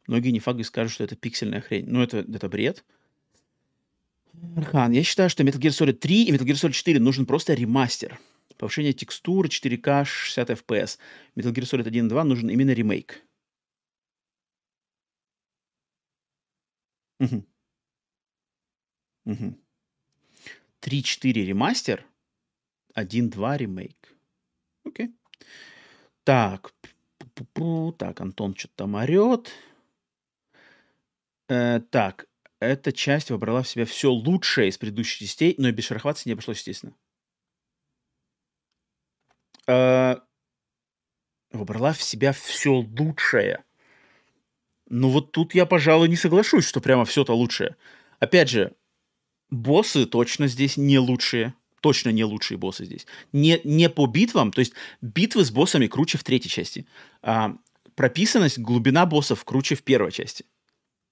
многие нефаги скажут, что это пиксельная хрень. Ну, это, это бред. Архан, я считаю, что Metal Gear Solid 3 и Metal Gear Solid 4 нужен просто ремастер. Повышение текстур, 4К, 60 FPS. Metal Gear Solid 1 и 2 нужен именно ремейк. Угу. Угу. 3-4 ремастер, 1-2 ремейк. Окей. Так, так, Антон что-то там орет. Э, так, эта часть вобрала в себя все лучшее из предыдущих частей, но и без шероховатости не обошлось, естественно. Э, вобрала в себя все лучшее. Ну вот тут я, пожалуй, не соглашусь, что прямо все-то лучшее. Опять же, боссы точно здесь не лучшие точно не лучшие боссы здесь. Не, не по битвам, то есть битвы с боссами круче в третьей части. А, прописанность, глубина боссов круче в первой части.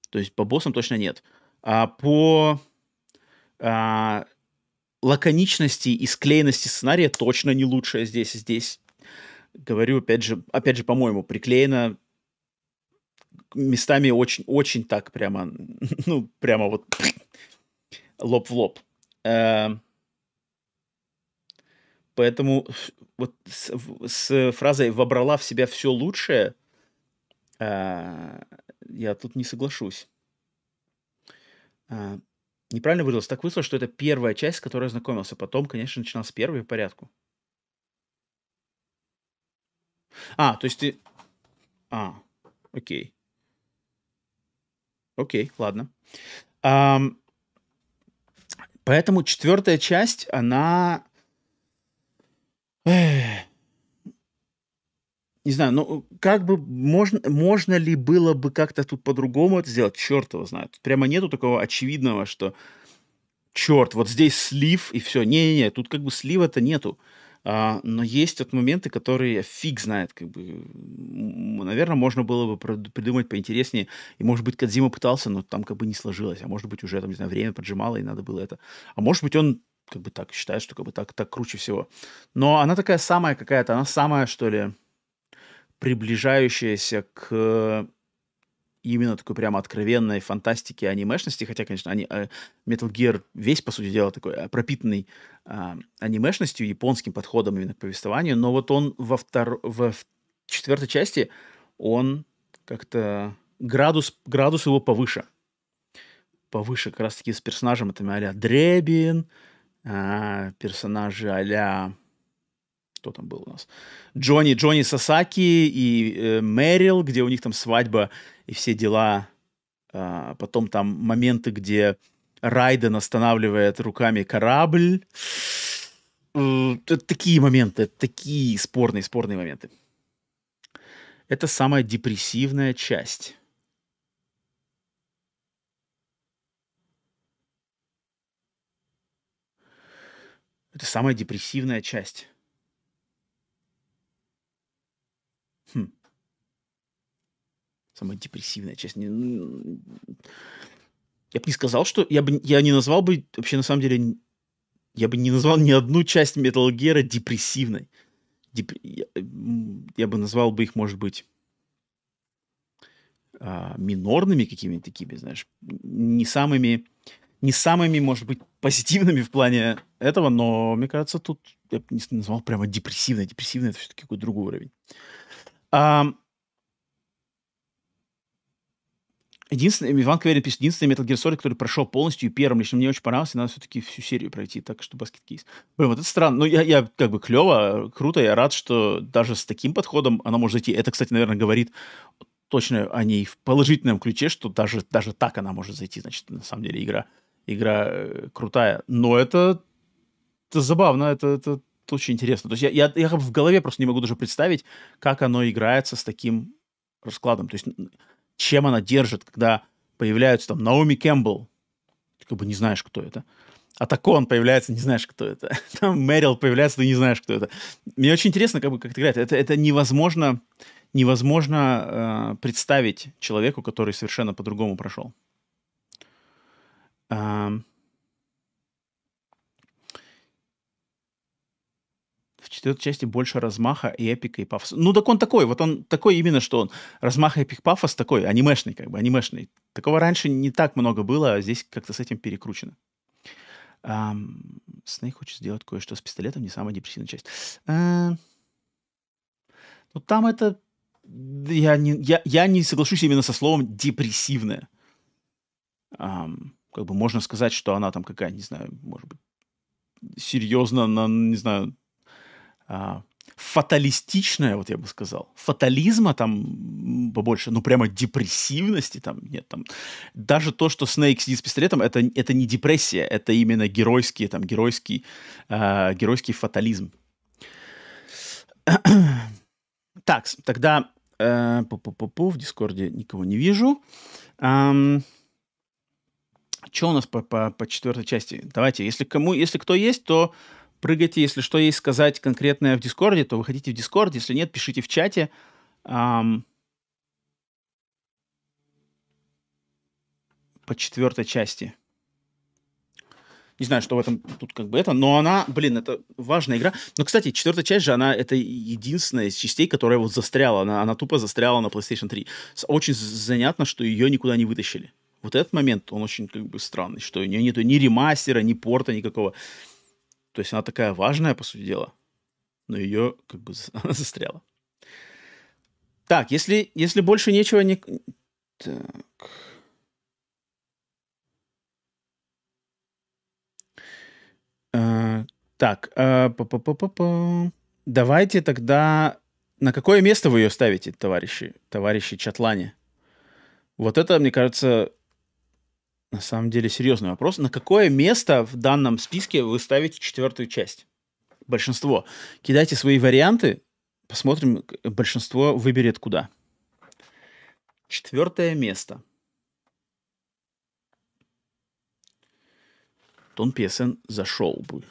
То есть по боссам точно нет. А по а, лаконичности и склеенности сценария точно не лучшая здесь. Здесь, говорю, опять же, опять же, по-моему, приклеено местами очень, очень так прямо, ну, прямо вот лоб в лоб. Э, Поэтому вот с, с фразой «вобрала в себя все лучшее» а, я тут не соглашусь. А, неправильно выразился. Так вышло, что это первая часть, с которой я знакомился. Потом, конечно, начинал с первой в порядку. А, то есть ты... А, окей. Окей, ладно. Ам, поэтому четвертая часть, она не знаю, ну как бы можно, можно ли было бы как-то тут по-другому это сделать? Черт его знает. прямо нету такого очевидного, что черт, вот здесь слив и все. Не-не-не, тут как бы слива-то нету. А, но есть вот моменты, которые фиг знает, как бы, наверное, можно было бы придумать поинтереснее. И, может быть, Кадзима пытался, но там как бы не сложилось. А может быть, уже там, не знаю, время поджимало, и надо было это. А может быть, он как бы так считает, что как бы так, так круче всего. Но она такая самая какая-то, она самая, что ли, приближающаяся к именно такой прямо откровенной фантастике анимешности, хотя, конечно, они, э, Metal Gear весь, по сути дела, такой э, пропитанный а, анимешностью, японским подходом именно к повествованию, но вот он во, втор... во четвертой части, он как-то градус, градус его повыше. Повыше как раз-таки с персонажем, это а Дребин, а, персонажи а Кто там был у нас? Джонни, Джонни Сасаки и э, Мэрил, где у них там свадьба и все дела. А, потом там моменты, где Райден останавливает руками корабль. Э, это такие моменты, такие спорные, спорные моменты. Это самая депрессивная часть. Это самая депрессивная часть. Хм. Самая депрессивная часть. Я бы не сказал, что... Я бы я не назвал бы... Вообще, на самом деле, я бы не назвал ни одну часть Metal Gear депрессивной. Деп... Я, я бы назвал бы их, может быть... а, минорными какими-то такими, знаешь, не самыми, не самыми, может быть, позитивными в плане этого, но, мне кажется, тут я бы не назвал прямо депрессивно. Депрессивно — это все-таки какой-то другой уровень. А, Единственный, Иван Каверин пишет, единственный Metal Gear Solid, который прошел полностью первым, лично мне очень понравился, надо все-таки всю серию пройти, так что баскет кейс. Блин, вот это странно. Ну, я, я как бы клево, круто, я рад, что даже с таким подходом она может зайти. Это, кстати, наверное, говорит точно о ней в положительном ключе, что даже, даже так она может зайти. Значит, на самом деле игра, игра э, крутая. Но это, это забавно, это, это, очень интересно. То есть я, я, я в голове просто не могу даже представить, как оно играется с таким раскладом. То есть чем она держит, когда появляются там Наоми Кэмпбелл, ты как бы не знаешь, кто это. А Атакон появляется, не знаешь, кто это. Там Мэрил появляется, ты не знаешь, кто это. Мне очень интересно, как бы, как это играет. Это, это невозможно, невозможно э, представить человеку, который совершенно по-другому прошел. Эм, четвертой части больше размаха и эпика, и пафоса. Ну, так он такой, вот он такой именно, что он размах, эпик, пафос такой, анимешный, как бы, анимешный. Такого раньше не так много было, а здесь как-то с этим перекручено. Um, Снейк хочет сделать кое-что с пистолетом, не самая депрессивная часть. Uh, ну, там это... Я не, я, я не соглашусь именно со словом депрессивная. Um, как бы можно сказать, что она там какая, не знаю, может быть, серьезно, на, не знаю, а, фаталистичная, вот я бы сказал. Фатализма там побольше, ну прямо депрессивности там нет. Там. Даже то, что Снейк сидит с пистолетом, это, это не депрессия, это именно геройский, там, геройский, э, геройский фатализм. так, тогда э, пу -пу -пу в Дискорде никого не вижу. Эм, что у нас по, по, по четвертой части? Давайте, если кому, если кто есть, то прыгайте, если что есть сказать конкретное в Дискорде, то выходите в Дискорд, если нет, пишите в чате. Um, по четвертой части. Не знаю, что в этом тут как бы это, но она, блин, это важная игра. Но, кстати, четвертая часть же, она это единственная из частей, которая вот застряла. Она, она тупо застряла на PlayStation 3. Очень занятно, что ее никуда не вытащили. Вот этот момент, он очень как бы странный, что у нее нету ни ремастера, ни порта никакого. То есть она такая важная, по сути дела, но ее как бы она застряла. Так, если, если больше нечего... Не... Так... Uh, так, uh, па -па -па -па давайте тогда... На какое место вы ее ставите, товарищи, товарищи Чатлани? Вот это, мне кажется, на самом деле серьезный вопрос. На какое место в данном списке вы ставите четвертую часть? Большинство. Кидайте свои варианты, посмотрим, большинство выберет куда. Четвертое место. Тон PSN зашел бы.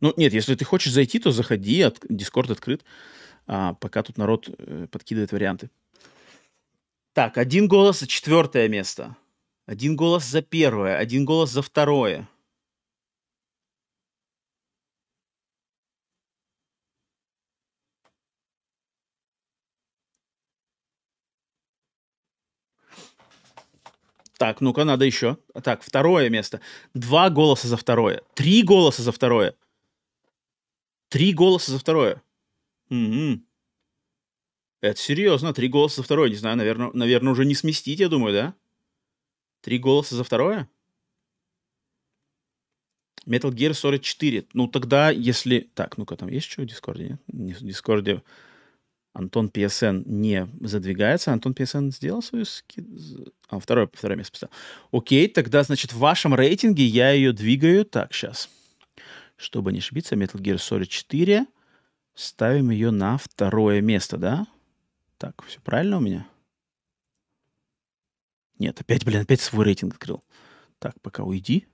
Ну, нет, если ты хочешь зайти, то заходи, от, Дискорд открыт, а, пока тут народ э, подкидывает варианты. Так, один голос четвертое место. Один голос за первое, один голос за второе. Так, ну-ка, надо еще. Так, второе место. Два голоса за второе. Три голоса за второе. Три голоса за второе. Угу. Это серьезно. Три голоса за второе. Не знаю, наверное, наверное, уже не сместить, я думаю, да? Три голоса за второе? Metal Gear Solid 4. Ну, тогда, если... Так, ну-ка, там есть что в Дискорде? Нет? В Дискорде Антон PSN не задвигается. Антон PSN сделал свою скид... А, второе, второе место поставил. Окей, тогда, значит, в вашем рейтинге я ее двигаю. Так, сейчас. Чтобы не ошибиться, Metal Gear Solid 4. Ставим ее на второе место, да? Так, все правильно у меня? Нет, опять, блин, опять свой рейтинг открыл. Так, пока уйди.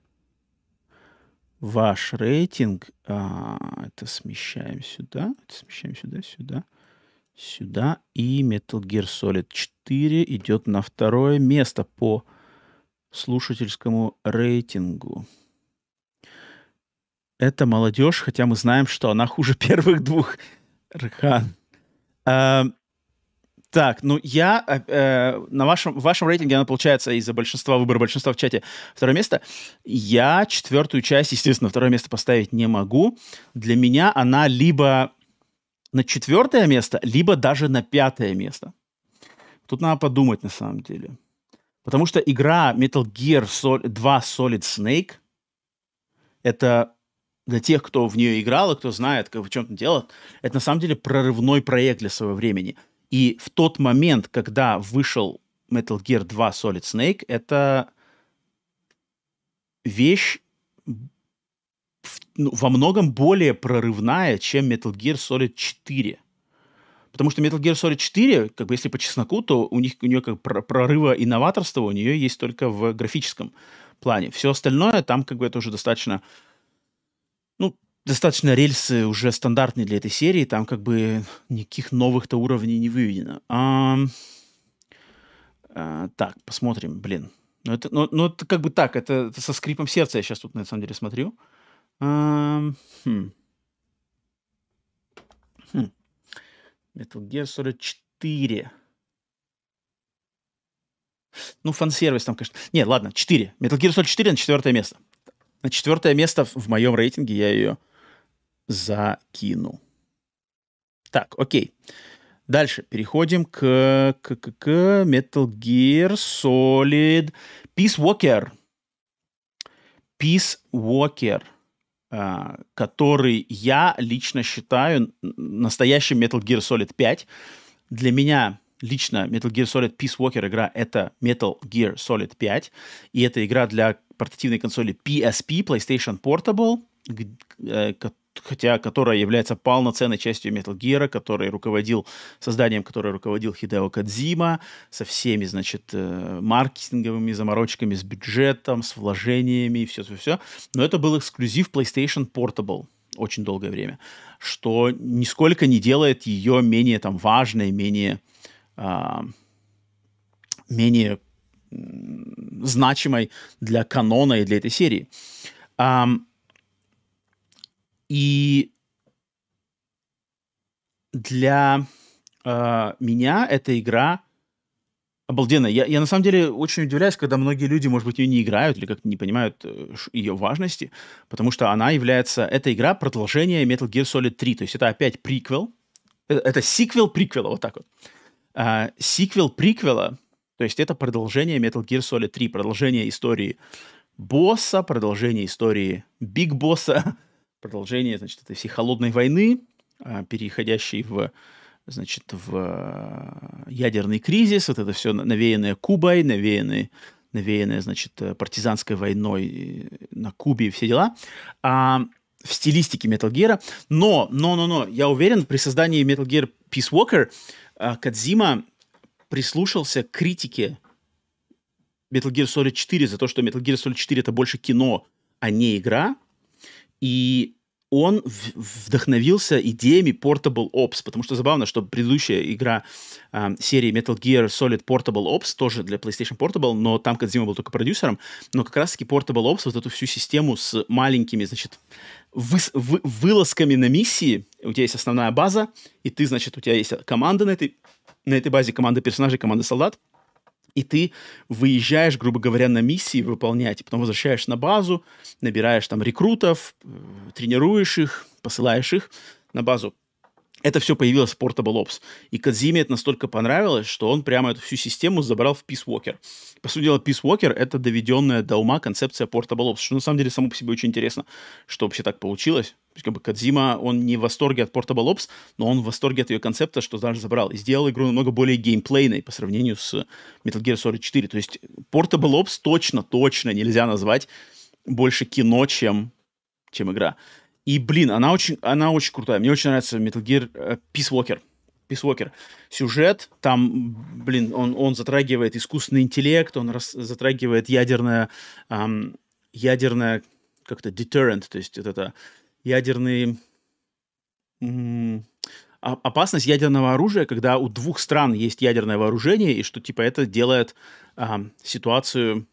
Ваш рейтинг. А, это смещаем сюда. Это смещаем сюда, сюда, сюда. И Metal Gear Solid 4 идет на второе место по слушательскому рейтингу. Это молодежь, хотя мы знаем, что она хуже первых двух. Рхан. А, Так, ну я э, э, на вашем, в вашем рейтинге она получается из-за большинства, выбора большинства в чате второе место. Я четвертую часть, естественно, второе место поставить не могу. Для меня она либо на четвертое место, либо даже на пятое место. Тут надо подумать на самом деле. Потому что игра Metal Gear 2 Solid Snake это для тех, кто в нее играл и кто знает, как в чем дело, это на самом деле прорывной проект для своего времени. И в тот момент, когда вышел Metal Gear 2 Solid Snake, это вещь ну, во многом более прорывная, чем Metal Gear Solid 4. Потому что Metal Gear Solid 4, как бы если по чесноку, то у них у нее как прорыва и новаторства у нее есть только в графическом плане. Все остальное там как бы это уже достаточно, ну, достаточно рельсы уже стандартные для этой серии, там как бы никаких новых-то уровней не выведено. А, а, так, посмотрим, блин. Ну это, ну, ну, это как бы так, это, это со скрипом сердца я сейчас тут на самом деле смотрю. А, хм. Хм. Metal Gear Solid 4. Ну, фан-сервис там, конечно. Не, ладно, 4. Metal Gear Solid 4 на четвертое место. На четвертое место в моем рейтинге я ее закину. Так, окей. Дальше переходим к, к, к, к Metal Gear Solid Peace Walker. Peace Walker – а, который я лично считаю настоящим Metal Gear Solid 5. Для меня лично Metal Gear Solid Peace Walker игра это Metal Gear Solid 5. И это игра для портативной консоли PSP, PlayStation Portable, э, хотя которая является полноценной частью Metal Gear, который руководил созданием, который руководил Хидео Кадзима, со всеми, значит, э, маркетинговыми заморочками, с бюджетом, с вложениями и все-все-все. Но это был эксклюзив PlayStation Portable очень долгое время, что нисколько не делает ее менее там важной, менее, а, менее значимой для канона и для этой серии. И для э, меня эта игра обалденная. Я, я на самом деле очень удивляюсь, когда многие люди, может быть, ее не играют или как-то не понимают э, ее важности, потому что она является, эта игра продолжение Metal Gear Solid 3, то есть это опять приквел, это, это сиквел приквела, вот так вот. А, сиквел приквела, то есть это продолжение Metal Gear Solid 3, продолжение истории босса, продолжение истории Биг Босса, продолжение, значит, этой всей холодной войны, а, переходящей в, значит, в а, ядерный кризис, вот это все навеянное Кубой, навеянное, навеянное, значит, партизанской войной на Кубе и все дела. А, в стилистике Metal Gear. Но, но, но, но, я уверен, при создании Metal Gear Peace Walker а, Кадзима прислушался к критике Metal Gear Solid 4 за то, что Metal Gear Solid 4 это больше кино, а не игра. И он вдохновился идеями Portable Ops, потому что забавно, что предыдущая игра э, серии Metal Gear Solid Portable Ops, тоже для PlayStation Portable, но там Кодзима был только продюсером, но как раз-таки Portable Ops, вот эту всю систему с маленькими, значит, вы, вы, вылазками на миссии, у тебя есть основная база, и ты, значит, у тебя есть команда на этой, на этой базе, команда персонажей, команда солдат, и ты выезжаешь, грубо говоря, на миссии выполнять, потом возвращаешься на базу, набираешь там рекрутов, э, тренируешь их, посылаешь их на базу. Это все появилось в Portable Ops. И Кадзиме это настолько понравилось, что он прямо эту всю систему забрал в Peace Walker. По сути дела, Peace Walker — это доведенная до ума концепция Portable Ops, что на самом деле само по себе очень интересно, что вообще так получилось. То есть, как бы Кадзима, он не в восторге от Portable Ops, но он в восторге от ее концепта, что даже забрал. И сделал игру намного более геймплейной по сравнению с Metal Gear Solid 4. То есть Portable Ops точно, точно нельзя назвать больше кино, чем, чем игра. И, блин, она очень, она очень крутая. Мне очень нравится Metal Gear uh, Peace Walker. Peace Walker. Сюжет, там, блин, он, он затрагивает искусственный интеллект, он рас, затрагивает ядерное, эм, ядерное, как-то deterrent, то есть вот это ядерный... М- опасность ядерного оружия, когда у двух стран есть ядерное вооружение, и что, типа, это делает эм, ситуацию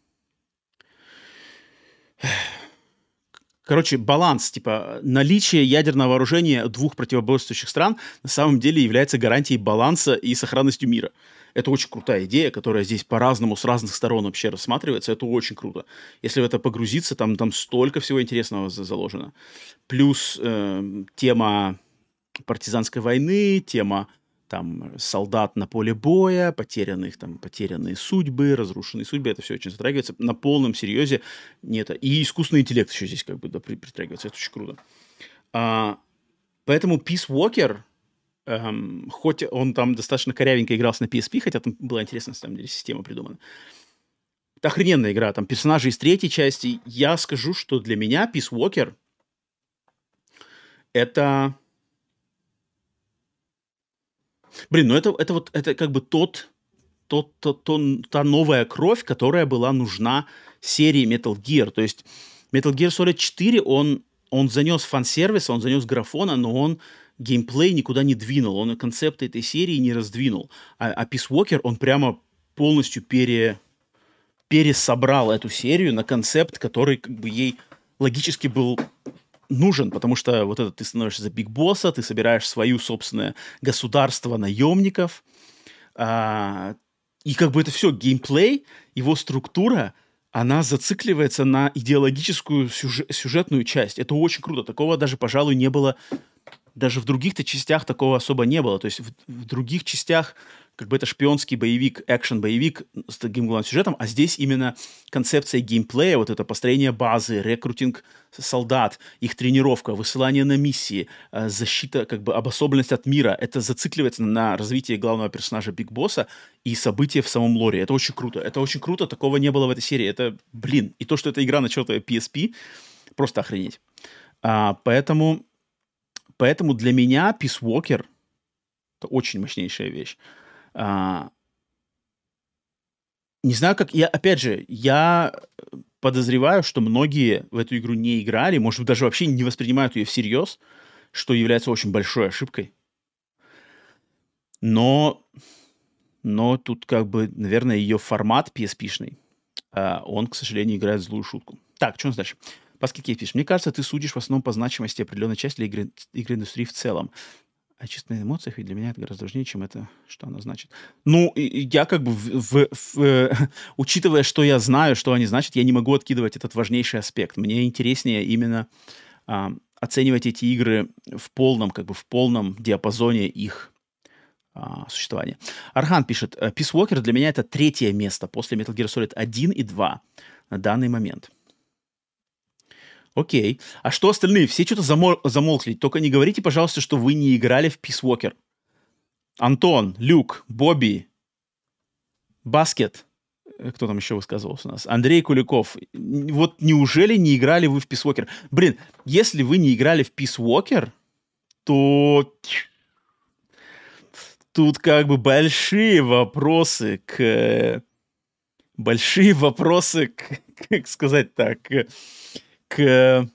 короче, баланс, типа, наличие ядерного вооружения двух противоборствующих стран на самом деле является гарантией баланса и сохранностью мира. Это очень крутая идея, которая здесь по-разному, с разных сторон вообще рассматривается. Это очень круто. Если в это погрузиться, там, там столько всего интересного заложено. Плюс э, тема партизанской войны, тема там солдат на поле боя, потерянных там потерянные судьбы, разрушенные судьбы, это все очень затрагивается на полном серьезе. Нет, и искусственный интеллект еще здесь как бы да, притрагивается, это очень круто. А, поэтому Peace Walker, эм, хоть он там достаточно корявенько игрался на PSP, хотя там была интересная, на самом деле, система придумана. Это охрененная игра, там персонажи из третьей части. Я скажу, что для меня Peace Walker это Блин, ну это, это вот, это как бы тот, тот, тот, тот, та новая кровь, которая была нужна серии Metal Gear. То есть Metal Gear Solid 4, он, он занес фан-сервис, он занес графона, но он геймплей никуда не двинул, он концепты этой серии не раздвинул. А, а Peace Walker, он прямо полностью пере, пересобрал эту серию на концепт, который как бы ей логически был нужен, потому что вот это ты становишься за биг босса, ты собираешь свою собственное государство наемников, а, и как бы это все геймплей, его структура, она зацикливается на идеологическую сюжет, сюжетную часть. Это очень круто. Такого даже, пожалуй, не было. Даже в других-то частях такого особо не было. То есть в, в других частях как бы это шпионский боевик, экшен-боевик с таким главным сюжетом, а здесь именно концепция геймплея, вот это построение базы, рекрутинг солдат, их тренировка, высылание на миссии, э, защита, как бы обособленность от мира, это зацикливается на развитии главного персонажа Биг Босса и события в самом лоре. Это очень круто. Это очень круто, такого не было в этой серии. Это, блин, и то, что эта игра на чертовой PSP, просто охренеть. А, поэтому, поэтому для меня Peace Walker это очень мощнейшая вещь. А, не знаю, как... Я, опять же, я подозреваю, что многие в эту игру не играли, может быть, даже вообще не воспринимают ее всерьез, что является очень большой ошибкой. Но, но тут как бы, наверное, ее формат PSP-шный, а, он, к сожалению, играет злую шутку. Так, что у нас дальше? Паски пишет. Мне кажется, ты судишь в основном по значимости определенной части для игры, игры индустрии в целом о чисто эмоциях, и для меня это гораздо важнее, чем это, что оно значит. Ну, я как бы, в, в, в, э, учитывая, что я знаю, что они значат, я не могу откидывать этот важнейший аспект. Мне интереснее именно а, оценивать эти игры в полном, как бы в полном диапазоне их а, существования. Архан пишет, Peace Walker для меня это третье место после Metal Gear Solid 1 и 2 на данный момент. Окей. А что остальные? Все что-то замол- замолкли. Только не говорите, пожалуйста, что вы не играли в Peace Walker. Антон, Люк, Бобби, Баскет. Э, кто там еще высказывался у нас? Андрей Куликов. Вот неужели не играли вы в Peace Walker? Блин, если вы не играли в Peace Walker, то тут как бы большие вопросы к... Большие вопросы к... Как сказать так? К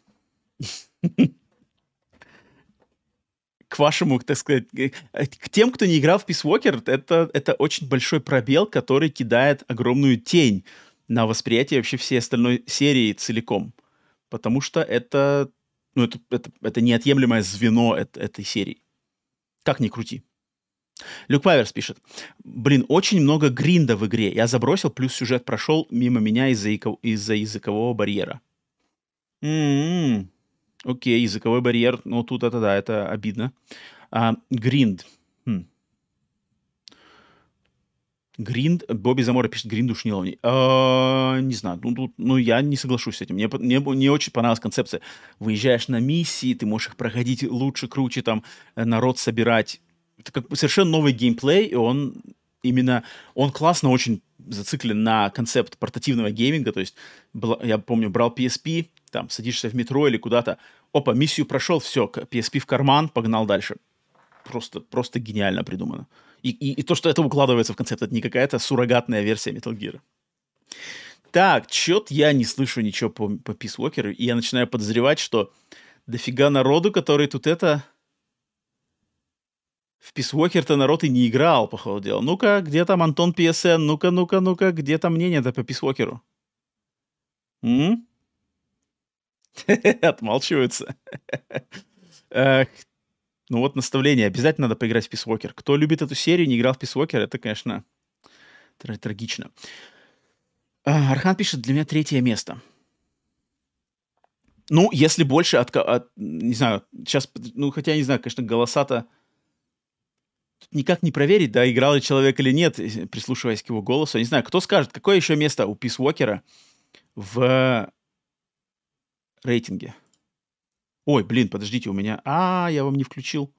к вашему, так сказать, к тем, кто не играл в Peace Walker, это, это очень большой пробел, который кидает огромную тень на восприятие вообще всей остальной серии целиком. Потому что это, ну, это, это, это неотъемлемое звено от, этой серии. Как ни крути. Люк Паверс пишет. Блин, очень много гринда в игре. Я забросил, плюс сюжет прошел мимо меня из-за, из языкового барьера. М, Окей, языковой барьер. Ну, тут это да, это обидно. А, гринд. Хм. Гринд, Бобби Замора пишет, гринд душнил. А, не знаю, ну, тут, ну, я не соглашусь с этим. Мне, мне не очень понравилась концепция. Выезжаешь на миссии, ты можешь их проходить лучше, круче, там, э, народ собирать. Это как бы совершенно новый геймплей, и он именно, он классно очень зациклен на концепт портативного гейминга, то есть, я помню, брал PSP, там, садишься в метро или куда-то, опа, миссию прошел, все, PSP в карман, погнал дальше. Просто, просто гениально придумано. И, и, и то, что это укладывается в концепт, это не какая-то суррогатная версия Metal Gear. Так, чё-то я не слышу ничего по, по Peace Walker, и я начинаю подозревать, что дофига народу, который тут это... В Walker-то народ и не играл, по ходу дела. Ну-ка, где там Антон PSN? Ну-ка, ну-ка, ну-ка, где там мнение-то по Walker? М? Отмалчиваются. Ну вот наставление. Обязательно надо поиграть в Walker. Кто любит эту серию, не играл в Walker, это, конечно, трагично. А, Архан пишет, для меня третье место. Ну, если больше от, от... Не знаю, сейчас... Ну, хотя, не знаю, конечно, голоса-то никак не проверить, да, играл ли человек или нет, прислушиваясь к его голосу. Не знаю, кто скажет, какое еще место у Пис Уокера в рейтинге? Ой, блин, подождите, у меня... А, я вам не включил.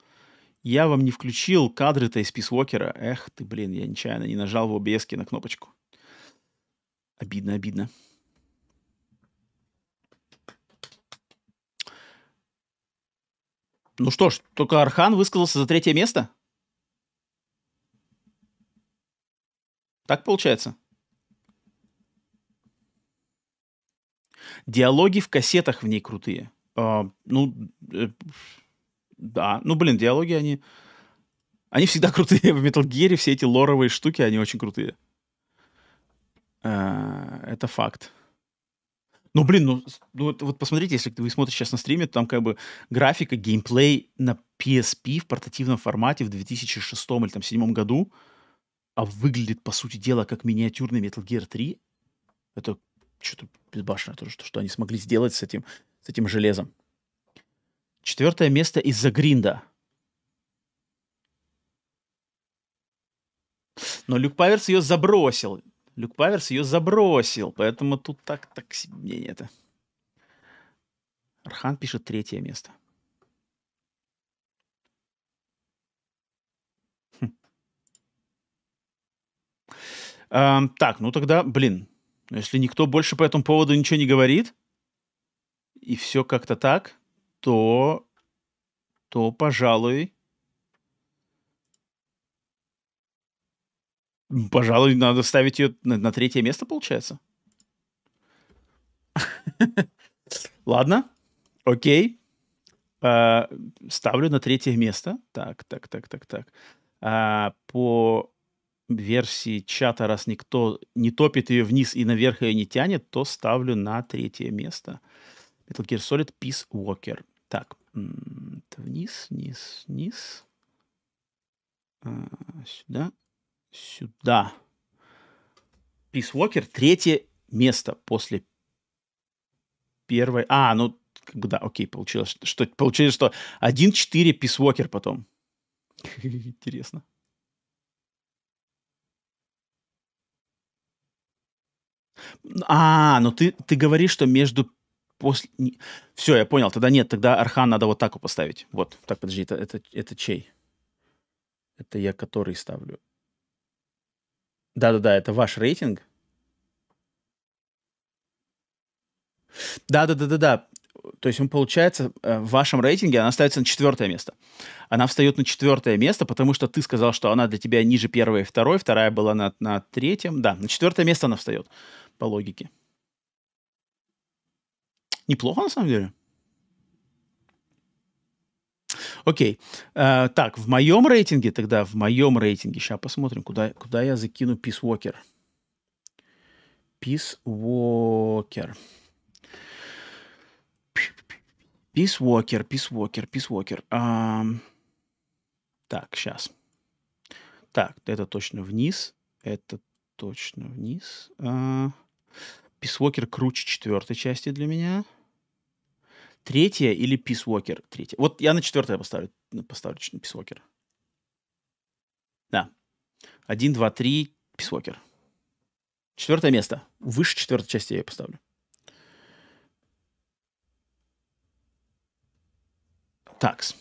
Я вам не включил кадры-то из Пис Уокера. Эх ты, блин, я нечаянно не нажал в OBS на кнопочку. Обидно, обидно. Ну что ж, только Архан высказался за третье место? Так получается? Диалоги в кассетах в ней крутые. А, ну, э, да. Ну, блин, диалоги, они... Они всегда крутые. В Metal Gear все эти лоровые штуки, они очень крутые. А, это факт. Ну, блин, ну, ну вот, вот посмотрите, если вы смотрите сейчас на стриме, там как бы графика, геймплей на PSP в портативном формате в 2006 или там 2007 году – а выглядит, по сути дела, как миниатюрный Metal Gear 3, это что-то безбашенное тоже, что, что они смогли сделать с этим, с этим железом. Четвертое место из-за гринда. Но Люк Паверс ее забросил. Люк Паверс ее забросил, поэтому тут так, так себе это. Архан пишет третье место. А, так, ну тогда, блин, если никто больше по этому поводу ничего не говорит, и все как-то так, то, то, пожалуй, пожалуй, надо ставить ее на, на третье место, получается. Ладно, окей. А, ставлю на третье место. Так, так, так, так, так. А, по версии чата, раз никто не топит ее вниз и наверх ее не тянет, то ставлю на третье место. Metal Gear Solid Peace Walker. Так, вниз, вниз, вниз. А, сюда, сюда. Peace Walker третье место после первой... А, ну, как бы да, окей, получилось, что, получилось, что 1-4 Peace Walker потом. Интересно. А, ну ты, ты говоришь, что между после... Все, я понял. Тогда нет, тогда Архан надо вот так поставить. Вот, так, подожди, это, это, это чей? Это я который ставлю? Да-да-да, это ваш рейтинг? Да-да-да-да-да. То есть он получается э, в вашем рейтинге она ставится на четвертое место. Она встает на четвертое место, потому что ты сказал, что она для тебя ниже первой и второй, вторая была на, на третьем. Да, на четвертое место она встает по логике. Неплохо, на самом деле. Окей. Uh, так, в моем рейтинге тогда, в моем рейтинге, сейчас посмотрим, куда, куда я закину Peace Walker. Peace Walker. Peace Walker, Peace Walker, Peace Walker. Um, так, сейчас. Так, это точно вниз. Это точно вниз. Uh, Walker круче четвертой части для меня. Третья или Walker? Третья. Вот я на четвертое поставлю, поставлю Peace Walker. Да. Один, два, три, Walker. Четвертое место. Выше четвертой части я поставлю. Такс.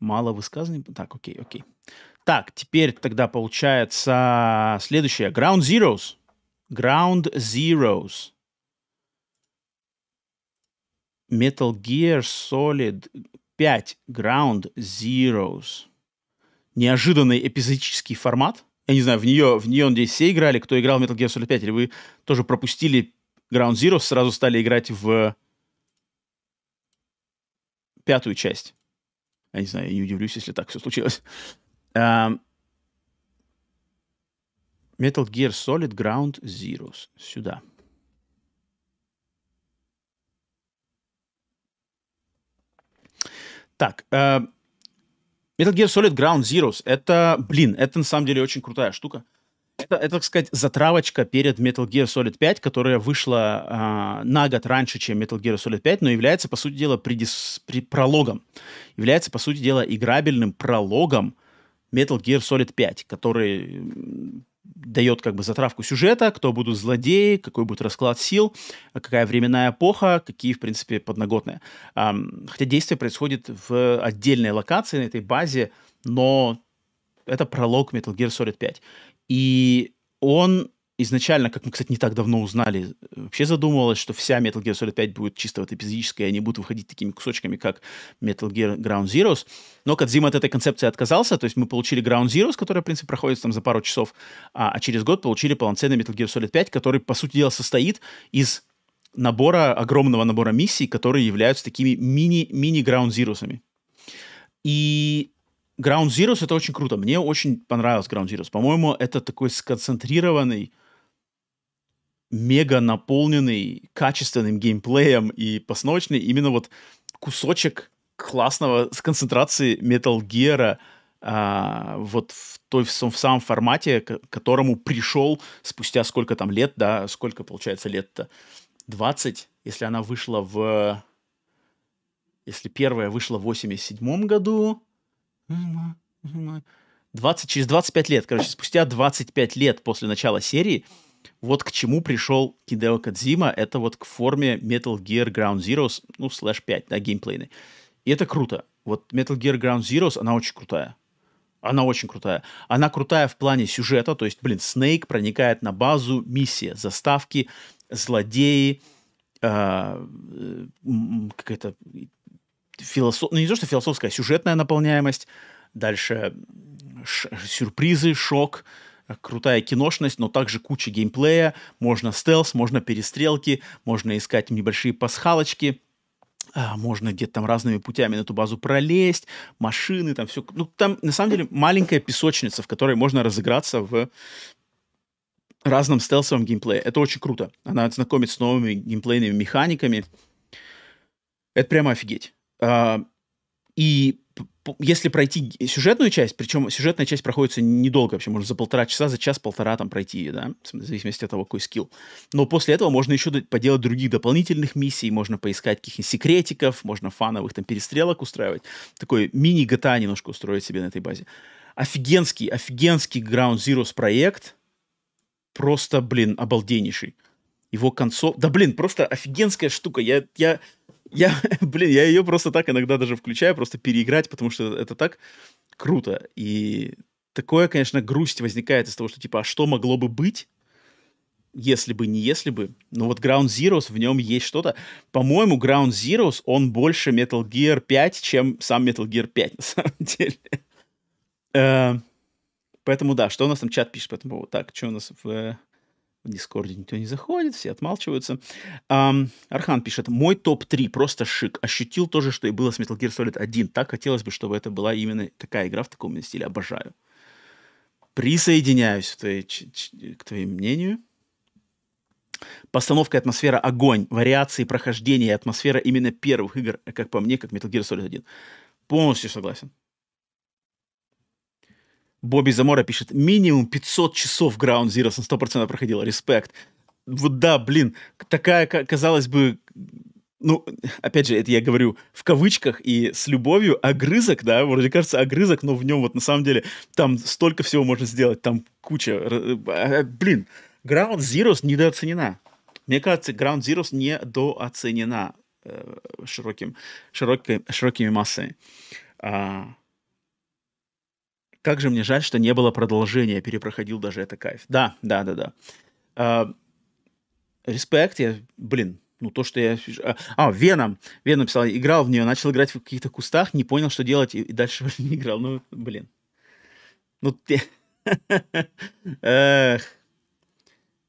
Мало высказаний. Так, окей, окей. Так, теперь тогда получается следующее. Ground Zeroes. Ground Zeroes. Metal Gear Solid 5 Ground Zeroes. Неожиданный эпизодический формат. Я не знаю, в нее, в нее здесь все играли, кто играл в Metal Gear Solid 5, или вы тоже пропустили Ground Zeroes, сразу стали играть в пятую часть. Я не знаю, я не удивлюсь, если так все случилось. Metal Gear Solid Ground Zeroes. Сюда. Так, э, Metal Gear Solid Ground Zeroes, это, блин, это на самом деле очень крутая штука. Это, это, так сказать, затравочка перед Metal Gear Solid 5, которая вышла э, на год раньше, чем Metal Gear Solid 5, но является, по сути дела, предис... при... прологом. Является, по сути дела, играбельным прологом Metal Gear Solid 5, который дает как бы затравку сюжета, кто будут злодеи, какой будет расклад сил, какая временная эпоха, какие, в принципе, подноготные. Хотя действие происходит в отдельной локации, на этой базе, но это пролог Metal Gear Solid 5. И он изначально, как мы, кстати, не так давно узнали, вообще задумывалось, что вся Metal Gear Solid 5 будет чисто вот эпизодическая, и они будут выходить такими кусочками, как Metal Gear Ground Zeroes. Но Кадзима от этой концепции отказался, то есть мы получили Ground Zeroes, который, в принципе, проходит там за пару часов, а, а через год получили полноценный Metal Gear Solid 5, который, по сути дела, состоит из набора, огромного набора миссий, которые являются такими мини, мини-Ground Zeroes'ами. И Ground Zeroes это очень круто. Мне очень понравилось Ground Zeroes. По-моему, это такой сконцентрированный мега наполненный качественным геймплеем и постановочный именно вот кусочек классного с концентрацией Metal Gear а, вот в, той, в, в самом формате, к которому пришел спустя сколько там лет, да, сколько получается лет-то? 20, если она вышла в... Если первая вышла в 87 году, 20, через 25 лет, короче, спустя 25 лет после начала серии, вот к чему пришел Кидео Кадзима, это вот к форме Metal Gear Ground Zeroes, ну, слэш 5, да, геймплейной. И это круто. Вот Metal Gear Ground Zeroes, она очень крутая. Она очень крутая. Она крутая в плане сюжета, то есть, блин, Снейк проникает на базу, миссия, заставки, злодеи, э, какая-то философ... ну не то, что философская, а сюжетная наполняемость, дальше сюрпризы, шок, крутая киношность, но также куча геймплея, можно стелс, можно перестрелки, можно искать небольшие пасхалочки, а, можно где-то там разными путями на эту базу пролезть, машины, там все. Ну, там, на самом деле, маленькая песочница, в которой можно разыграться в разном стелсовом геймплее. Это очень круто. Она знакомит с новыми геймплейными механиками. Это прямо офигеть. А, и если пройти сюжетную часть, причем сюжетная часть проходится недолго вообще, можно за полтора часа, за час-полтора там пройти ее, да, в зависимости от того, какой скилл. Но после этого можно еще поделать других дополнительных миссий, можно поискать каких-нибудь секретиков, можно фановых там перестрелок устраивать. Такой мини-GTA немножко устроить себе на этой базе. Офигенский, офигенский Ground Zeroes проект. Просто, блин, обалденнейший. Его концов... Да, блин, просто офигенская штука. Я, я я, блин, я ее просто так иногда даже включаю, просто переиграть, потому что это так круто. И такое, конечно, грусть возникает из того, что типа, а что могло бы быть, если бы, не если бы. Но вот Ground Zeroes, в нем есть что-то. По-моему, Ground Zeroes, он больше Metal Gear 5, чем сам Metal Gear 5, на самом деле. Э, поэтому да, что у нас там чат пишет по этому поводу? Так, что у нас в в Дискорде никто не заходит, все отмалчиваются. Um, Архан пишет, мой топ-3 просто шик. Ощутил то же, что и было с Metal Gear Solid 1. Так хотелось бы, чтобы это была именно такая игра в таком стиле. Обожаю. Присоединяюсь твоей, к твоему мнению. Постановка атмосфера огонь, вариации прохождения атмосфера именно первых игр, как по мне, как Metal Gear Solid 1. Полностью согласен. Бобби Замора пишет, минимум 500 часов Ground Zero на 100% проходила, респект. Вот да, блин, такая, казалось бы, ну, опять же, это я говорю в кавычках и с любовью, огрызок, да, вроде кажется огрызок, но в нем вот на самом деле там столько всего можно сделать, там куча, а, блин, Ground Zeroes недооценена. Мне кажется, Ground Zeroes недооценена э, широким, широкими, широкими массами. А, как же мне жаль, что не было продолжения, перепроходил даже это кайф. Да, да, да, да. А, респект, я, блин, ну то, что я... А, а Веном, Веном писал, играл в нее, начал играть в каких-то кустах, не понял, что делать, и, и дальше не играл. Ну, блин. Ну, ты...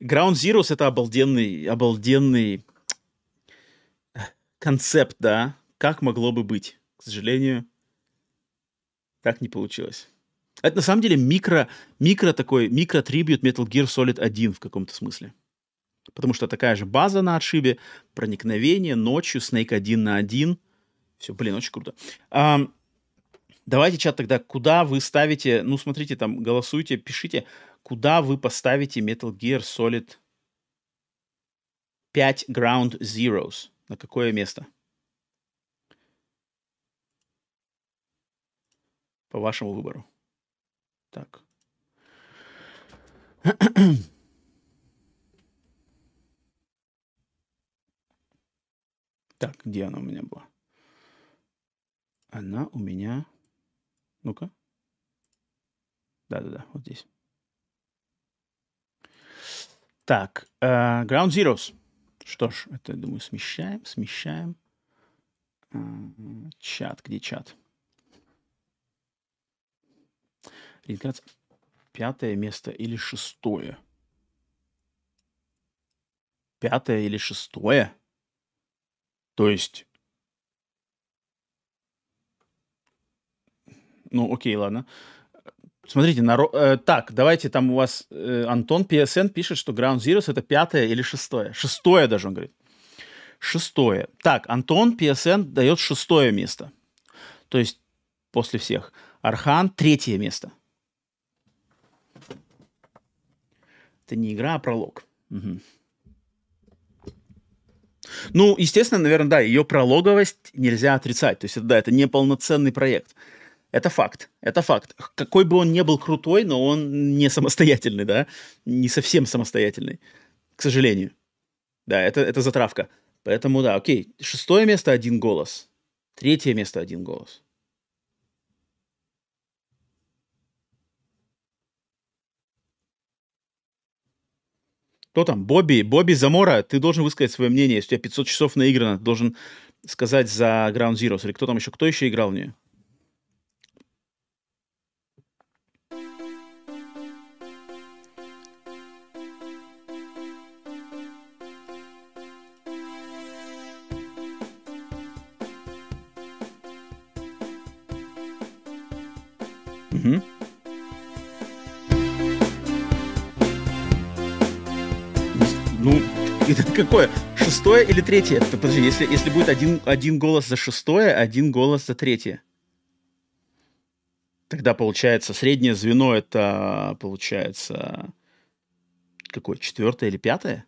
Ground Zeroes это обалденный, обалденный концепт, да? Как могло бы быть? К сожалению, так не получилось. Это на самом деле микро, микро такой, микро-трибют Metal Gear Solid 1 в каком-то смысле. Потому что такая же база на отшибе, проникновение, ночью, Snake один на один, Все, блин, очень круто. Ам, давайте, чат, тогда куда вы ставите, ну, смотрите, там, голосуйте, пишите, куда вы поставите Metal Gear Solid 5 Ground Zeroes? На какое место? По вашему выбору. Так. Так, где она у меня была? Она у меня... Ну-ка. Да-да-да, вот здесь. Так, э, Ground Zeroes. Что ж, это, думаю, смещаем, смещаем. Э, чат, где чат? Реинкарнация. Пятое место или шестое? Пятое или шестое? То есть... Ну, окей, ладно. Смотрите, наро... э, так, давайте там у вас э, Антон PSN пишет, что Ground Zeroes это пятое или шестое. Шестое даже, он говорит. Шестое. Так, Антон PSN дает шестое место. То есть после всех. Архан третье место. Это не игра, а пролог. Угу. Ну, естественно, наверное, да, ее прологовость нельзя отрицать. То есть, да, это не полноценный проект. Это факт, это факт. Какой бы он ни был крутой, но он не самостоятельный, да, не совсем самостоятельный, к сожалению. Да, это, это затравка. Поэтому, да, окей, шестое место один голос, третье место один голос. Кто там? Бобби, Бобби Замора, ты должен высказать свое мнение. Если у тебя 500 часов наиграно, ты должен сказать за Ground Zeroes. Или кто там еще? Кто еще играл в нее? какое? Шестое или третье? Подожди, если, если будет один, один голос за шестое, один голос за третье. Тогда получается среднее звено это получается какое? Четвертое или пятое?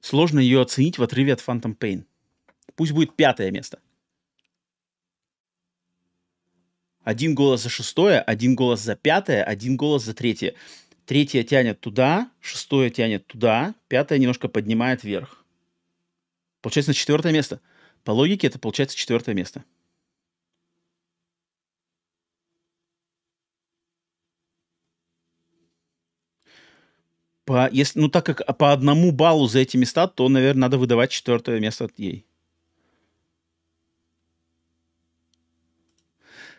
Сложно ее оценить в отрыве от Phantom Pain. Пусть будет пятое место. Один голос за шестое, один голос за пятое, один голос за третье. Третье тянет туда, шестое тянет туда, пятое немножко поднимает вверх. Получается на четвертое место. По логике это получается четвертое место. По, если, ну, так как по одному баллу за эти места, то, наверное, надо выдавать четвертое место ей.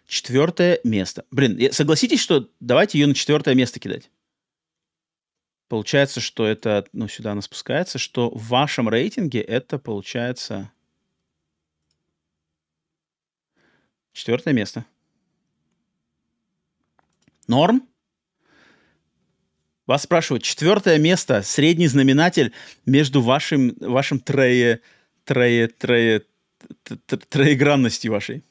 Четвертое место. Блин, согласитесь, что давайте ее на четвертое место кидать. Получается, что это, ну, сюда она спускается, что в вашем рейтинге это получается четвертое место. Норм? Вас спрашивают, четвертое место, средний знаменатель между вашим, вашим трое, трое, трое, троегранностью вашей.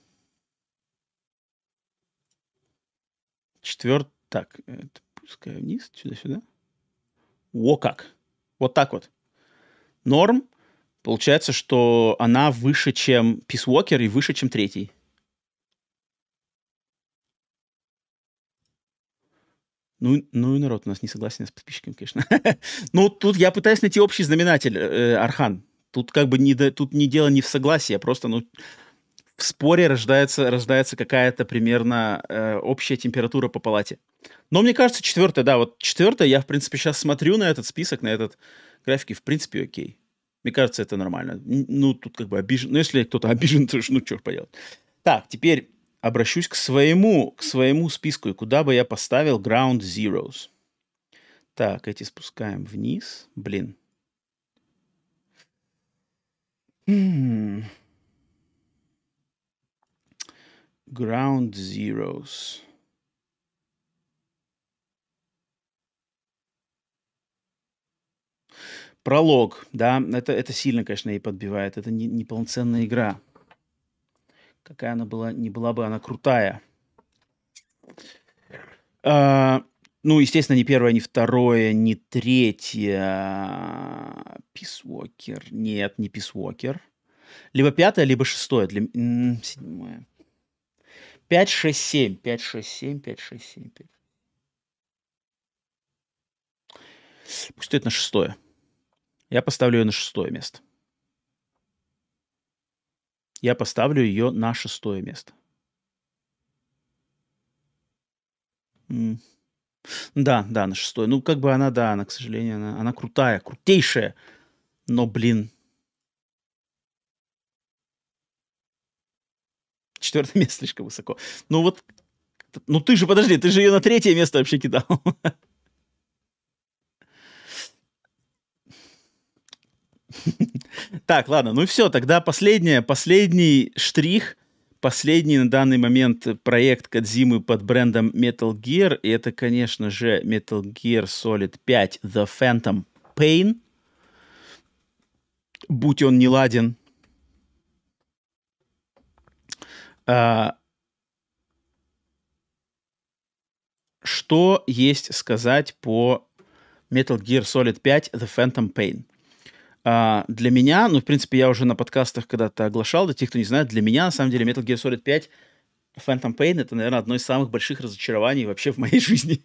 Четвертый. Так, это пускай вниз, сюда-сюда. О как. Вот так вот. Норм. Получается, что она выше, чем Peace Walker и выше, чем третий. Ну, ну и народ у нас не согласен с подписчиками, конечно. ну, тут я пытаюсь найти общий знаменатель, э, Архан. Тут как бы не, тут не дело не в согласии, а просто, ну, в споре рождается, рождается какая-то примерно э, общая температура по палате. Но мне кажется, четвертое, да, вот четвертое, я, в принципе, сейчас смотрю на этот список, на этот графики, в принципе, окей. Мне кажется, это нормально. Ну, тут как бы обижен. Ну, если кто-то обижен, то ну, что поделать. Так, теперь обращусь к своему, к своему списку, и куда бы я поставил Ground Zeroes. Так, эти спускаем вниз. Блин. М -м -м. Ground zeros. Пролог, да, это, это сильно, конечно, и подбивает. Это не, не полноценная игра. Какая она была, не была бы она крутая. А, ну, естественно, не первое, не второе, не третье. Walker. Нет, не Walker. Либо пятое, либо шестое. Для... Седьмое. 5, 6, 7. 5, 6, 7, 5, 6, 7, 5. Пусть стоит на шестое. Я поставлю ее на шестое место. Я поставлю ее на шестое место. М. Да, да, на шестое. Ну, как бы она, да, она, к сожалению, она, она крутая, крутейшая. Но, блин. Четвертое место слишком высоко. Ну вот, ну ты же, подожди, ты же ее на третье место вообще кидал. Так, ладно, ну все, тогда последнее, последний штрих, последний на данный момент проект Кадзимы под брендом Metal Gear, и это, конечно же, Metal Gear Solid 5 The Phantom Pain. Будь он не ладен. А, что есть сказать по Metal Gear Solid 5 The Phantom Pain? А, для меня, ну, в принципе, я уже на подкастах когда-то оглашал, для тех, кто не знает, для меня, на самом деле, Metal Gear Solid 5 Phantom Pain — это, наверное, одно из самых больших разочарований вообще в моей жизни.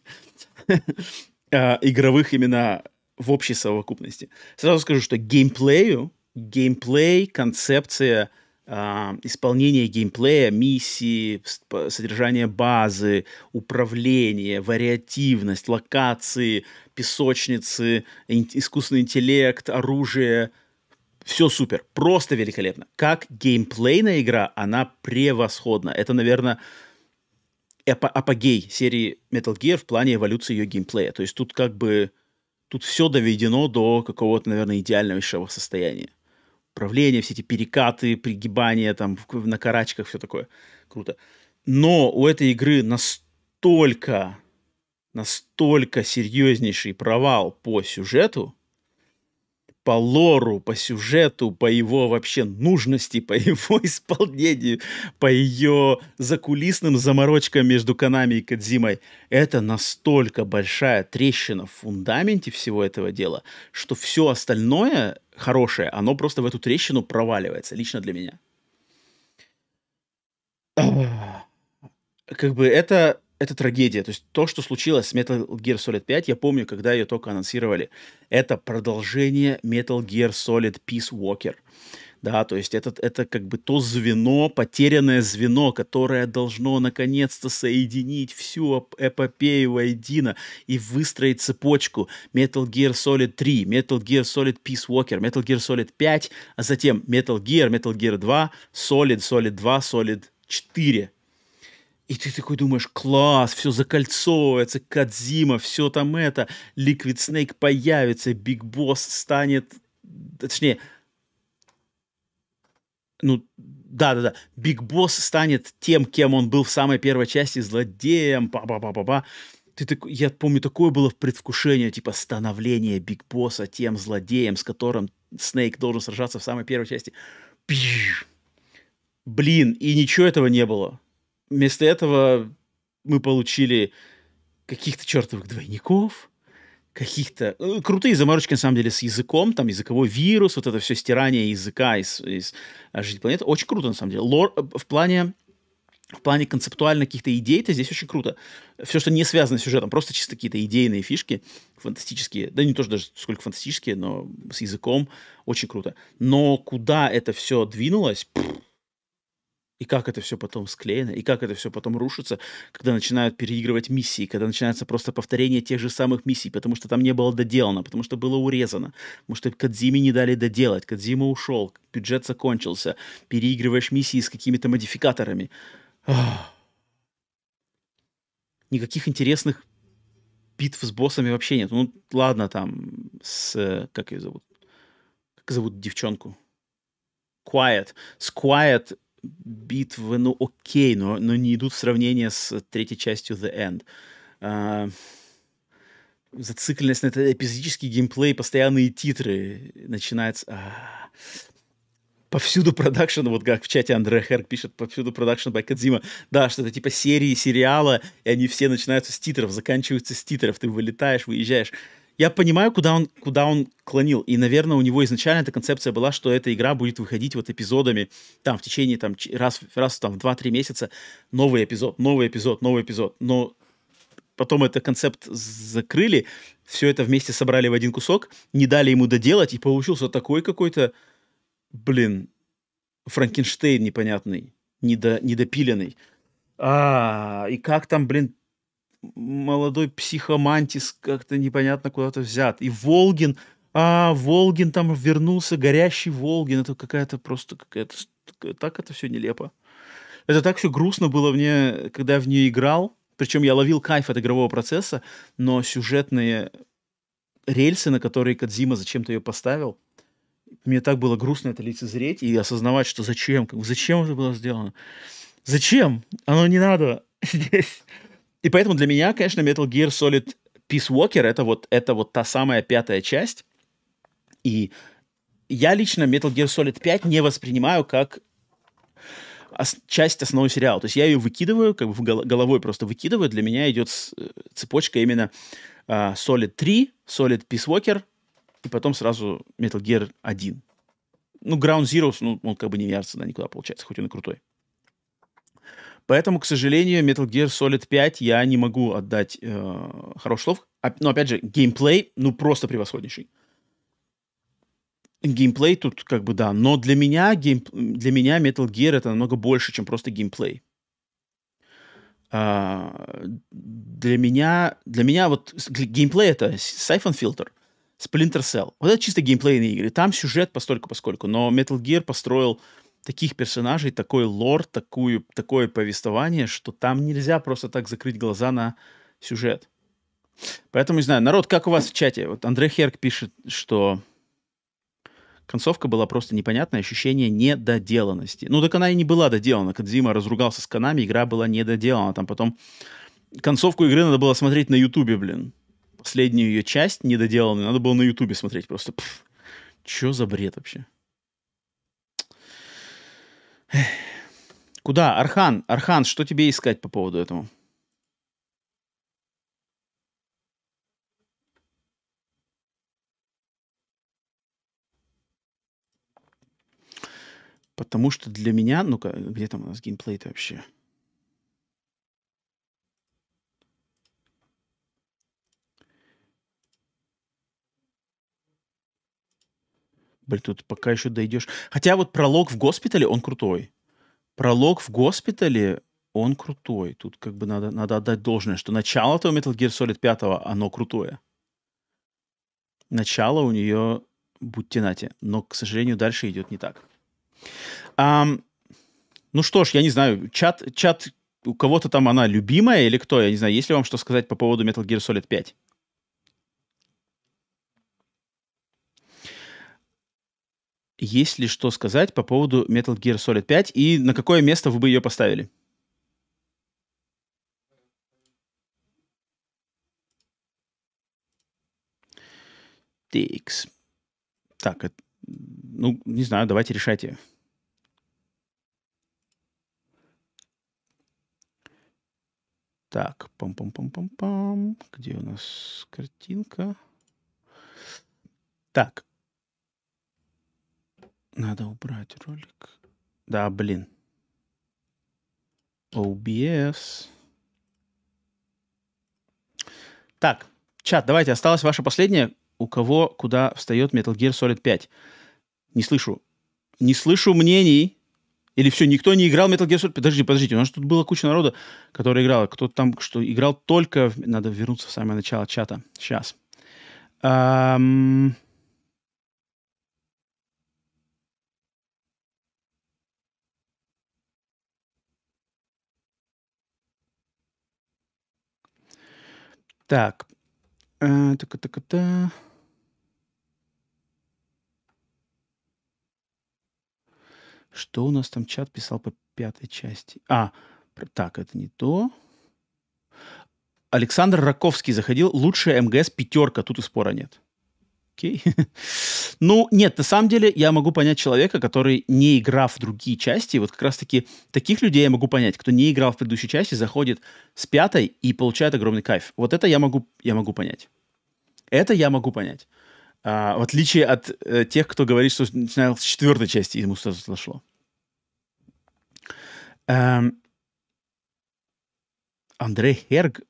А, игровых именно в общей совокупности. Сразу скажу, что геймплею, геймплей, концепция — исполнение геймплея, миссии, содержание базы, управление, вариативность, локации, песочницы, искусственный интеллект, оружие. Все супер, просто великолепно. Как геймплейная игра, она превосходна. Это, наверное, апогей серии Metal Gear в плане эволюции ее геймплея. То есть тут как бы тут все доведено до какого-то, наверное, идеального состояния управление, все эти перекаты, пригибания там на карачках, все такое. Круто. Но у этой игры настолько, настолько серьезнейший провал по сюжету, по лору, по сюжету, по его вообще нужности, по его исполнению, по ее закулисным заморочкам между Канами и Кадзимой. Это настолько большая трещина в фундаменте всего этого дела, что все остальное хорошее, оно просто в эту трещину проваливается, лично для меня. Как бы это это трагедия. То есть то, что случилось с Metal Gear Solid 5, я помню, когда ее только анонсировали. Это продолжение Metal Gear Solid Peace Walker. Да, то есть это, это как бы то звено, потерянное звено, которое должно наконец-то соединить всю эпопею воедино и выстроить цепочку Metal Gear Solid 3, Metal Gear Solid Peace Walker, Metal Gear Solid 5, а затем Metal Gear, Metal Gear 2, Solid, Solid 2, Solid 4. И ты такой думаешь, класс, все закольцовывается, Кадзима, все там это, Liquid Snake появится, Биг Босс станет, точнее, ну, да-да-да, Биг Босс станет тем, кем он был в самой первой части, злодеем, па-па-па-па-па. Ты так, я помню, такое было в предвкушении, типа, становление Биг Босса тем злодеем, с которым Снейк должен сражаться в самой первой части. Блин, и ничего этого не было. Вместо этого мы получили каких-то чертовых двойников, каких-то... Ну, крутые заморочки, на самом деле, с языком, там языковой вирус, вот это все стирание языка из, из жизни планеты. Очень круто, на самом деле. Лор э, в плане в плане концептуально каких-то идей-то здесь очень круто. Все, что не связано с сюжетом, просто чисто какие-то идейные фишки фантастические. Да не то, что даже сколько фантастические, но с языком очень круто. Но куда это все двинулось, пфф, и как это все потом склеено, и как это все потом рушится, когда начинают переигрывать миссии, когда начинается просто повторение тех же самых миссий, потому что там не было доделано, потому что было урезано, потому что Кадзиме не дали доделать, Кадзима ушел, бюджет закончился, переигрываешь миссии с какими-то модификаторами. Ах. Никаких интересных битв с боссами вообще нет. Ну, ладно, там, с... Как ее зовут? Как зовут девчонку? Quiet. С Quiet битвы, ну, окей, но, но не идут в сравнение с третьей частью The End. А, зацикленность на этот эпизодический геймплей, постоянные титры, начинается... А, повсюду production, вот как в чате Андре Херк пишет, повсюду production by Кадзима. Да, что это типа серии сериала, и они все начинаются с титров, заканчиваются с титров, ты вылетаешь, выезжаешь. Я понимаю, куда он, куда он клонил, и, наверное, у него изначально эта концепция была, что эта игра будет выходить вот эпизодами, там, в течение, там, раз, раз там, в 2-3 месяца, новый эпизод, новый эпизод, новый эпизод. Но потом этот концепт закрыли, все это вместе собрали в один кусок, не дали ему доделать, и получился такой какой-то блин, Франкенштейн непонятный, недо, недопиленный. А, и как там, блин, молодой психомантис как-то непонятно куда-то взят. И Волгин, а, Волгин там вернулся, горящий Волгин. Это какая-то просто какая-то... Так это все нелепо. Это так все грустно было мне, когда я в нее играл. Причем я ловил кайф от игрового процесса, но сюжетные рельсы, на которые Кадзима зачем-то ее поставил, мне так было грустно это лицезреть и осознавать, что зачем, зачем это было сделано. Зачем? Оно не надо здесь. И поэтому для меня, конечно, Metal Gear Solid Peace Walker это вот, это вот та самая пятая часть. И я лично Metal Gear Solid 5 не воспринимаю как ос- часть основного сериала. То есть я ее выкидываю, как бы головой просто выкидываю. Для меня идет э, цепочка именно э, Solid 3, Solid Peace Walker, и потом сразу Metal Gear 1. Ну, Ground Zero, ну, он как бы не вяжется да, никуда, получается, хоть он и крутой. Поэтому, к сожалению, Metal Gear Solid 5 я не могу отдать э, хороших слов. А, но, опять же, геймплей, ну, просто превосходнейший. Геймплей тут как бы, да. Но для меня, гейм, для меня Metal Gear это намного больше, чем просто геймплей. Uh, для меня, для меня вот геймплей это Siphon Filter — Splinter Cell. Вот это чисто геймплейные игры. Там сюжет постольку поскольку. Но Metal Gear построил таких персонажей, такой лор, такую, такое повествование, что там нельзя просто так закрыть глаза на сюжет. Поэтому, не знаю, народ, как у вас в чате? Вот Андрей Херк пишет, что концовка была просто непонятная, ощущение недоделанности. Ну, так она и не была доделана. Кадзима разругался с Канами, игра была недоделана. Там потом концовку игры надо было смотреть на Ютубе, блин последнюю ее часть недоделанную надо было на Ютубе смотреть просто. Пфф, чё за бред вообще? Куда? Архан, Архан, что тебе искать по поводу этого? Потому что для меня, ну-ка, где там у нас геймплей-то вообще? Блин, тут пока еще дойдешь. Хотя вот пролог в госпитале, он крутой. Пролог в госпитале, он крутой. Тут как бы надо, надо отдать должное, что начало этого Metal Gear Solid 5, оно крутое. Начало у нее, будьте нате. Но, к сожалению, дальше идет не так. Um, ну что ж, я не знаю, чат, чат у кого-то там она любимая или кто? Я не знаю, есть ли вам что сказать по поводу Metal Gear Solid 5? Есть ли что сказать по поводу Metal Gear Solid 5 и на какое место вы бы ее поставили? Тикс. Так, ну, не знаю, давайте решайте. Так, пам-пам-пам-пам-пам. Где у нас картинка? Так, надо убрать ролик. Да, блин. OBS. Так, чат, давайте, осталось ваше последнее. У кого куда встает Metal Gear Solid 5? Не слышу. Не слышу мнений. Или все, никто не играл Metal Gear Solid? Подожди, подождите, у нас тут была куча народа, который играл. Кто-то там, что играл только... Надо вернуться в самое начало чата. Сейчас. Um... Так. Э, так, так, так. Что у нас там чат писал по пятой части? А, так, это не то. Александр Раковский заходил. Лучшая МГС пятерка. Тут и спора нет. Окей. ну, нет, на самом деле я могу понять человека, который, не играв в другие части, вот как раз-таки таких людей я могу понять, кто не играл в предыдущей части, заходит с пятой и получает огромный кайф. Вот это я могу, я могу понять. Это я могу понять. А, в отличие от э, тех, кто говорит, что начинал с четвертой части, ему сразу зашло. Эм, Андрей Херг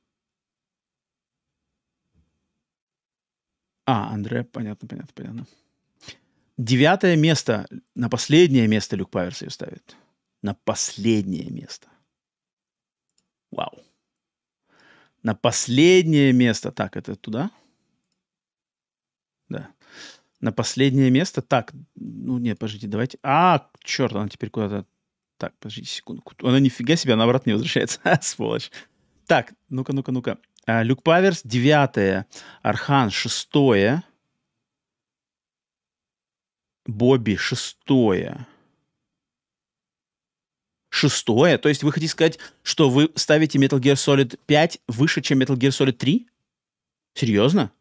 А, Андре, понятно, понятно, понятно. Девятое место, на последнее место Люк Паверс ее ставит. На последнее место. Вау. На последнее место. Так, это туда? Да. На последнее место. Так, ну нет, подождите, давайте. А, черт, она теперь куда-то... Так, подождите секунду. Она нифига себе, она обратно не возвращается. Сволочь. Так, ну-ка, ну-ка, ну-ка. А, Люк Паверс, девятое. Архан, шестое. Бобби, шестое. Шестое? То есть вы хотите сказать, что вы ставите Metal Gear Solid 5 выше, чем Metal Gear Solid 3? Серьезно?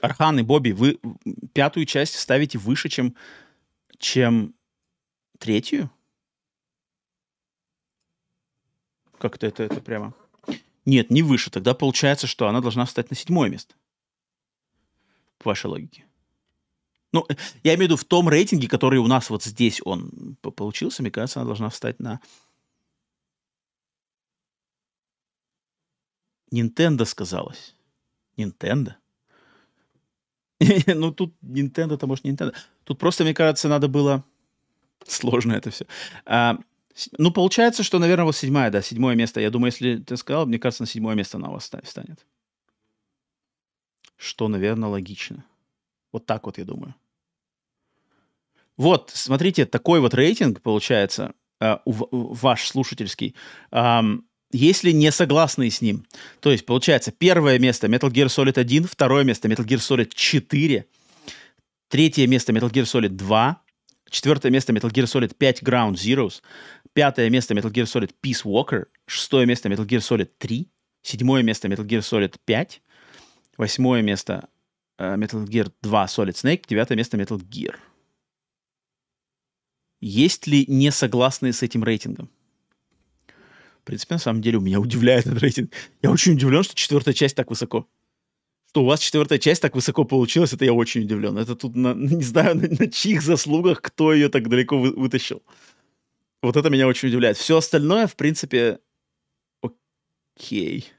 Архан и Бобби, вы пятую часть ставите выше, чем чем третью? Как-то это, это прямо... Нет, не выше. Тогда получается, что она должна встать на седьмое место. По вашей логике. Ну, я имею в виду в том рейтинге, который у нас вот здесь он получился, мне кажется, она должна встать на... Nintendo сказалось. Nintendo? ну, тут Nintendo, это может Nintendo. Тут просто, мне кажется, надо было... Сложно это все. А, ну, получается, что, наверное, вот седьмая, да, седьмое место. Я думаю, если ты сказал, мне кажется, на седьмое место она у вас станет. Что, наверное, логично. Вот так вот, я думаю. Вот, смотрите, такой вот рейтинг получается, э, ваш слушательский. Если не согласны с ним. То есть, получается, первое место Metal Gear Solid 1, второе место Metal Gear Solid 4, третье место Metal Gear Solid 2, четвертое место Metal Gear Solid 5 Ground Zeroes, пятое место Metal Gear Solid Peace Walker, шестое место Metal Gear Solid 3, седьмое место Metal Gear Solid 5, восьмое место uh, Metal Gear 2 Solid Snake, девятое место Metal Gear. Есть ли несогласные с этим рейтингом? В принципе, на самом деле, у меня удивляет этот рейтинг. Я очень удивлен, что четвертая часть так высоко. Что у вас четвертая часть так высоко получилась, это я очень удивлен. Это тут, на, не знаю, на, на чьих заслугах, кто ее так далеко вы, вытащил. Вот это меня очень удивляет. Все остальное, в принципе, окей.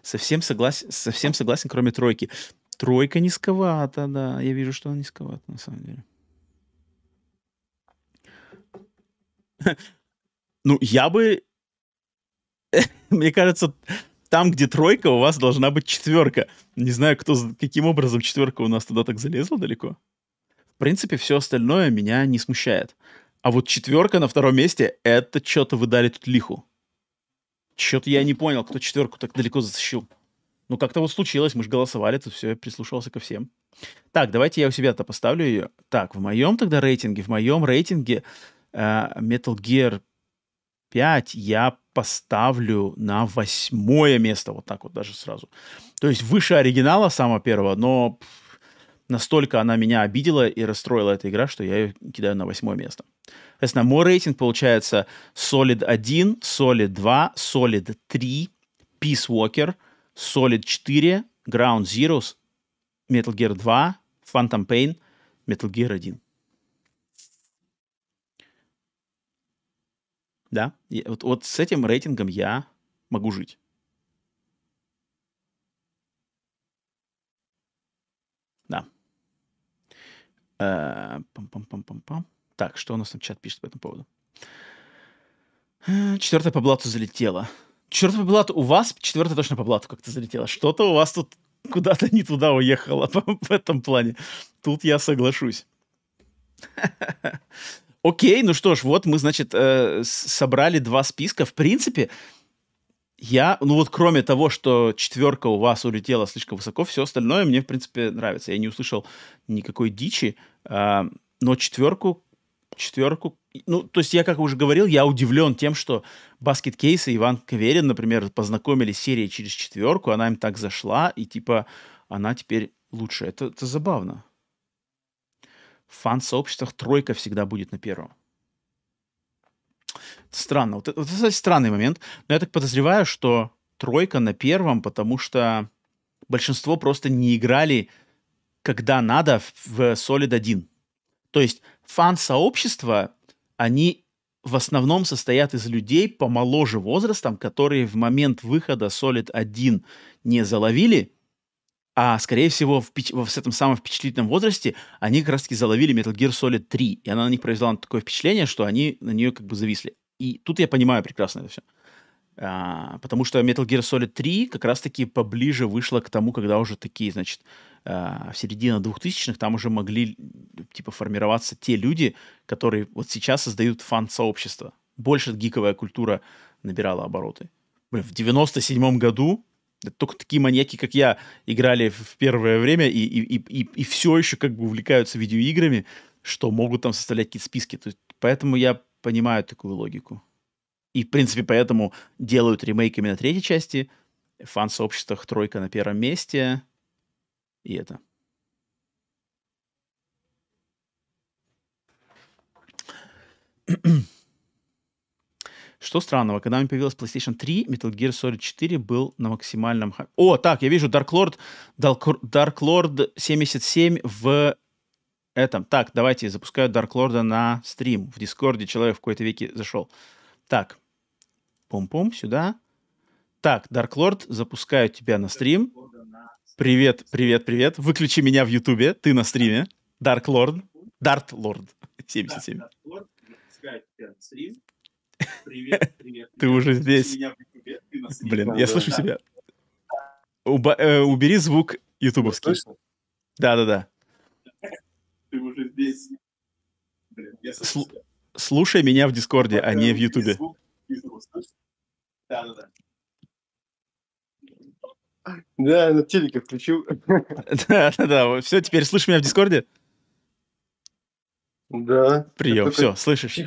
Совсем согласен, совсем согласен, кроме тройки. Тройка низковата, да. Я вижу, что она низковата, на самом деле. Ну, я бы... Мне кажется, там, где тройка, у вас должна быть четверка. Не знаю, кто, каким образом четверка у нас туда так залезла далеко. В принципе, все остальное меня не смущает. А вот четверка на втором месте, это что-то вы дали тут лиху. Что-то я не понял, кто четверку так далеко затащил. Ну, как-то вот случилось, мы же голосовали, тут все, я прислушивался ко всем. Так, давайте я у себя-то поставлю ее. Так, в моем тогда рейтинге, в моем рейтинге Э, Metal Gear 5 я поставлю на восьмое место, вот так вот даже сразу. То есть выше оригинала самого первого, но настолько она меня обидела и расстроила эта игра, что я ее кидаю на восьмое место. Соответственно, мой рейтинг получается Solid 1, Solid 2, Solid 3, Peace Walker, Solid 4, Ground Zeroes, Metal Gear 2, Phantom Pain, Metal Gear 1. Да, и вот, вот с этим рейтингом я могу жить. Да. Э, пам-пам-пам-пам-пам. Так, что у нас там чат пишет по этому поводу? Э, четвертая по блату залетела. Четвертая по блату. У вас четвертая точно по блату как-то залетела. Что-то у вас тут куда-то не туда уехало в этом плане. Тут я соглашусь. Окей, ну что ж, вот мы, значит, э, собрали два списка. В принципе, Я, ну вот кроме того, что четверка у вас улетела слишком высоко, все остальное мне, в принципе, нравится. Я не услышал никакой дичи, э, но четверку, четверку, ну, то есть я, как уже говорил, я удивлен тем, что Баскет Кейс и Иван Каверин, например, познакомились с серией через четверку, она им так зашла, и типа она теперь лучше. Это, это забавно. В фан-сообществах тройка всегда будет на первом. Странно. Вот это, вот это странный момент. Но я так подозреваю, что тройка на первом, потому что большинство просто не играли, когда надо, в Solid 1. То есть фан-сообщества, они в основном состоят из людей помоложе возрастом, которые в момент выхода Solid 1 не заловили, а, скорее всего, в, в этом самом впечатлительном возрасте они как раз-таки заловили Metal Gear Solid 3, и она на них произвела такое впечатление, что они на нее как бы зависли. И тут я понимаю прекрасно это все. А, потому что Metal Gear Solid 3 как раз-таки поближе вышла к тому, когда уже такие, значит, а, в середине 2000-х там уже могли, типа, формироваться те люди, которые вот сейчас создают фан-сообщество. Больше гиковая культура набирала обороты. Блин, в 97 году только такие маньяки, как я, играли в первое время и, и, и, и все еще как бы увлекаются видеоиграми, что могут там составлять какие-то списки. То есть, поэтому я понимаю такую логику. И, в принципе, поэтому делают ремейк именно третьей части. В фан-сообществах тройка на первом месте. И это. Что странного, когда у меня появилась PlayStation 3, Metal Gear Solid 4 был на максимальном... О, так, я вижу Dark Lord, Dark Lord 77 в этом. Так, давайте, запускаю Dark Lord на стрим. В Дискорде человек в какой-то веке зашел. Так, пум-пум, сюда. Так, Dark Lord, запускаю тебя на стрим. Привет, привет, привет. Выключи меня в Ютубе, ты на стриме. Dark Lord, Дарт Lord 77. Привет, привет. Ты уже здесь. Блин, я слышу себя. Э, убери звук ютубовский. Да-да-да. Ты уже здесь. Слушай меня в Дискорде, а не в Ютубе. Да-да-да. Да, на телеке включил. Да-да-да, все, теперь слышишь меня в Дискорде? Да. Прием, все, слышишь?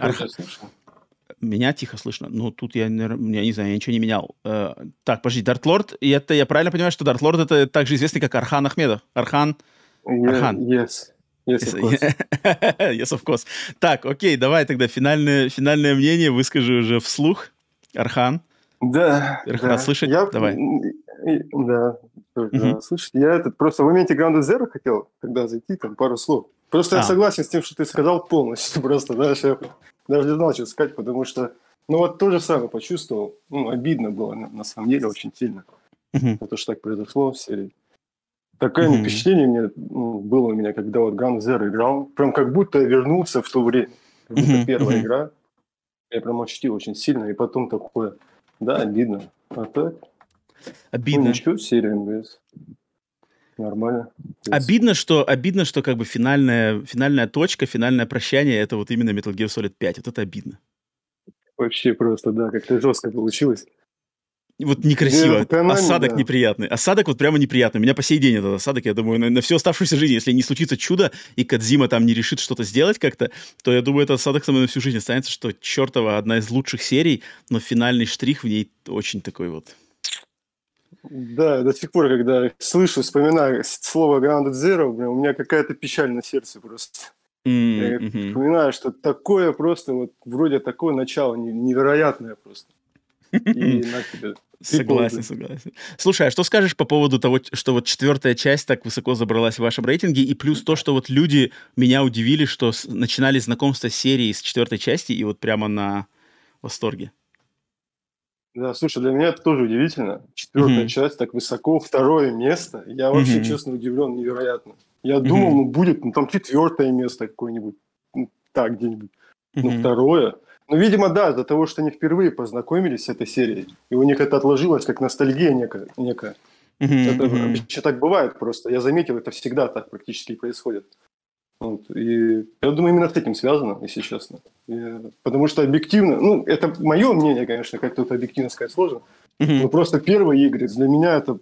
Меня тихо слышно. Ну, тут я, я не знаю, я ничего не менял. Э, так, подожди, Дарт Лорд, и это, я правильно понимаю, что Дарт Лорд это также известный как Архан Ахмедов? Архан? Архан. Yes. Yes, of course. yes, of course. Так, окей, давай тогда финальное, финальное мнение выскажи уже вслух. Архан. Да. Архан, да. слышать? Я, давай. Да, да. Слушай, я этот, просто в моменте Grounded Zero хотел тогда зайти, там пару слов. Просто а. я согласен с тем, что ты сказал полностью. Просто, знаешь, я даже не знал, что сказать, потому что, ну вот то же самое почувствовал. Ну, обидно было, на, на самом деле, очень сильно. Mm-hmm. То, что так произошло в серии. Такое mm-hmm. впечатление мне, ну, было у меня, когда вот Gun Zero играл. Прям как будто я вернулся в то время. Как будто mm-hmm. первая mm-hmm. игра. Я прям ощутил очень сильно. И потом такое, да, обидно. А так, Обидно. Ну, ничего, серия МВС. Нормально. Обидно, что, обидно, что как бы финальная, финальная точка, финальное прощание это вот именно Metal Gear Solid 5. Вот это обидно. Вообще просто, да, как-то жестко получилось. Вот некрасиво. Да, осадок да. неприятный. Осадок вот прямо неприятный. У меня по сей день этот осадок, я думаю, на, на всю оставшуюся жизнь, если не случится чудо, и Кадзима там не решит что-то сделать как-то, то я думаю, этот осадок со мной на всю жизнь останется, что чертова одна из лучших серий, но финальный штрих в ней очень такой вот да, до сих пор, когда слышу, вспоминаю слово Grounded Zero, у меня какая-то печаль на сердце просто. Mm-hmm. Я вспоминаю, что такое просто, вот вроде такое начало невероятное просто. И на тебе. Согласен, согласен. Слушай, а что скажешь по поводу того, что вот четвертая часть так высоко забралась в вашем рейтинге, и плюс то, что вот люди меня удивили, что начинали знакомство с серией с четвертой части, и вот прямо на восторге? Да, слушай, для меня это тоже удивительно. Четвертая mm-hmm. часть так высоко, второе место. Я вообще, mm-hmm. честно, удивлен невероятно. Я mm-hmm. думал, ну будет, ну там четвертое место какое-нибудь, ну, так где-нибудь. Mm-hmm. Ну второе. Ну, видимо, да, из-за того, что они впервые познакомились с этой серией, и у них это отложилось как ностальгия некая. некая. Mm-hmm. Это вообще так бывает просто. Я заметил, это всегда так практически происходит. Вот. И я думаю, именно с этим связано, если честно. И, потому что объективно, ну, это мое мнение, конечно, как тут объективно сказать сложно, Ну, просто первые игры для меня это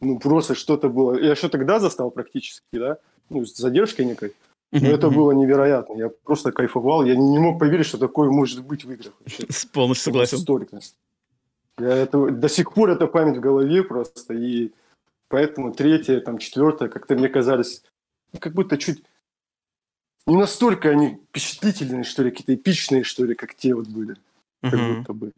ну, просто что-то было. Я еще тогда застал практически, да, ну, с задержкой некой. Но это было невероятно. Я просто кайфовал. Я не мог поверить, что такое может быть в играх. Полностью согласен. Столько. Я это, до сих пор это память в голове просто. И поэтому третье, там, четвертое, как-то мне казались, ну, как будто чуть не настолько они впечатлительные, что ли, какие-то эпичные, что ли, как те вот были. Как Мгм. будто бы.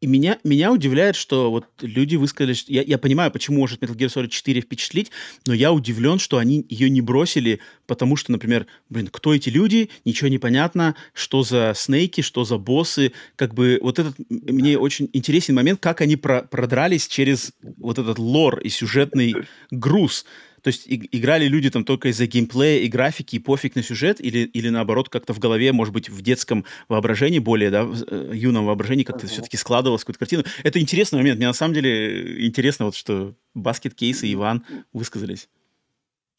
И меня, меня удивляет, что вот люди высказали, что я, я понимаю, почему может Metal Gear Solid 4 впечатлить, но я удивлен, что они ее не бросили, потому что, например, блин, кто эти люди, ничего не понятно, что за снейки, что за боссы, как бы вот этот, мне очень интересен момент, как они про- продрались через вот этот лор и сюжетный груз. То есть и- играли люди там только из-за геймплея и графики, и пофиг на сюжет, или, или наоборот как-то в голове, может быть, в детском воображении более, да, в э, юном воображении как-то Ага. все-таки складывалась какую-то картину. Это интересный момент. Мне на самом деле интересно, вот что Баскет Кейс и Иван высказались.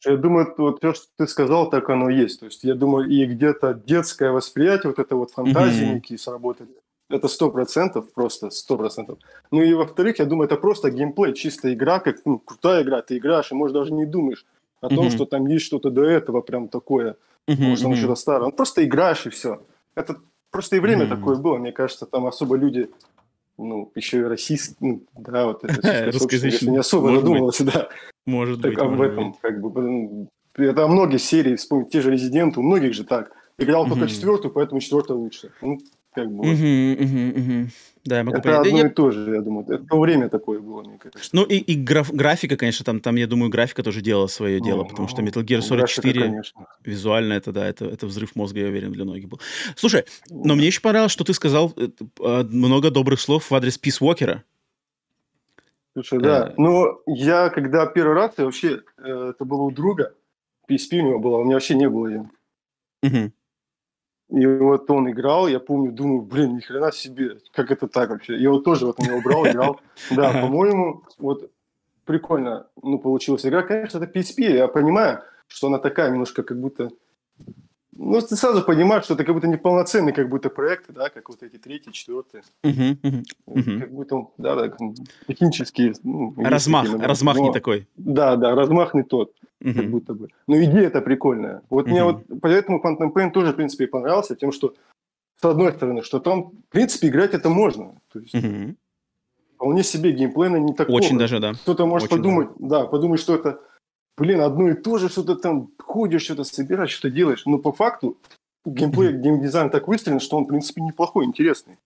Я думаю, вот то, что ты сказал, так оно и есть. То есть я думаю, и где-то детское восприятие, вот это вот фантазии некие сработали. Это сто процентов, просто сто процентов. Ну и во-вторых, я думаю, это просто геймплей, чистая игра, как ну, крутая игра, ты играешь, и может даже не думаешь о том, Мгм. что там есть что-то до этого прям такое, Мгм, может, оно что-то старое. Ну, просто играешь и все. Это просто и время Мгм. такое было, мне кажется, там особо люди, ну, еще и расист, ну, да, вот это, если не особо Может быть. задумывался, да. Может Так быть, об может этом, быть. как бы, это многие серии, вспомнить, те же Резиденты, у многих же так. Играл только четвертую, поэтому четвертая лучше. Ну, как бы, вот. Мгм, мгм, мгм. Да, я могу это понять. Да одно я- и то же, я думаю. Это то время такое было, мне кажется. Ну и, и граф- графика, конечно, там, там, я думаю, графика тоже делала свое дело, Ну, потому что ну, Metal Gear Solid графика, 4 конечно. визуально это, да, это, это взрыв мозга, я уверен, для многих был. Слушай, но мне еще понравилось, что ты сказал э, э, много добрых слов в адрес Peace Walker. Слушай, да. Э. Но я, когда первый раз, я вообще, это было у друга, PSP у него была, у меня вообще не было ее. Мгм. И вот он играл, я помню, думаю, блин, ни хрена себе, как это так вообще? Я вот тоже вот у него брал, играл. Да, по-моему, вот прикольно, ну, получилась игра. Конечно, это PSP, я понимаю, что она такая немножко как будто... Ну, ты сразу понимаешь, что это как будто неполноценный как будто проект, да, как вот эти третий, четвертый. Мгм. Мгм. Как будто, да, да, технические... ну, Размах, такие размах не Но- такой. Да, да, размах не тот как Мгм. будто бы. Но идея это прикольная. Вот мне Мгм. вот поэтому Phantom Pain тоже, в принципе, понравился тем, что с одной стороны, что там, в принципе, играть это можно. То есть Мгм. вполне себе геймплейно не так Очень даже, да. Кто-то может очень подумать, да, подумать, что это, блин, одно и то же, что-то там ходишь, что-то собираешь, что-то делаешь. Но по факту геймплей, геймдизайн так выстроен, что он, в принципе, неплохой, интересный.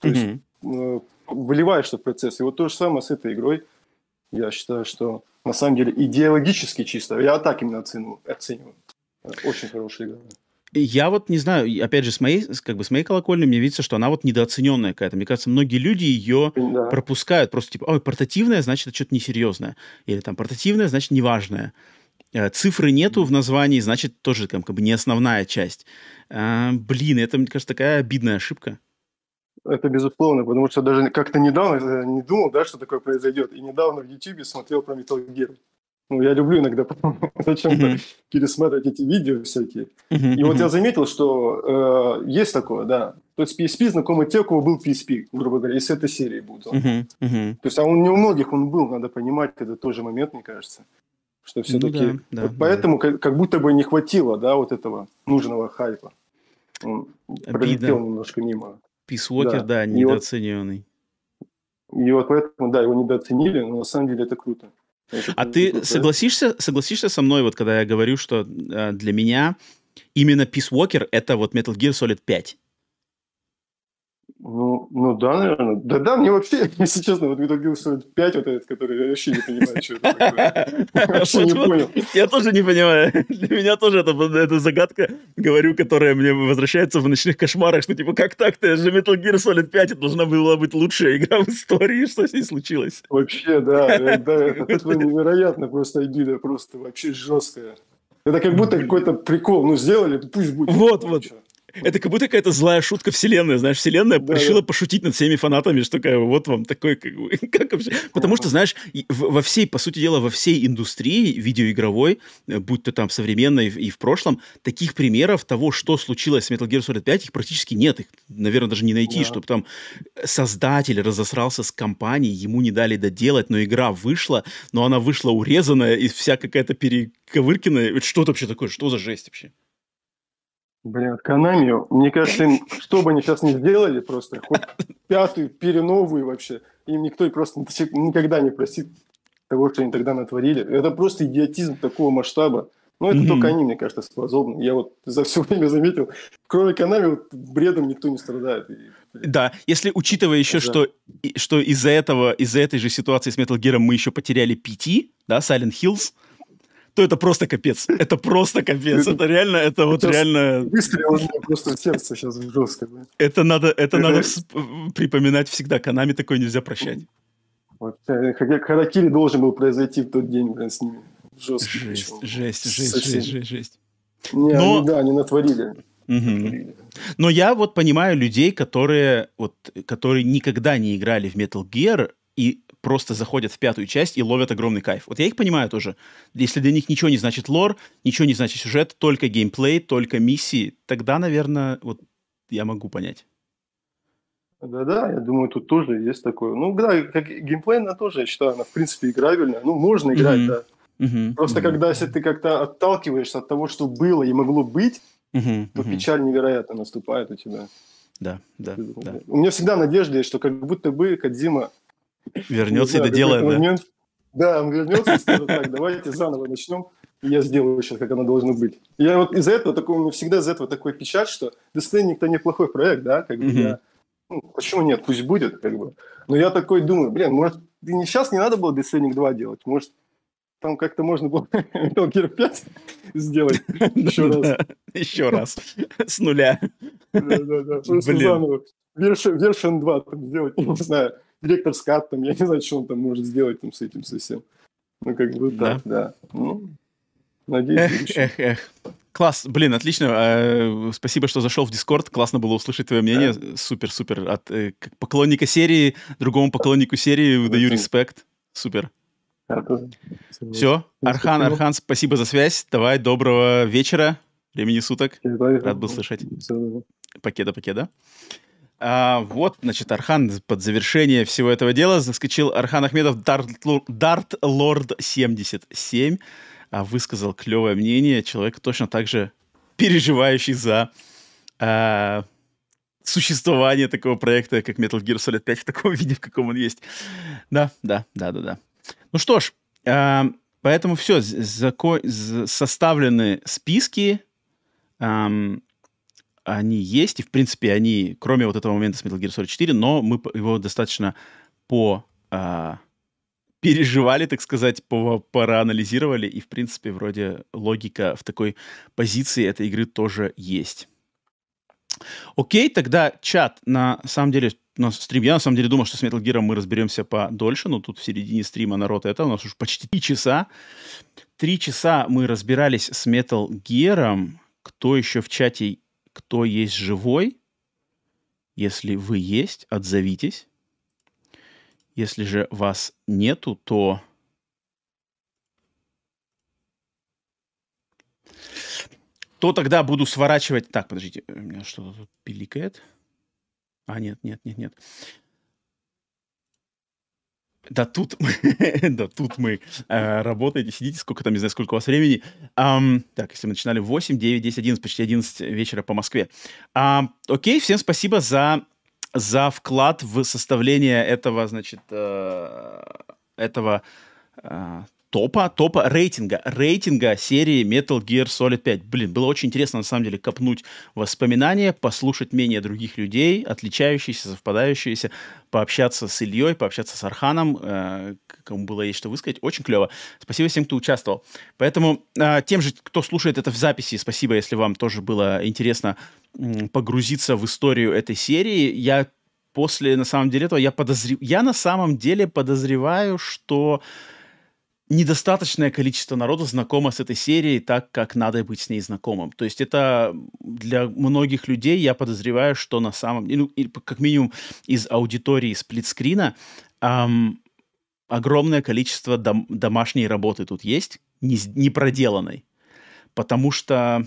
То есть э, выливаешься в процесс. И вот то же самое с этой игрой. Я считаю, что на самом деле идеологически чисто, я так именно оцениваю. оцениваю. Очень хорошая игра. Я вот не знаю, опять же, с моей, как бы с моей колокольни мне видится, что она вот недооцененная какая-то. Мне кажется, многие люди ее Да. пропускают. Просто типа, ой, портативная, значит, это что-то несерьезное. Или там портативная, значит, неважное. Э, Цифры нету в названии, значит, тоже там, как бы не основная часть. А, блин, это, мне кажется, такая обидная ошибка. Это безусловно, потому что даже как-то недавно э, не думал, да, что такое произойдет. И недавно в YouTube смотрел про Metal Gear. Ну, я люблю иногда зачем-то Мгм. пересматривать эти видео всякие. Мгм, И вот я заметил, что э, есть такое, да. То есть PSP знакомы те, у кого был PSP, грубо говоря, из этой серии будут. Мгм, мгм. То есть, а он не у многих он был, надо понимать, это тоже момент, мне кажется. Что все-таки... Ну да, да, вот поэтому как, как будто бы не хватило, да, вот этого нужного хайпа. Он пролетел немножко мимо. Walker, Да. да, И вот- недооцененный. И вот поэтому, да, его недооценили, но на самом деле это круто. А ты согласишься, согласишься со мной, вот когда я говорю, что э, для меня именно Peace Walker это вот Metal Gear Solid 5? Ну, ну да, наверное. Да, да, мне вообще, если честно, вот Metal Gear Solid 5, вот этот, который я вообще не понимаю, что это такое. Вообще не понял. Я тоже не понимаю. Для меня тоже это, это загадка, говорю, которая мне возвращается в ночных кошмарах, что типа, как так-то? Же Metal Gear Solid 5, это должна была быть лучшая игра в истории, что с ней случилось? Вообще, да, э, да, это невероятно просто идея, просто вообще жесткая. Это как будто какой-то прикол, ну сделали, пусть будет. Вот, Ну, вот. Это как будто какая-то злая шутка вселенная, знаешь, вселенная да, решила да. пошутить над всеми фанатами, что такая, вот вам такой, как, как вообще... Потому что, знаешь, во всей, по сути дела, во всей индустрии видеоигровой, э, будь то там современной и в прошлом, таких примеров того, что случилось с Metal Gear Solid 5, их практически нет. Их, наверное, даже не найти, да. чтобы там создатель разосрался с компанией, ему не дали доделать, но игра вышла, но она вышла урезанная и вся какая-то перековыркинная. Что это вообще такое? Что за жесть вообще? Блин, Канами, мне кажется, им, что бы они сейчас не сделали, просто хоть пятую, переновую вообще, им никто просто никогда не простит того, что они тогда натворили. Это просто идиотизм такого масштаба. Ну, это mm-hmm. только они, мне кажется, способны. Я вот за все время заметил, кроме Канами, вот бредом никто не страдает. Да, если учитывая еще, да. что, что из-за этого, из-за этой же ситуации с Metal Gear мы еще потеряли PT, да, Silent Hills, то это просто капец. Это просто капец. Это реально, это вот реально... Выстрел у меня просто в сердце сейчас жестко. Это надо, это надо припоминать всегда. Канами такое нельзя прощать. Э, Харакири должен был произойти в тот день, с ними. Жестко. Жесть, жесть, жесть, жесть, жесть. Не, да, они натворили. Угу. Но я вот понимаю людей, которые, вот, которые никогда не играли в Metal Gear и просто заходят в пятую часть и ловят огромный кайф. Вот я их понимаю тоже. Если для них ничего не значит лор, ничего не значит сюжет, только геймплей, только миссии, тогда, наверное, вот я могу понять. Да-да, я думаю, тут тоже есть такое. Ну, да, как геймплей, она тоже, я считаю, она, в принципе, играбельная. Ну, можно играть, mm-hmm. да. Mm-hmm. Просто mm-hmm. когда, если ты как-то отталкиваешься от того, что было и могло быть, mm-hmm. то mm-hmm. печаль невероятно наступает у тебя. Да, да, да. У меня всегда надежда есть, что как будто бы Кадзима Вернется и доделает, да? Момент, да, он вернется и скажет, так, давайте заново начнем, и я сделаю сейчас, как оно должно быть. Я вот из-за этого, такой, у меня всегда из-за этого такой печать, что Death Stranding-то неплохой проект, да, как бы я, ну, почему нет, пусть будет, как бы. Но я такой думаю, блин, может, не сейчас не надо было Stranding 2 делать, может, там как-то можно было Metal Gear 5 сделать еще раз. Еще раз. С нуля. Да-да-да. Просто заново. Вершин 2 там сделать, не знаю директор скат, там, я не знаю, что он там может сделать там с этим совсем. Ну, как бы да. да. Ну, надеюсь. Эх, эх, эх. Класс, блин, отлично. Э, спасибо, что зашел в Дискорд. Классно было услышать твое мнение. Супер, супер. От э, поклонника серии, другому поклоннику серии выдаю респект. Супер. Все, Архан, Архан, спасибо за связь. Давай, доброго вечера, времени суток. Рад был слышать. Покеда, покеда. А, вот, значит, Архан под завершение всего этого дела заскочил Архан Ахмедов Дарт Лорд 77, а, высказал клевое мнение. Человек точно так же переживающий за а, существование такого проекта, как Metal Gear Solid 5 в таком виде, в каком он есть. Да, да, да, да, да. Ну что ж, а, поэтому все, зако- составлены списки. Um, они есть, и, в принципе, они, кроме вот этого момента с Metal Gear Solid 4, но мы его достаточно по... А, переживали, так сказать, по, проанализировали, и, в принципе, вроде логика в такой позиции этой игры тоже есть. Окей, тогда чат, на самом деле, на стрим, я на самом деле думал, что с Metal Gear мы разберемся подольше, но тут в середине стрима народ это, у нас уже почти три часа. Три часа мы разбирались с Metal Gear. Кто еще в чате кто есть живой. Если вы есть, отзовитесь. Если же вас нету, то то тогда буду сворачивать... Так, подождите, у меня что-то тут пиликает. А, нет, нет, нет, нет. Да тут, да тут мы э, работаете, сидите, сколько там, не знаю, сколько у вас времени. Так, если мы начинали в 8, 9, 10, 11, почти 11 вечера по Москве. Окей, всем спасибо за, за вклад в составление этого, значит, э, этого э, топа, топа рейтинга, рейтинга серии Metal Gear Solid 5. Блин, было очень интересно, на самом деле, копнуть воспоминания, послушать мнения других людей, отличающиеся, совпадающиеся, пообщаться с Ильей, пообщаться с Арханом, э, кому было есть что высказать. Очень клево. Спасибо всем, кто участвовал. Поэтому э, тем же, кто слушает это в записи, спасибо, если вам тоже было интересно э, погрузиться в историю этой серии. Я после, на самом деле, этого, я подозреваю, я на самом деле подозреваю, что недостаточное количество народу знакомо с этой серией так, как надо быть с ней знакомым. То есть это для многих людей, я подозреваю, что на самом деле, ну, как минимум из аудитории сплитскрина, эм, огромное количество дом, домашней работы тут есть, не, не проделанной. Потому что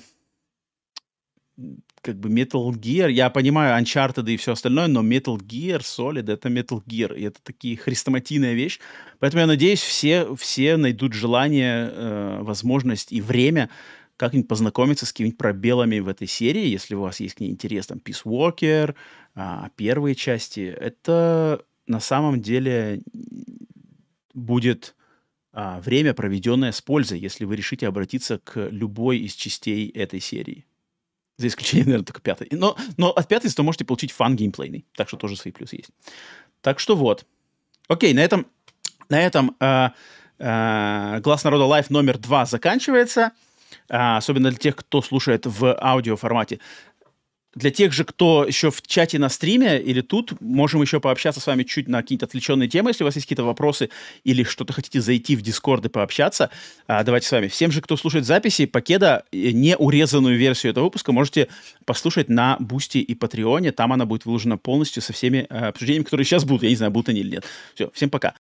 как бы Metal Gear, я понимаю Uncharted и все остальное, но Metal Gear Solid — это Metal Gear, и это такие хрестоматийная вещь. Поэтому я надеюсь, все, все найдут желание, э, возможность и время как-нибудь познакомиться с какими-нибудь пробелами в этой серии, если у вас есть к ней интерес, там, Peace Walker, а, первые части. Это на самом деле будет а, время, проведенное с пользой, если вы решите обратиться к любой из частей этой серии. За исключением, наверное, только пятой. Но, но от пятой то можете получить фан геймплейный. Так что тоже свои плюсы есть. Так что вот. Окей, на этом, на этом э, э, Глас Народа LIVE номер два заканчивается. Э, особенно для тех, кто слушает в аудио формате. Для тех же, кто еще в чате на стриме или тут, можем еще пообщаться с вами чуть на какие-то отвлеченные темы, если у вас есть какие-то вопросы или что-то хотите зайти в Discord и пообщаться. А, давайте с вами. Всем же, кто слушает записи, Покеда, э, не урезанную версию этого выпуска можете послушать на Boosty и Patreon е. Там она будет выложена полностью со всеми э, обсуждениями, которые сейчас будут. Я не знаю, будут они или нет. Все, всем пока.